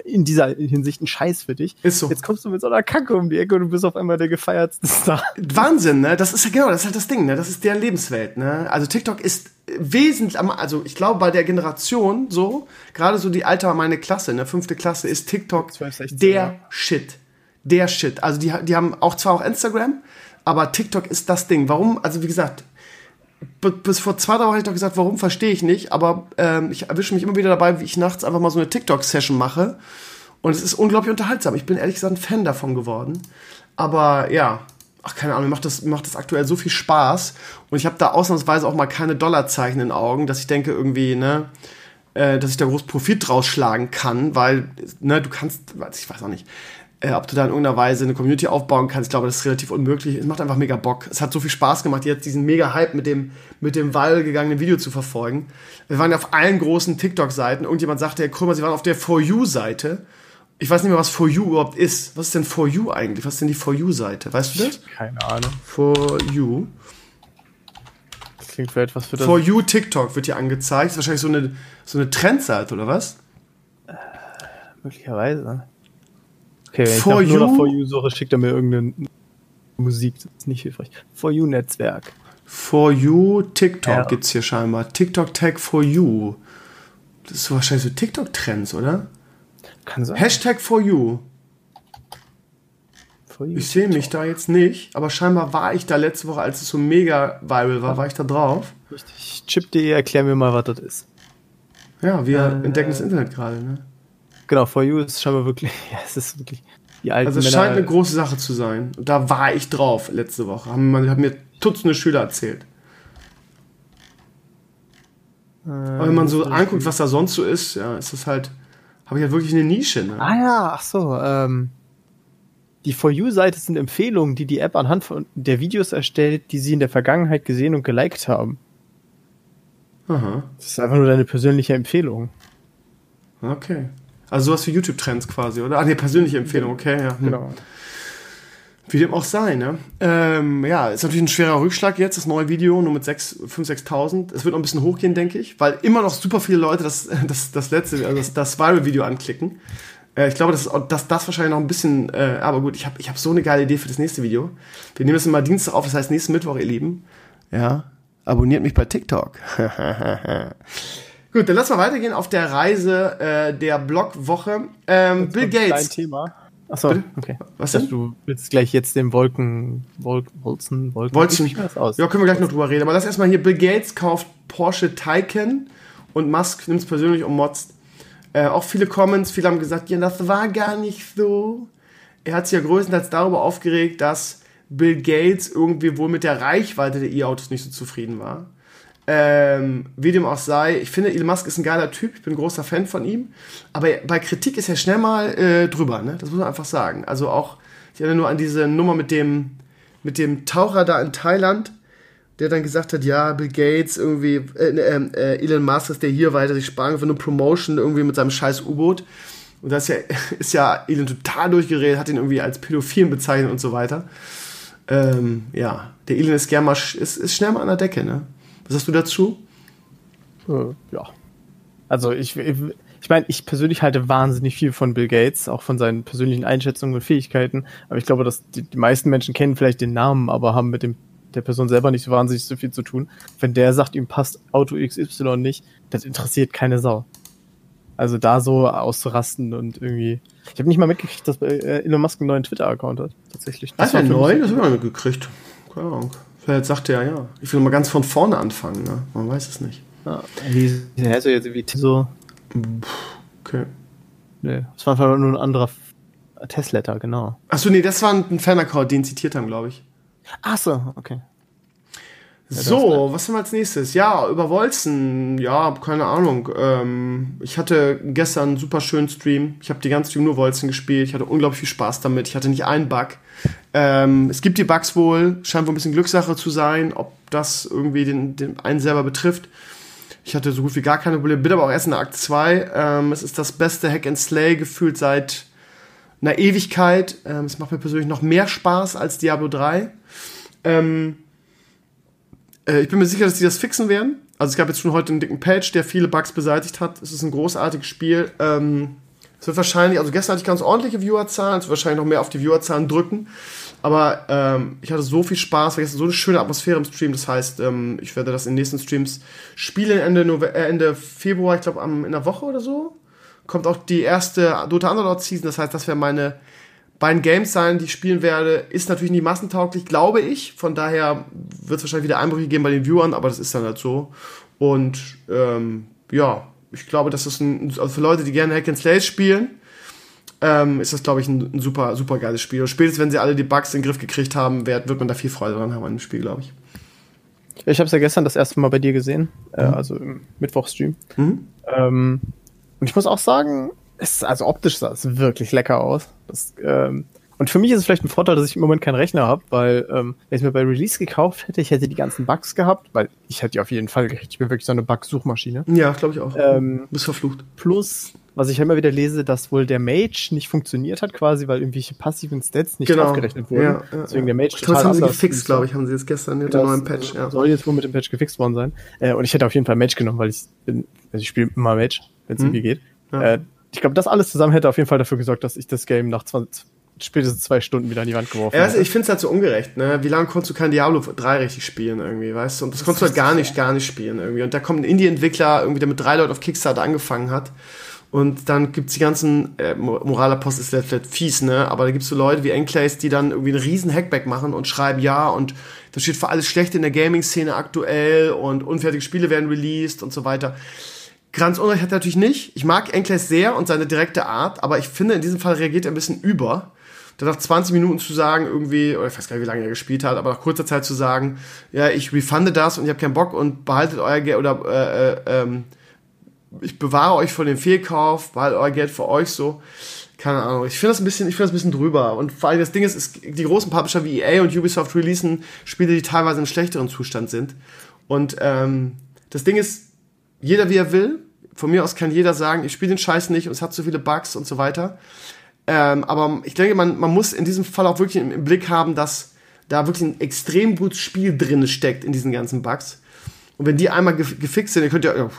in dieser Hinsicht ein Scheiß für dich. Ist so. Jetzt kommst du mit so einer Kacke um die Ecke und du bist auf einmal der gefeiertste Star. Wahnsinn, ne? Das ist ja genau, das ist halt das Ding, ne? Das ist deren Lebenswelt, ne? Also TikTok ist wesentlich, also ich glaube bei der Generation so, gerade so die Alter meine Klasse, ne, fünfte Klasse, ist TikTok 12, 16, der ja. Shit. Der Shit. Also die, die haben auch zwar auch Instagram, aber TikTok ist das Ding. Warum? Also wie gesagt, bis vor zwei Tagen habe ich doch gesagt, warum verstehe ich nicht, aber ähm, ich erwische mich immer wieder dabei, wie ich nachts einfach mal so eine TikTok-Session mache. Und es ist unglaublich unterhaltsam. Ich bin ehrlich gesagt ein Fan davon geworden. Aber ja, ach keine Ahnung, mir macht das, macht das aktuell so viel Spaß. Und ich habe da ausnahmsweise auch mal keine Dollarzeichen in den Augen, dass ich denke irgendwie, ne, äh, dass ich da groß Profit draus schlagen kann, weil, ne, du kannst, ich weiß auch nicht äh, ob du da in irgendeiner Weise eine Community aufbauen kannst. Ich glaube, das ist relativ unmöglich. Es macht einfach mega Bock. Es hat so viel Spaß gemacht, jetzt diesen mega Hype mit dem, mit dem Wall gegangenen Video zu verfolgen. Wir waren ja auf allen großen TikTok-Seiten. Irgendjemand sagte, guck mal, sie waren auf der For You-Seite. Ich weiß nicht mehr, was For You überhaupt ist. Was ist denn For You eigentlich? Was ist denn die For You-Seite? Weißt du das? Keine Ahnung. For You. Das klingt vielleicht was für das. For You TikTok wird hier angezeigt. Das ist wahrscheinlich so eine, so eine Trendseite, oder was? Möglicherweise. Okay, wenn For ich nach, nur You? nach For You suche, schickt er mir irgendeine Musik. Das ist nicht hilfreich. For You Netzwerk. For You TikTok Ja. gibt's hier scheinbar. TikTok Tag For You. Das ist wahrscheinlich so TikTok-Trends, oder? Kann sein. Hashtag For You. For You Ich sehe mich da jetzt nicht, aber scheinbar war ich da letzte Woche, als es so mega viral war, war ich da drauf. Richtig. Chip.de, erklär mir mal, was das ist. Ja, wir Äh, entdecken das Internet gerade, ne? Genau, For You ist scheinbar wirklich, ja, es ist wirklich die alten Also es Männer. scheint eine große Sache zu sein. Und da war ich drauf letzte Woche. Haben, man- haben mir Dutzende Schüler erzählt. Aber wenn man so anguckt, was da sonst so ist, ja, ist das halt, habe ich halt wirklich eine Nische. Ne? Ah ja, ach so. Ähm, die For You-Seite sind Empfehlungen, die die App anhand von der Videos erstellt, die sie in der Vergangenheit gesehen und geliked haben. Aha, Das ist einfach nur deine persönliche Empfehlung. okay. Also sowas wie YouTube-Trends quasi, oder? Ah, ne, persönliche Empfehlung, okay, ja. Hm. Genau. Wie dem auch sei, ne? Ähm, ja, ist natürlich ein schwerer Rückschlag jetzt, das neue Video, nur mit 6, 5.000, 6.000. Es wird noch ein bisschen hochgehen, denke ich, weil immer noch super viele Leute das, das, das letzte, also das, das Viral-Video anklicken. Äh, ich glaube, dass, dass das wahrscheinlich noch ein bisschen, äh, aber gut, ich habe ich hab so eine geile Idee für das nächste Video. Wir nehmen das immer Dienstag auf, das heißt nächsten Mittwoch, ihr Lieben. Ja, abonniert mich bei TikTok. gut, dann lass mal weitergehen auf der Reise äh, der Blogwoche. Ähm, Bill Gates. Thema. Achso, Bitte? okay. Was denn? du willst gleich jetzt den Wolken, Wolken, Wolzen, Wolken, Wolzen. Man das aus? Ja, können wir gleich noch drüber reden. Aber lass erstmal hier, Bill Gates kauft Porsche Taycan und Musk nimmt es persönlich und motzt. Äh, auch viele Comments, viele haben gesagt, ja, das war gar nicht so. Er hat sich ja größtenteils darüber aufgeregt, dass Bill Gates irgendwie wohl mit der Reichweite der E-Autos nicht so zufrieden war. Ähm, wie dem auch sei, ich finde, Elon Musk ist ein geiler Typ, ich bin ein großer Fan von ihm, aber bei Kritik ist er schnell mal äh, drüber, ne? das muss man einfach sagen. Also auch, ich erinnere nur an diese Nummer mit dem, mit dem Taucher da in Thailand, der dann gesagt hat, ja, Bill Gates irgendwie, äh, äh, äh, Elon Musk ist der hier weiter sich sparen für eine Promotion irgendwie mit seinem scheiß U-Boot. Und da ist ja, ist ja Elon total durchgeredet, hat ihn irgendwie als Pädophilen bezeichnet und so weiter. Ähm, ja, der Elon ist gern mal, ist, ist schnell mal an der Decke, ne? Was hast du dazu? Äh, ja. Also ich, ich, meine, ich persönlich halte wahnsinnig viel von Bill Gates, auch von seinen persönlichen Einschätzungen und Fähigkeiten. Aber ich glaube, dass die, die meisten Menschen kennen vielleicht den Namen, aber haben mit dem der Person selber nicht so wahnsinnig so viel zu tun. Wenn der sagt, ihm passt Auto XY nicht, das interessiert keine Sau. Also da so auszurasten und irgendwie. Ich habe nicht mal mitgekriegt, dass Elon Musk einen neuen Twitter-Account hat. Tatsächlich. Das war für neu, das habe ich noch nicht gekriegt. Keine Ahnung. Vielleicht sagt er ja. Ich will mal ganz von vorne anfangen, ne? Man weiß es nicht. Ja, wie, heißt ja jetzt irgendwie so. Okay. Nee, das war einfach nur ein anderer Testletter, genau. Achso, nee, das war ein Fan-Account, den zitiert haben, glaube ich. Ach so, okay. So, was haben wir als nächstes? Ja, über Wolzen. Ja, keine Ahnung. Ähm, ich hatte gestern einen super schönen Stream. Ich habe die ganze Stream nur Wolzen gespielt. Ich hatte unglaublich viel Spaß damit. Ich hatte nicht einen Bug. Ähm, es gibt die Bugs wohl. Scheint wohl ein bisschen Glückssache zu sein, ob das irgendwie den, den einen selber betrifft. Ich hatte so gut wie gar keine Probleme. Bin aber auch erst in der Akt 2. Ähm, es ist das beste Hack and Slay gefühlt seit einer Ewigkeit. Ähm, es macht mir persönlich noch mehr Spaß als Diablo 3. Ähm, äh, ich bin mir sicher, dass die das fixen werden. Also es gab jetzt schon heute einen dicken Patch, der viele Bugs beseitigt hat. Es ist ein großartiges Spiel. Ähm, es wird wahrscheinlich, also gestern hatte ich ganz ordentliche Viewerzahlen, es wird wahrscheinlich noch mehr auf die Viewerzahlen drücken. Aber ähm, ich hatte so viel Spaß, war gestern so eine schöne Atmosphäre im Stream. Das heißt, ähm, ich werde das in nächsten Streams spielen Ende, Nove äh, Ende Februar, ich glaube in der Woche oder so. Kommt auch die erste Dota Underlord Season. Das heißt, das wäre meine beiden Games sein, die ich spielen werde. Ist natürlich nicht massentauglich, glaube ich. Von daher wird es wahrscheinlich wieder Einbrüche geben bei den Viewern, aber das ist dann halt so. Und ähm, ja, ich glaube, das ein, also für Leute, die gerne Hack and Slay spielen, ähm, ist das, glaube ich, ein, ein, super, super geiles Spiel. Und spätestens, wenn sie alle die Bugs in den Griff gekriegt haben, wird, wird man da viel Freude dran haben an dem Spiel, glaube ich. Ich habe es ja gestern das erste Mal bei dir gesehen, äh, also im Mittwochstream. Mhm. Ähm, und ich muss auch sagen, es, also optisch sah es wirklich lecker aus. Das, ähm, und für mich ist es vielleicht ein Vorteil, dass ich im Moment keinen Rechner habe, weil ähm, wenn ich es mir bei Release gekauft hätte, ich hätte die ganzen Bugs gehabt, weil ich hätte die auf jeden Fall gekriegt. Ich bin wirklich so eine Bug-Suchmaschine. Ja, glaube ich auch. Ähm, Bist verflucht. plus was ich immer wieder lese, dass wohl der Mage nicht funktioniert hat, quasi, weil irgendwelche passiven Stats nicht Genau. aufgerechnet wurden. Ja, ja, Deswegen der Mage Ich glaube, das haben sie gefixt, glaube ich, haben sie jetzt gestern mit dem Das, neuen Patch. Ja. Soll jetzt wohl mit dem Patch gefixt worden sein. Äh, und ich hätte auf jeden Fall Mage genommen, weil ich bin, also ich spiele immer Mage, wenn es Mhm. irgendwie geht. Ja. Äh, ich glaube, das alles zusammen hätte auf jeden Fall dafür gesorgt, dass ich das Game nach 20, spätestens zwei Stunden wieder an die Wand geworfen Ja, hätte. ich finde es halt so ungerecht, ne? Wie lange konntest du kein Diablo 3 richtig spielen irgendwie, weißt du? Und das, konntest du halt gar nicht, gar nicht spielen irgendwie. Und da kommt ein Indie-Entwickler irgendwie, der mit drei Leuten auf Kickstarter angefangen hat. Und dann gibt's die ganzen, äh, Moralapost ist vielleicht fies, ne? Aber da gibt's so Leute wie Enclays, die dann irgendwie einen riesen Hackback machen und schreiben, ja, und das steht für alles schlecht in der Gaming-Szene aktuell und unfertige Spiele werden released und so weiter. Ganz Unrecht hat er natürlich nicht. Ich mag Enclays sehr und seine direkte Art, aber ich finde, in diesem Fall reagiert er ein bisschen über. Da nach 20 Minuten zu sagen, irgendwie, oder ich weiß gar nicht, wie lange er gespielt hat, aber nach kurzer Zeit zu sagen, ja, ich refunde das und ich habe keinen Bock und behaltet euer Geld oder äh, äh, ähm, ich bewahre euch vor dem Fehlkauf, behaltet euer Geld für euch so. Keine Ahnung. Ich finde das ein bisschen, ich finde das ein bisschen drüber. Und vor allem das Ding ist, ist, die großen Publisher wie EA und Ubisoft releasen Spiele, die teilweise im schlechteren Zustand sind. Und ähm, das Ding ist, jeder wie er will. Von mir aus kann jeder sagen, ich spiele den Scheiß nicht und es hat zu viele Bugs und so weiter. Ähm, aber ich denke, man, man muss in diesem Fall auch wirklich im, im Blick haben, dass da wirklich ein extrem gutes Spiel drin steckt in diesen ganzen Bugs. Und wenn die einmal gef gefixt sind, ihr könnt ja, ja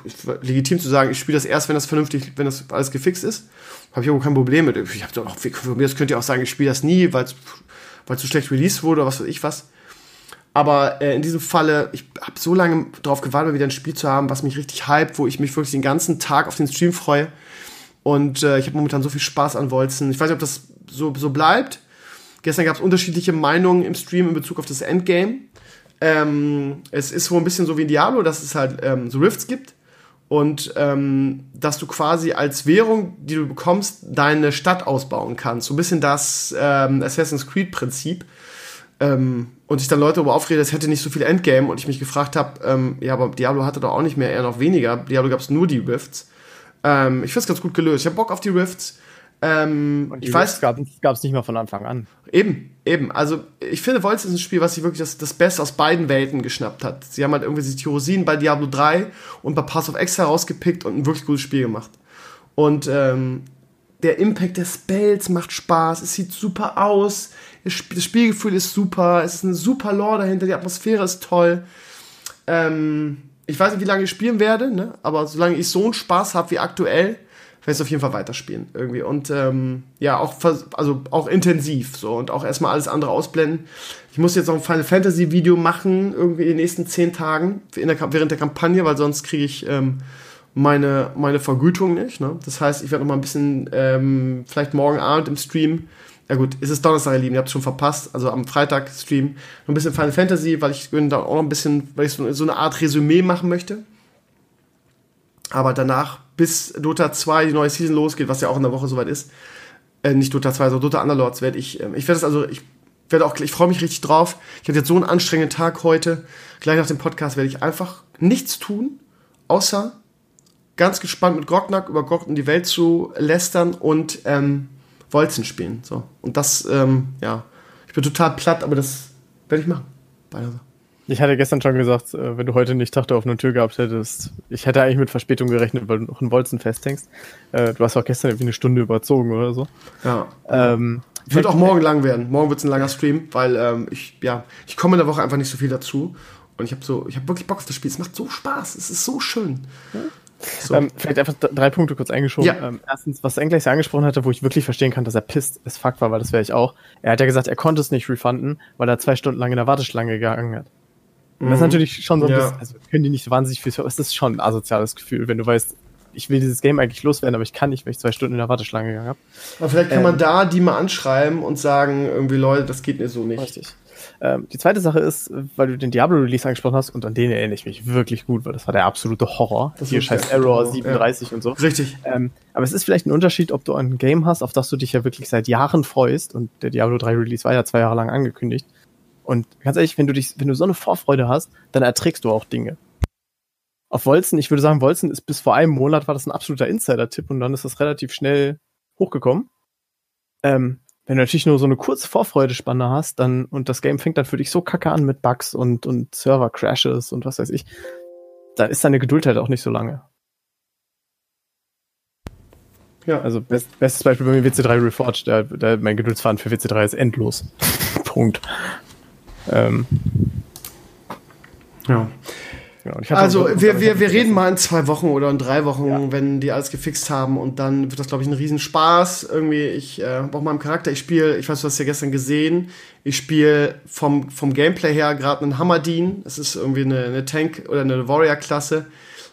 legitim zu sagen, ich spiele das erst, wenn das vernünftig, wenn das alles gefixt ist. Habe ich auch kein Problem mit. Ich hab doch auch, von mir aus könnt ihr auch sagen, ich spiele das nie, weil es zu schlecht released wurde oder was weiß ich was. Aber äh, in diesem Falle, ich habe so lange darauf gewartet, mal wieder ein Spiel zu haben, was mich richtig hypt, wo ich mich wirklich den ganzen Tag auf den Stream freue. Und äh, ich habe momentan so viel Spaß an Wolzen. Ich weiß nicht, ob das so, so bleibt. Gestern gab es unterschiedliche Meinungen im Stream in Bezug auf das Endgame. Ähm, es ist wohl ein bisschen so wie in Diablo, dass es halt ähm, so Rifts gibt. Und ähm, dass du quasi als Währung, die du bekommst, deine Stadt ausbauen kannst. So ein bisschen das ähm, Assassin's Creed-Prinzip. Ähm, und sich dann Leute darüber aufreden, es hätte nicht so viel Endgame und ich mich gefragt habe, ähm, ja, aber Diablo hatte doch auch nicht mehr, eher noch weniger. Diablo gab es nur die Rifts. Ich finde es ganz gut gelöst. Ich habe Bock auf die Rifts. Ähm, Und ich weiß, gab es nicht mal von Anfang an. Eben, eben. Also ich finde, Volz ist ein Spiel, was sich wirklich das, das Beste aus beiden Welten geschnappt hat. Sie haben halt irgendwie die Tyrosinen bei Diablo 3 und bei Pass of Exile rausgepickt und ein wirklich gutes Spiel gemacht. Und ähm, der Impact der Spells macht Spaß, es sieht super aus, das Spielgefühl ist super, es ist eine super Lore dahinter, die Atmosphäre ist toll. Ähm, ich weiß nicht, wie lange ich spielen werde, ne? aber solange ich so einen Spaß habe wie aktuell, werde ich es auf jeden Fall weiterspielen irgendwie. Und ähm, ja, auch, also auch intensiv so und auch erstmal alles andere ausblenden. Ich muss jetzt noch ein Final Fantasy Video machen, irgendwie in den nächsten zehn Tagen, der, während der Kampagne, weil sonst kriege ich ähm, meine, meine Vergütung nicht. Ne? Das heißt, ich werde noch mal ein bisschen, ähm, vielleicht morgen Abend im Stream, ja gut, es ist Donnerstag, ihr Lieben, ihr habt es schon verpasst, also am Freitag Stream, noch ein bisschen Final Fantasy, weil ich da auch noch ein bisschen, weil ich so, so eine Art Resümee machen möchte. Aber danach, bis Dota 2 die neue Season losgeht, was ja auch in der Woche soweit ist, äh, nicht Dota 2, sondern Dota Underlords, werde ich, ähm, ich werde es also, ich werde auch, ich freue mich richtig drauf. Ich hatte jetzt so einen anstrengenden Tag heute. Gleich nach dem Podcast werde ich einfach nichts tun, außer ganz gespannt mit Grognack über Gott und die Welt zu lästern und ähm, Wolzen spielen. So. Und das, ähm, ja, ich bin total platt, aber das werde ich machen. So. Ich hatte gestern schon gesagt, äh, wenn du heute nicht Tag der offenen Tür gehabt hättest, ich hätte eigentlich mit Verspätung gerechnet, weil du noch in Bolzen festhängst. Äh, du hast auch gestern irgendwie eine Stunde überzogen oder so. Ja. Ähm, Wird auch morgen lang werden. Morgen wird es ein langer Stream, weil ähm, ich, ja, ich komme in der Woche einfach nicht so viel dazu. Und ich habe so, ich habe wirklich Bock auf das Spiel. Es macht so Spaß. Es ist so schön. So. Ähm, vielleicht einfach drei Punkte kurz eingeschoben. Ja. Ähm, erstens, was Engleis ja angesprochen hatte, wo ich wirklich verstehen kann, dass er pisst as fuck war, weil das wäre ich auch. Er hat ja gesagt, er konnte es nicht refunden, weil er zwei Stunden lang in der Warteschlange gegangen hat. Und das ist natürlich schon so ein Ja. bisschen, also können die nicht so wahnsinnig viel, es ist schon ein asoziales Gefühl, wenn du weißt, ich will dieses Game eigentlich loswerden, aber ich kann nicht, weil ich zwei Stunden in der Warteschlange gegangen habe. Aber vielleicht kann man da die mal anschreiben und sagen, irgendwie, Leute, das geht mir so nicht. Richtig. Ähm, die zweite Sache ist, weil du den Diablo-Release angesprochen hast, und an den erinnere ich mich wirklich gut, weil das war der absolute Horror. Das Hier scheiß ja- Error genau, 37 und so. Richtig. Ähm, aber es ist vielleicht ein Unterschied, ob du ein Game hast, auf das du dich ja wirklich seit Jahren freust. Und der Diablo 3 Release war ja zwei Jahre lang angekündigt. Und ganz ehrlich, wenn du dich, wenn du so eine Vorfreude hast, dann erträgst du auch Dinge. Auf Wolzen, ich würde sagen, Wolzen ist bis vor einem Monat war das ein absoluter Insider-Tipp und dann ist das relativ schnell hochgekommen. Ähm, wenn du natürlich nur so eine kurze Vorfreudespanne hast, dann, und das Game fängt dann für dich so kacke an mit Bugs und, und Server-Crashes und was weiß ich, dann ist deine Geduld halt auch nicht so lange. Ja. Also best, bestes Beispiel bei mir WC3 Reforged, der, der, mein Geduldsfaden für WC3 ist endlos. Punkt. Ähm. Ja. Ja, also wir, wir, wir reden mal in zwei Wochen oder in drei Wochen, ja. wenn die alles gefixt haben und dann wird das, glaube ich, ein Riesenspaß. Irgendwie, ich äh, brauche meinem Charakter, ich spiele, ich weiß, du hast ja gestern gesehen, ich spiele vom, vom Gameplay her gerade einen Hammerdin. Es ist irgendwie eine, eine Tank- oder eine Warrior-Klasse,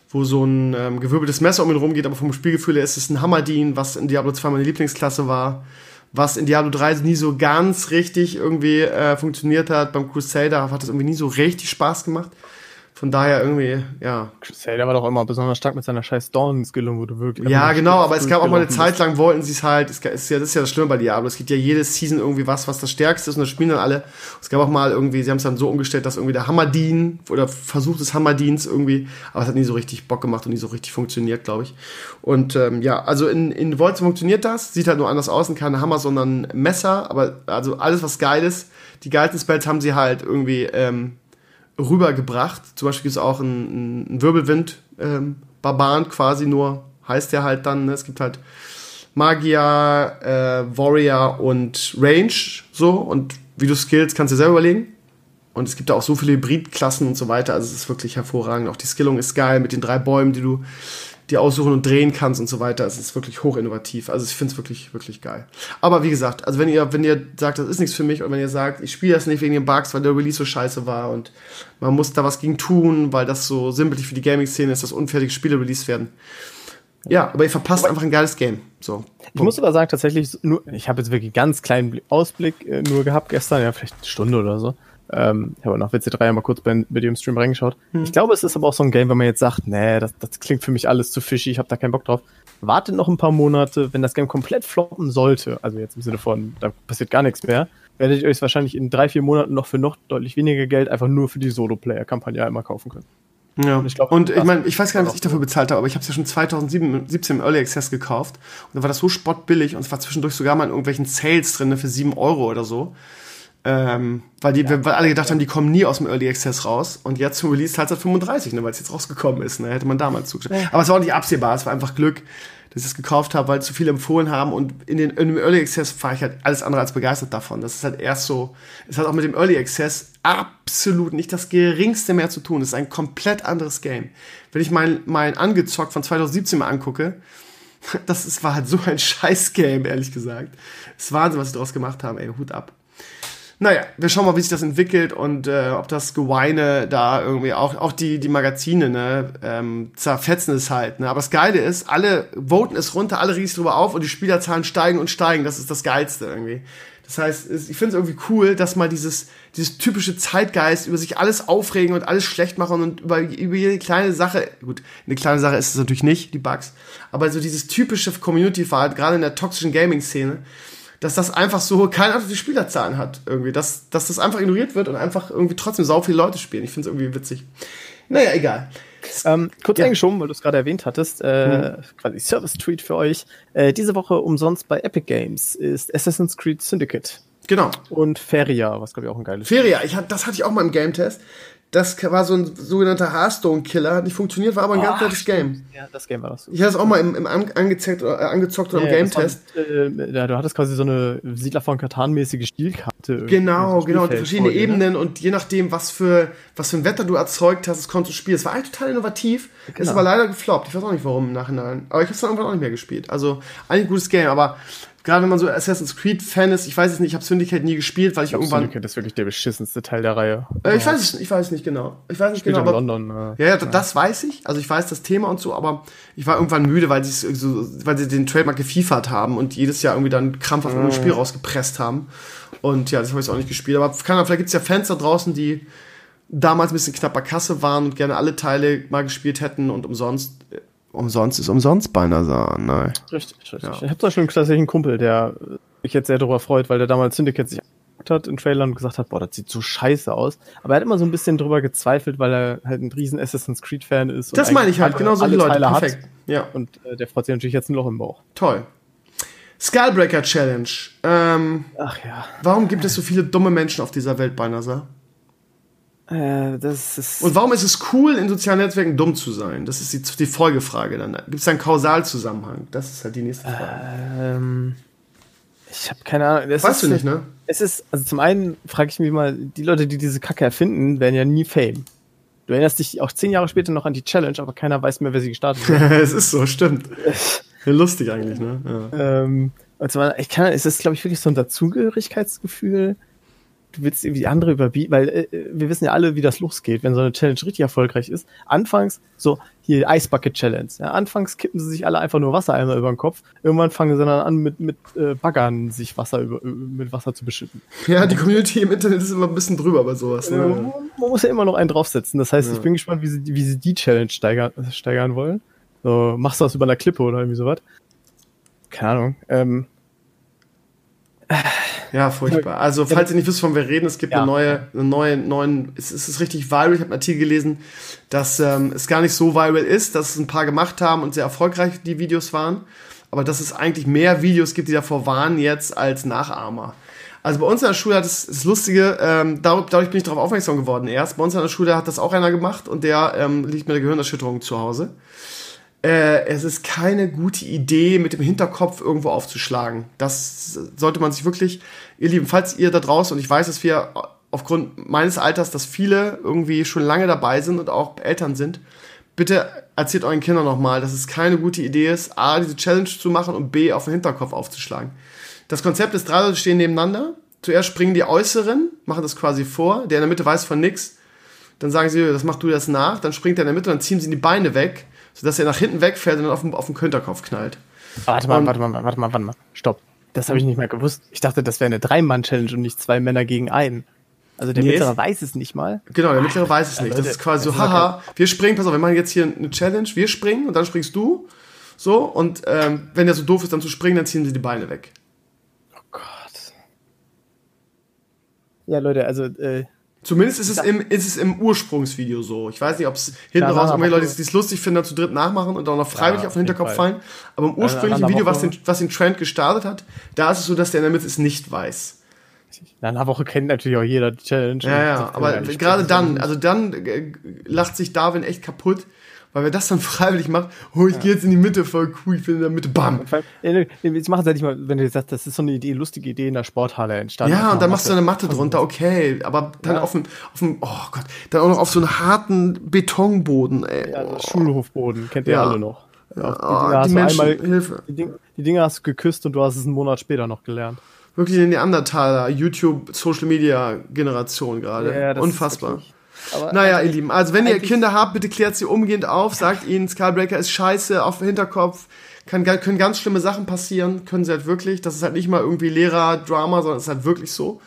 wo so ein ähm, gewirbeltes Messer um ihn rumgeht, aber vom Spielgefühl her ist es ein Hammerdin, was in Diablo 2 meine Lieblingsklasse war was in Diablo 3 nie so ganz richtig irgendwie äh, funktioniert hat. Beim Crusader hat es irgendwie nie so richtig Spaß gemacht. Von daher irgendwie, ja. Crusader war doch immer besonders stark mit seiner scheiß Dawn-Skillung, wo du wirklich. Ja, genau, aber es gab auch mal eine Zeit lang, wollten sie es halt, ist ja, das ist ja das Schlimme bei Diablo. Es gibt ja jede Season irgendwie was, was das Stärkste ist und das spielen dann alle. Es gab auch mal irgendwie, sie haben es dann so umgestellt, dass irgendwie der Hammerdien oder Versuch des Hammerdiens irgendwie, aber es hat nie so richtig Bock gemacht und nie so richtig funktioniert, glaube ich. Und ähm, ja, also in, in Volts funktioniert das, sieht halt nur anders aus und kein Hammer, sondern Messer, aber also alles, was geil ist. Die geilsten Spells haben sie halt irgendwie, ähm, rübergebracht. Zum Beispiel gibt es auch einen, einen Wirbelwind, ähm, quasi nur, heißt der halt dann. Ne? Es gibt halt Magier, äh, Warrior und Range, so. Und wie du skillst, kannst du selber überlegen. Und es gibt da auch so viele Hybridklassen und so weiter. Also es ist wirklich hervorragend. Auch die Skillung ist geil mit den drei Bäumen, die du dir aussuchen und drehen kannst und so weiter. Es ist wirklich hoch innovativ. Also ich finde es wirklich, wirklich geil. Aber wie gesagt, also wenn ihr, wenn ihr sagt, das ist nichts für mich, oder wenn ihr sagt, ich spiele das nicht wegen den Bugs, weil der Release so scheiße war und man muss da was gegen tun, weil das so sinnbildlich für die Gaming-Szene ist, dass unfertige Spiele released werden. Ja, aber ihr verpasst einfach ein geiles Game. So. Ich muss aber sagen, tatsächlich, nur, ich habe jetzt wirklich ganz kleinen Ausblick äh, nur gehabt gestern, ja, vielleicht eine Stunde oder so. Ähm, ich habe nach WC3 mal kurz bei, bei dir im Stream reingeschaut. Hm. Ich glaube, es ist aber auch so ein Game, wenn man jetzt sagt, nee, das, das klingt für mich alles zu fishy, ich habe da keinen Bock drauf. Wartet noch ein paar Monate, wenn das Game komplett floppen sollte, also jetzt im Sinne von, da passiert gar nichts mehr, werdet ihr euch wahrscheinlich in drei, vier Monaten noch für noch deutlich weniger Geld einfach nur für die Solo-Player-Kampagne einmal kaufen können. Ja, und ich, glaub, und ich meine, ich weiß gar nicht, was ich dafür bezahlt habe, aber ich habe es ja schon 2017 im Early Access gekauft. Und da war das so spottbillig und es war zwischendurch sogar mal in irgendwelchen Sales drin für 7 Euro oder so. Ähm, weil, die, ja, weil alle gedacht haben, die kommen nie aus dem Early Access raus. Und jetzt zum Release halt 35, ne, weil es jetzt rausgekommen ist. Ne, hätte man damals zugeschaut. Ja. Aber es war auch nicht absehbar. Es war einfach Glück, dass ich es gekauft habe, weil zu viele empfohlen haben. Und in, den, in dem Early Access war ich halt alles andere als begeistert davon. Das ist halt erst so, es hat auch mit dem Early Access absolut nicht das geringste mehr zu tun. Es ist ein komplett anderes Game. Wenn ich mein, mein angezockt von 2017 mal angucke, das ist, war halt so ein scheiß Game, ehrlich gesagt. Es ist Wahnsinn, was sie daraus gemacht haben, ey, Hut ab. Naja, wir schauen mal, wie sich das entwickelt und äh, ob das Geweine da irgendwie auch, auch die, die Magazine, ne, ähm, zerfetzen es halt, ne. Aber das Geile ist, alle voten es runter, alle riechen drüber auf und die Spielerzahlen steigen und steigen. Das ist das Geilste irgendwie. Das heißt, ich finde es irgendwie cool, dass mal dieses, dieses typische Zeitgeist über sich alles aufregen und alles schlecht machen und über, über jede kleine Sache, gut, eine kleine Sache ist es natürlich nicht, die Bugs, aber so dieses typische Community-Verhalten, gerade in der toxischen Gaming-Szene, dass das einfach so keine Ahnung, die Spielerzahlen hat irgendwie, dass, dass das einfach ignoriert wird und einfach irgendwie trotzdem sau viele Leute spielen. Ich finde es irgendwie witzig. Naja, egal. Ähm, kurz ja. eingeschoben, weil du es gerade erwähnt hattest, äh, mhm. quasi Service-Tweet für euch. Äh, diese Woche umsonst bei Epic Games ist Assassin's Creed Syndicate. Genau. Und Feria, was glaube ich auch ein geiles Feria, ich das hatte ich auch mal im Game-Test. Das war so ein sogenannter Hearthstone-Killer, hat nicht funktioniert, war aber ein oh, ganz nettes Game. Ja, das Game war das. Ich hatte es auch mal im, im angezockt, oder, äh, angezockt oder ja, im Game-Test. Äh, ja, du hattest quasi so eine Siedler von Katan-mäßige Spielkarte. Genau, so genau, verschiedene dir, ne? Ebenen ne? und je nachdem, was für, was für ein Wetter du erzeugt hast, das konntest du spielen. Es war eigentlich total innovativ, genau. ist aber leider gefloppt. Ich weiß auch nicht warum im Nachhinein. Aber ich habe es dann irgendwann auch nicht mehr gespielt. Also, eigentlich ein gutes Game, aber gerade wenn man so Assassin's Creed Fan ist, ich weiß es nicht, ich habe Syndicate nie gespielt, weil ich, ich glaub, irgendwann Syndicate ist wirklich der beschissenste Teil der Reihe. Äh, ich weiß es ich weiß nicht genau. Ich weiß nicht Spielt genau, in aber, London. Äh, ja, ja, das weiß ich. Also ich weiß das Thema und so, aber ich war irgendwann müde, weil sie so, weil sie den Trademark gefiefert haben und jedes Jahr irgendwie dann krampfhaft mhm. ein Spiel rausgepresst haben. Und ja, das habe ich auch nicht gespielt, aber kann, vielleicht gibt's ja Fans da draußen, die damals ein bisschen knapper Kasse waren und gerne alle Teile mal gespielt hätten und umsonst umsonst ist umsonst beinahe sagen. Nein. Richtig, richtig. Ja. Ich habe da schon tatsächlich einen Kumpel, der mich jetzt sehr darüber freut, weil der damals Syndicate sich hat in Trailern und gesagt hat, boah, das sieht so scheiße aus. Aber er hat immer so ein bisschen drüber gezweifelt, weil er halt ein riesen Assassin's Creed Fan ist. Das meine ich halt, genau so die Leute. Teile Perfekt. Hat. Ja. Und äh, der freut sich natürlich jetzt ein Loch im Bauch. Toll. Skullbreaker Challenge. Ähm, Ach ja. Warum gibt es so viele dumme Menschen auf dieser Welt, Beinasa? Äh, das ist Und warum ist es cool, in sozialen Netzwerken dumm zu sein? Das ist die, die Folgefrage dann. Gibt es da einen Kausalzusammenhang? Das ist halt die nächste Frage. Ähm, ich habe keine Ahnung. Das weißt du nicht, ne? Es ist, also zum einen frage ich mich mal, die Leute, die diese Kacke erfinden, werden ja nie Fame. Du erinnerst dich auch zehn Jahre später noch an die Challenge, aber keiner weiß mehr, wer sie gestartet hat. es ist so, stimmt. Lustig eigentlich, ne? Ja. Ähm, also ich kann, es ist, glaube ich, wirklich so ein Dazugehörigkeitsgefühl du willst irgendwie andere überbieten, weil äh, wir wissen ja alle, wie das losgeht, wenn so eine Challenge richtig erfolgreich ist. Anfangs, so hier Eisbucket Challenge. Ja, anfangs kippen sie sich alle einfach nur Wassereimer über den Kopf. Irgendwann fangen sie dann an, mit, mit äh, Baggern sich Wasser über, mit Wasser zu beschütten. Ja, die Community im Internet ist immer ein bisschen drüber bei sowas. Ne? Man, man muss ja immer noch einen draufsetzen. Das heißt, ja. ich bin gespannt, wie sie, wie sie die Challenge steigern, steigern wollen. So, machst du das über einer Klippe oder irgendwie sowas? Keine Ahnung. Ähm, ja, furchtbar. Also, falls ihr nicht wisst, von wer reden, es gibt ja. eine neue, eine neue, neuen, es, es ist richtig viral. Ich habe einen Artikel gelesen, dass ähm, es gar nicht so viral ist, dass es ein paar gemacht haben und sehr erfolgreich die Videos waren. Aber dass es eigentlich mehr Videos gibt, die davor waren jetzt als Nachahmer. Also bei uns in der Schule hat es das Lustige, ähm, dadurch, dadurch bin ich darauf aufmerksam geworden erst. Bei uns in der Schule hat das auch einer gemacht und der ähm, liegt mit der Gehirnerschütterung zu Hause äh, es ist keine gute Idee, mit dem Hinterkopf irgendwo aufzuschlagen. Das sollte man sich wirklich, ihr Lieben, falls ihr da draußen, und ich weiß, dass wir aufgrund meines Alters, dass viele irgendwie schon lange dabei sind und auch Eltern sind, bitte erzählt euren Kindern nochmal, dass es keine gute Idee ist, A, diese Challenge zu machen und B, auf den Hinterkopf aufzuschlagen. Das Konzept ist, drei Leute stehen nebeneinander. Zuerst springen die Äußeren, machen das quasi vor, der in der Mitte weiß von nix. Dann sagen sie, das machst du das nach. Dann springt er in der Mitte, dann ziehen sie die Beine weg sodass er nach hinten wegfällt und dann auf den, auf den Hinterkopf knallt. Warte mal, und, warte mal, warte mal, warte mal. Stopp. Das habe ich nicht mehr gewusst. Ich dachte, das wäre eine Drei-Mann-Challenge und nicht zwei Männer gegen einen. Also der nee, Mittlere weiß es nicht mal. Genau, der Mittlere weiß es nicht. Das ist quasi so, haha, wir springen, pass auf, wir machen jetzt hier eine Challenge, wir springen und dann springst du. So, und ähm, wenn der so doof ist, dann zu springen, dann ziehen sie die Beine weg. Oh Gott. Ja, Leute, also äh, Zumindest ist es, im, ist es im Ursprungsvideo so. Ich weiß nicht, ob es hinten raus irgendwelche Leute, die es lustig finden, dann zu dritt nachmachen und dann noch freiwillig ja, auf den Hinterkopf fallen. Aber im ursprünglichen Video, was den, was den Trend gestartet hat, da ist es so, dass der in der Mitte es nicht weiß. Na, einer Woche kennt natürlich auch jeder die Challenge. Ja, ja, aber gerade dann, also dann äh, lacht sich Darwin echt kaputt, weil wer das dann freiwillig macht, oh, ich ja. gehe jetzt in die Mitte, voll cool, ich bin in der Mitte, bam. Jetzt machen sie nicht mal, wenn du jetzt sagst, das ist so eine Idee, lustige Idee in der Sporthalle entstanden. Ja, und dann machst du eine Matte drunter, okay, aber dann ja. auf dem, auf dem, oh Gott, dann auch noch auf so einen harten Betonboden, ey. Ja, oh. Schulhofboden, kennt ihr ja. alle noch. Ja, die, die Menschen, einmal, Hilfe. Die, Ding, die Dinge hast du geküsst und du hast es einen Monat später noch gelernt wirklich eine Neandertaler YouTube Social Media Generation gerade. Ja, Unfassbar. Wirklich, aber naja, ihr Lieben, also wenn ihr Kinder habt, bitte klärt sie umgehend auf, sagt ihnen, Skybreaker ist scheiße, auf dem Hinterkopf, kann, können ganz schlimme Sachen passieren, können sie halt wirklich. Das ist halt nicht mal irgendwie Lehrer-Drama, sondern es ist halt wirklich so.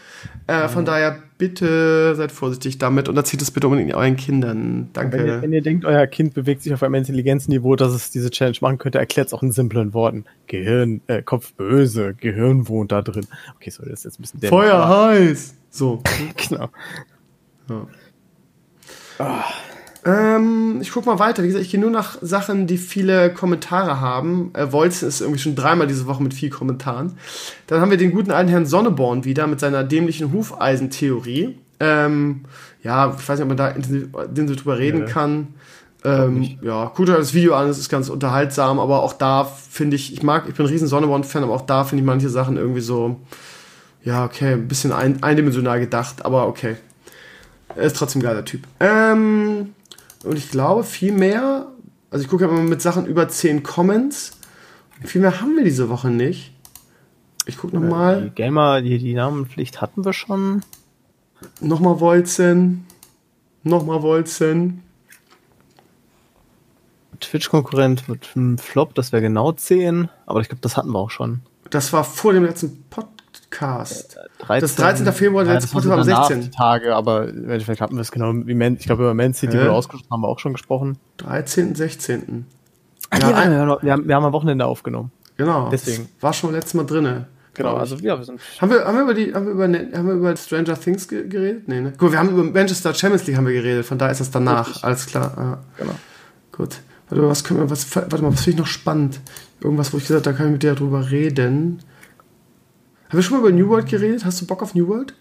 Äh, von daher, bitte seid vorsichtig damit und erzählt es bitte unbedingt euren Kindern. Danke. Wenn ihr, wenn ihr, denkt, euer Kind bewegt sich auf einem Intelligenzniveau, dass es diese Challenge machen könnte, erklärt es auch in simplen Worten. Gehirn, äh, Kopf böse, Gehirn wohnt da drin. Okay, so, das ist jetzt ein bisschen dämlich. Feuer heiß! So. genau. Ja. Ähm, ich guck mal weiter. Wie gesagt, ich gehe nur nach Sachen, die viele Kommentare haben. Äh, Wolzen ist irgendwie schon dreimal diese Woche mit vielen Kommentaren. Dann haben wir den guten alten Herrn Sonneborn wieder mit seiner dämlichen Hufeisentheorie. Ähm, ja, ich weiß nicht, ob man da intensiv, intensiv drüber reden ja, kann. Ähm, ja, guckt euch das Video an, es ist ganz unterhaltsam, aber auch da finde ich, ich mag, ich bin ein riesen Sonneborn-Fan, aber auch da finde ich manche Sachen irgendwie so, ja, okay, ein bisschen ein, eindimensional gedacht, aber okay. Er ist trotzdem ein geiler Typ. Ähm, und ich glaube, viel mehr, also ich gucke immer mit Sachen über 10 Comments. Viel mehr haben wir diese Woche nicht. Ich gucke nochmal. Die Gamer, die, die Namenpflicht hatten wir schon. Nochmal Wolzen. Nochmal Wolzen. Twitch-Konkurrent mit einem Flop, das wäre genau 10. Aber ich glaube, das hatten wir auch schon. Das war vor dem letzten Podcast. Podcast. 13, das 13. Februar, der letzte Podcast am 16. Tage, aber im Endeffekt hatten wir es genau, ich glaube über Man City äh? ausgesprochen, haben wir auch schon gesprochen. 13., 16. Ja, ja, ja, wir, haben, wir haben am Wochenende aufgenommen. Genau. Deswegen. War schon letztes Mal drinne. Genau, also ja, wir sind. Haben wir, haben wir über die, haben wir über, haben wir über Stranger Things geredet? Nee, ne? Gut, wir haben über Manchester Champions League haben wir geredet, von daher ist das danach, Richtig. alles klar. Ja. Genau. Gut. Warte mal, was können wir, was, warte mal, was finde ich noch spannend? Irgendwas, wo ich gesagt habe, da kann ich mit dir drüber reden. Haben wir schon mal über New World geredet? Hast du Bock auf New World?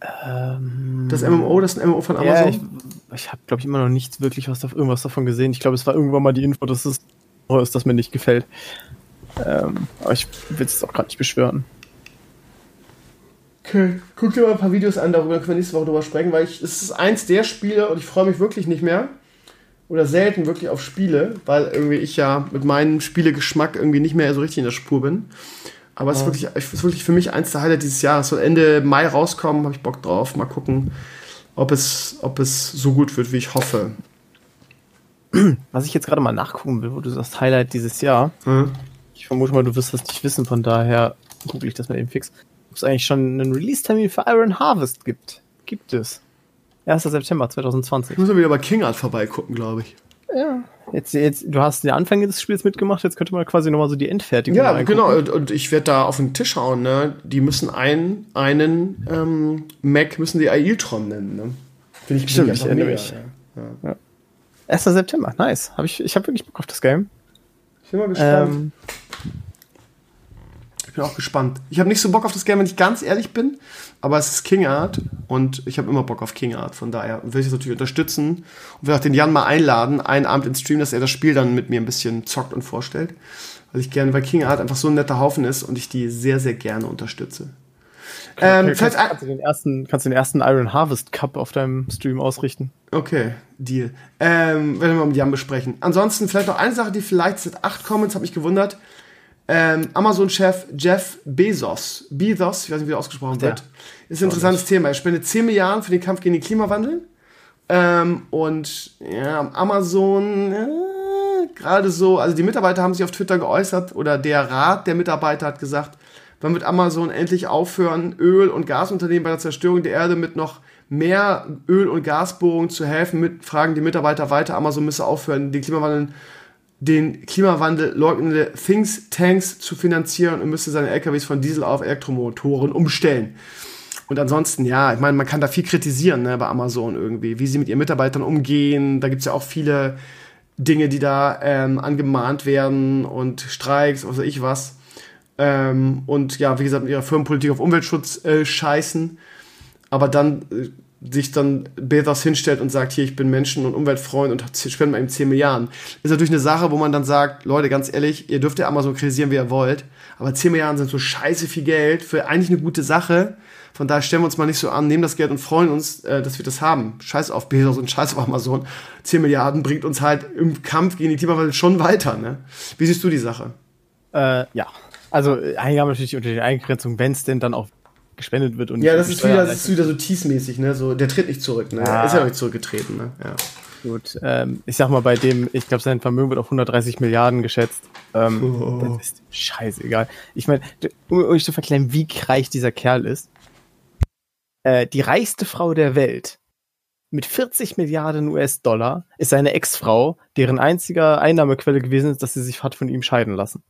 Ähm, das MMO, das ist ein MMO von Amazon? Ja, ich, ich habe, glaube ich, immer noch nichts wirklich was, irgendwas davon gesehen. Ich glaube, es war irgendwann mal die Info, dass es ist, das mir nicht gefällt. Ähm, aber ich will es auch gerade nicht beschwören. Okay, guck dir mal ein paar Videos an, darüber können wir nächste Woche drüber sprechen, weil ich, es ist eins der Spiele und ich freue mich wirklich nicht mehr oder selten wirklich auf Spiele, weil irgendwie ich ja mit meinem Spielegeschmack irgendwie nicht mehr so richtig in der Spur bin. Aber es, ist wirklich, ist wirklich für mich eins der Highlights dieses Jahres. Soll Ende Mai rauskommen, habe ich Bock drauf. Mal gucken, ob es, ob es so gut wird, wie ich hoffe. Was ich jetzt gerade mal nachgucken will, wo du sagst Highlight dieses Jahr. Mhm. Ich vermute mal, du wirst das nicht wissen, von daher google ich das mal eben fix. Ob es eigentlich schon einen Release-Termin für Iron Harvest gibt. Gibt es. 1. September 2020. Ich muss mal wieder bei King Art vorbeigucken, glaube ich. Ja. Jetzt, jetzt, du hast die Anfänge des Spiels mitgemacht, jetzt könnte man quasi nochmal so die Endfertigung Ja, reingucken. genau, und, und ich werde da auf den Tisch hauen, ne? Die müssen einen, einen ähm, Mac müssen die Ailtron nennen, ne? Finde ich Stimmt, ich erinnere mich. Ja. Ja. 1. September, nice. Hab ich ich habe wirklich Bock auf das Game. Ich bin mal gespannt. Ähm, bin auch gespannt. Ich habe nicht so Bock auf das Game, wenn ich ganz ehrlich bin, aber es ist King Art und ich habe immer Bock auf King Art. Von daher will ich das natürlich unterstützen und will auch den Jan mal einladen, einen Abend ins Stream, dass er das Spiel dann mit mir ein bisschen zockt und vorstellt. Weil ich gerne, weil King Art einfach so ein netter Haufen ist und ich die sehr, sehr gerne unterstütze. Ähm, okay, kannst, kannst, du den ersten, kannst du den ersten Iron Harvest Cup auf deinem Stream ausrichten? Okay, Deal. Ähm, werden wir mit Jan besprechen. Ansonsten vielleicht noch eine Sache, die vielleicht seit acht Comments, habe ich gewundert. Ähm, Amazon-Chef Jeff Bezos, Bezos, ich weiß nicht, wie er ausgesprochen wird, ist ein interessantes Thema. Er spendet 10 Milliarden für den Kampf gegen den Klimawandel. Ähm, und ja, Amazon, äh, gerade so, also die Mitarbeiter haben sich auf Twitter geäußert oder der Rat der Mitarbeiter hat gesagt, wann wird Amazon endlich aufhören, Öl- und Gasunternehmen bei der Zerstörung der Erde mit noch mehr Öl- und Gasbohrungen zu helfen, mit, fragen die Mitarbeiter weiter, Amazon müsse aufhören, den Klimawandel den Klimawandel leugnende Things Tanks zu finanzieren und müsste seine LKWs von Diesel auf Elektromotoren umstellen. Und ansonsten, ja, ich meine, man kann da viel kritisieren ne, bei Amazon irgendwie, wie sie mit ihren Mitarbeitern umgehen. Da gibt's ja auch viele Dinge, die da ähm, angemahnt werden und Streiks, was weiß ich was. Ähm, und ja, wie gesagt, mit ihrer Firmenpolitik auf Umweltschutz äh, scheißen. Aber dann äh, sich dann Bezos hinstellt und sagt, hier, ich bin Menschen- und Umweltfreund und spende mal ihm 10 Milliarden. Ist natürlich eine Sache, wo man dann sagt, Leute, ganz ehrlich, ihr dürft ja Amazon kritisieren, wie ihr wollt, aber 10 Milliarden sind so scheiße viel Geld für eigentlich eine gute Sache. Von daher stellen wir uns mal nicht so an, nehmen das Geld und freuen uns, äh, dass wir das haben. Scheiß auf Bezos und scheiß auf Amazon. 10 Milliarden bringt uns halt im Kampf gegen die Klimawandel schon weiter. Ne? Wie siehst du die Sache? Äh, ja, also einige haben natürlich unter den Eingrenzungen, wenn es denn dann auch gespendet wird. Und ja, das ist, wieder, das ist wieder so teasmäßig, ne? So, der tritt nicht zurück, ne? Er ist ja noch nicht zurückgetreten, ne? Ja. Gut, ähm, ich sag mal, bei dem, ich glaube, sein Vermögen wird auf 130 Milliarden geschätzt. Ähm, oh. Das ist scheißegal. Ich meine, um euch zu verklären, wie reich dieser Kerl ist. Äh, die reichste Frau der Welt mit 40 Milliarden US-Dollar ist seine Ex-Frau, deren einziger Einnahmequelle gewesen ist, dass sie sich hat von ihm scheiden lassen.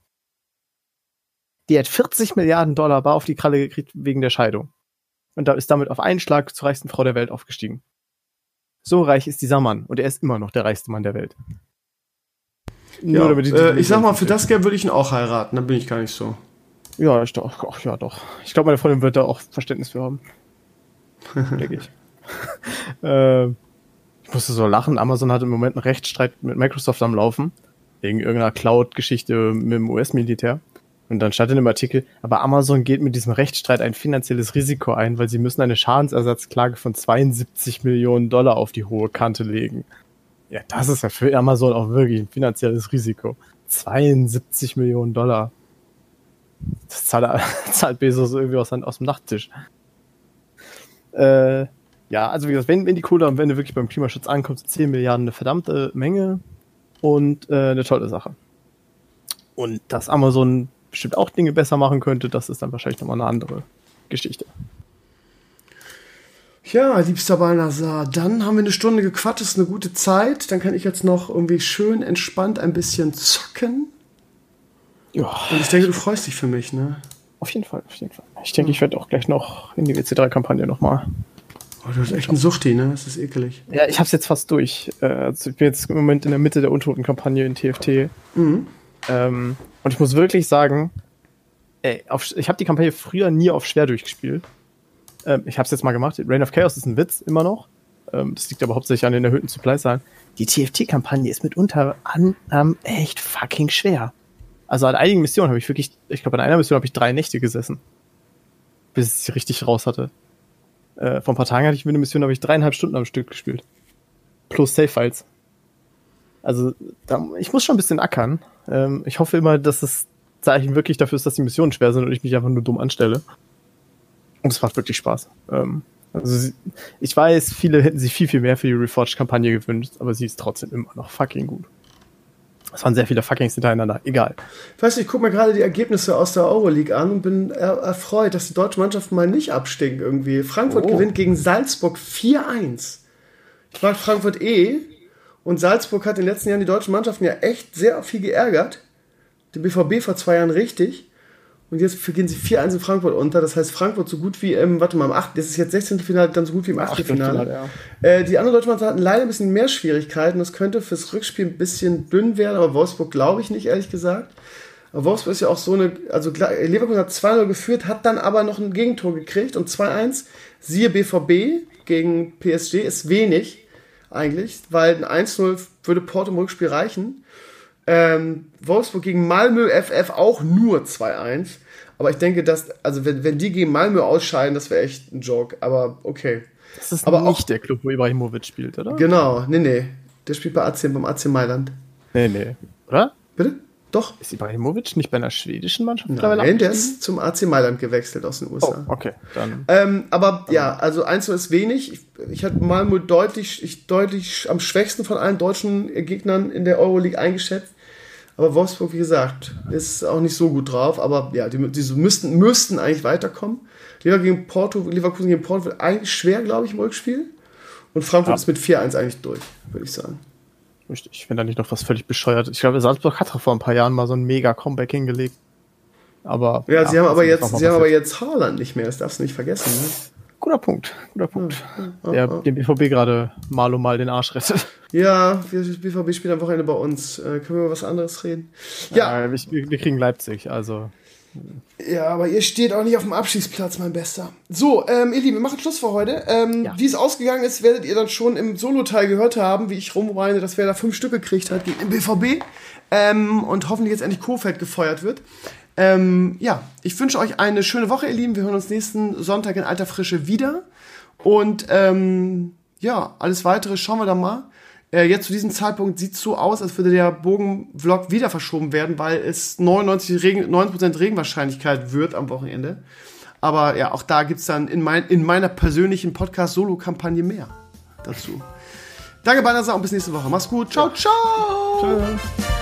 Die hat 40 Milliarden Dollar bar auf die Kralle gekriegt wegen der Scheidung. Und da ist damit auf einen Schlag zur reichsten Frau der Welt aufgestiegen. So reich ist dieser Mann und er ist immer noch der reichste Mann der Welt. Ja, äh, ich sag mal, für das Geld würde ich ihn auch heiraten, da bin ich gar nicht so. Ja, ich doch. Ach, ja, doch. Ich glaube, meine Freundin wird da auch Verständnis für haben. Denke ich. äh, ich musste so lachen. Amazon hat im Moment einen Rechtsstreit mit Microsoft am Laufen. Wegen irgendeiner Cloud-Geschichte mit dem US-Militär. Und dann stand in dem Artikel, aber Amazon geht mit diesem Rechtsstreit ein finanzielles Risiko ein, weil sie müssen eine Schadensersatzklage von 72 Millionen Dollar auf die hohe Kante legen. Ja, das ist ja für Amazon auch wirklich ein finanzielles Risiko. 72 Millionen Dollar. Das zahlt, zahlt Bezos irgendwie aus, aus dem Nachttisch. Äh, ja, also wie gesagt, wenn, wenn die Kohle am Ende wirklich beim Klimaschutz ankommt, sind 10 Milliarden eine verdammte Menge und äh, eine tolle Sache. Und dass Amazon bestimmt auch Dinge besser machen könnte, das ist dann wahrscheinlich nochmal eine andere Geschichte. Ja, liebster Balnasar, dann haben wir eine Stunde gequatscht, ist eine gute Zeit. Dann kann ich jetzt noch irgendwie schön entspannt ein bisschen zocken. Ja. Und ich denke, du freust dich für mich, ne? Auf jeden Fall, auf jeden Fall. Ich denke, ich werde auch gleich noch in die WC3-Kampagne nochmal. Oh, du hast echt ein Suchti, ne? Das ist ekelig. Ja, ich hab's jetzt fast durch. Äh, also ich bin jetzt im Moment in der Mitte der Untoten-Kampagne in TFT. Mhm. Ähm, und ich muss wirklich sagen, ey, auf, ich habe die Kampagne früher nie auf schwer durchgespielt. Ähm, ich habe es jetzt mal gemacht. Reign of Chaos ist ein Witz, immer noch. Ähm, das liegt aber hauptsächlich an den erhöhten Supply-Zahlen. Die TFT-Kampagne ist mitunter anderem echt fucking schwer. Also an einigen Missionen habe ich wirklich, ich glaube, an einer Mission habe ich drei Nächte gesessen. Bis ich sie richtig raus hatte. Äh, vor ein paar Tagen hatte ich eine Mission, habe ich dreieinhalb Stunden am Stück gespielt. Plus Save-Files. Also, da, ich muss schon ein bisschen ackern. Ähm, ich hoffe immer, dass das Zeichen wirklich dafür ist, dass die Missionen schwer sind und ich mich einfach nur dumm anstelle. Und es macht wirklich Spaß. Ähm, also, ich weiß, viele hätten sich viel, viel mehr für die Reforged-Kampagne gewünscht, aber sie ist trotzdem immer noch fucking gut. Es waren sehr viele Fuckings hintereinander. Egal. Weißt du, ich gucke mir gerade die Ergebnisse aus der Euroleague an und bin erfreut, dass die deutsche Mannschaft mal nicht abstinkt irgendwie. Frankfurt oh. gewinnt gegen Salzburg 4-1. Ich mag Frankfurt eh. Und Salzburg hat in den letzten Jahren die deutschen Mannschaften ja echt sehr viel geärgert. Der BVB vor zwei Jahren richtig. Und jetzt gehen sie 4-1 in Frankfurt unter. Das heißt, Frankfurt so gut wie im, warte mal, im 8. Das ist jetzt 16. Finale, dann so gut wie im 8. Finale. Ja. Äh, die anderen deutschen Mannschaften hatten leider ein bisschen mehr Schwierigkeiten. Das könnte fürs Rückspiel ein bisschen dünn werden, aber Wolfsburg glaube ich nicht, ehrlich gesagt. Aber Wolfsburg ist ja auch so eine, also Leverkusen hat 2-0 geführt, hat dann aber noch ein Gegentor gekriegt und 2-1. Siehe BVB gegen PSG ist wenig eigentlich, weil ein 1-0 würde Porto im Rückspiel reichen. Ähm, Wolfsburg gegen Malmö FF auch nur 2-1. Aber ich denke, dass, also wenn, wenn die gegen Malmö ausscheiden, das wäre echt ein Joke. Aber okay. Das ist aber nicht auch, der Club, wo Ibrahimovic spielt, oder? Genau, nee, nee. Der spielt bei AC, beim AC Mailand. Nee, nee. Oder? Bitte? Doch. Ist Ibrahimovic nicht bei einer schwedischen Mannschaft mittlerweile Nein, der ist zum AC Mailand gewechselt aus den USA. Oh, okay. Dann. Ähm, aber ja, also 1 ist wenig. Ich, ich hatte Malmö deutlich, ich, deutlich am schwächsten von allen deutschen Gegnern in der Euroleague eingeschätzt. Aber Wolfsburg, wie gesagt, ist auch nicht so gut drauf. Aber ja, die, die müssten, müssten eigentlich weiterkommen. Lever gegen Porto, Leverkusen gegen Porto wird eigentlich schwer, glaube ich, im Rückspiel. Und Frankfurt ja. ist mit 4-1 eigentlich durch, würde ich sagen. Richtig, wenn da nicht noch was völlig bescheuert. Ich glaube, Salzburg hat doch vor ein paar Jahren mal so ein mega Comeback hingelegt. Aber. Ja, ja sie haben aber jetzt, sie haben aber jetzt Haaland nicht mehr, das darfst du nicht vergessen. Ne? Guter Punkt, guter Punkt. Ja, ja, der dem BVB gerade mal um mal den Arsch rettet. Ja, wir, BVB spielt am Wochenende bei uns. Äh, können wir über was anderes reden? Ja. ja wir, wir, kriegen Leipzig, also. Ja, aber ihr steht auch nicht auf dem Abschießplatz, mein Bester. So, ähm, ihr Lieben, wir machen Schluss für heute. Ähm, ja. Wie es ausgegangen ist, werdet ihr dann schon im Solo-Teil gehört haben, wie ich rumweine, dass wer da fünf Stück gekriegt hat gegen den BVB. Ähm, und hoffentlich jetzt endlich Kofeld gefeuert wird. Ähm, ja, ich wünsche euch eine schöne Woche, ihr Lieben. Wir hören uns nächsten Sonntag in alter Frische wieder. Und ähm, ja, alles weitere schauen wir dann mal. Äh, jetzt zu diesem Zeitpunkt sieht es so aus, als würde der Bogenvlog wieder verschoben werden, weil es 99 Regen, 90% Regenwahrscheinlichkeit wird am Wochenende. Aber ja, auch da gibt es dann in, mein, in meiner persönlichen Podcast-Solo-Kampagne mehr dazu. Danke, Banasa, und bis nächste Woche. Mach's gut. Ciao, ciao. Ciao.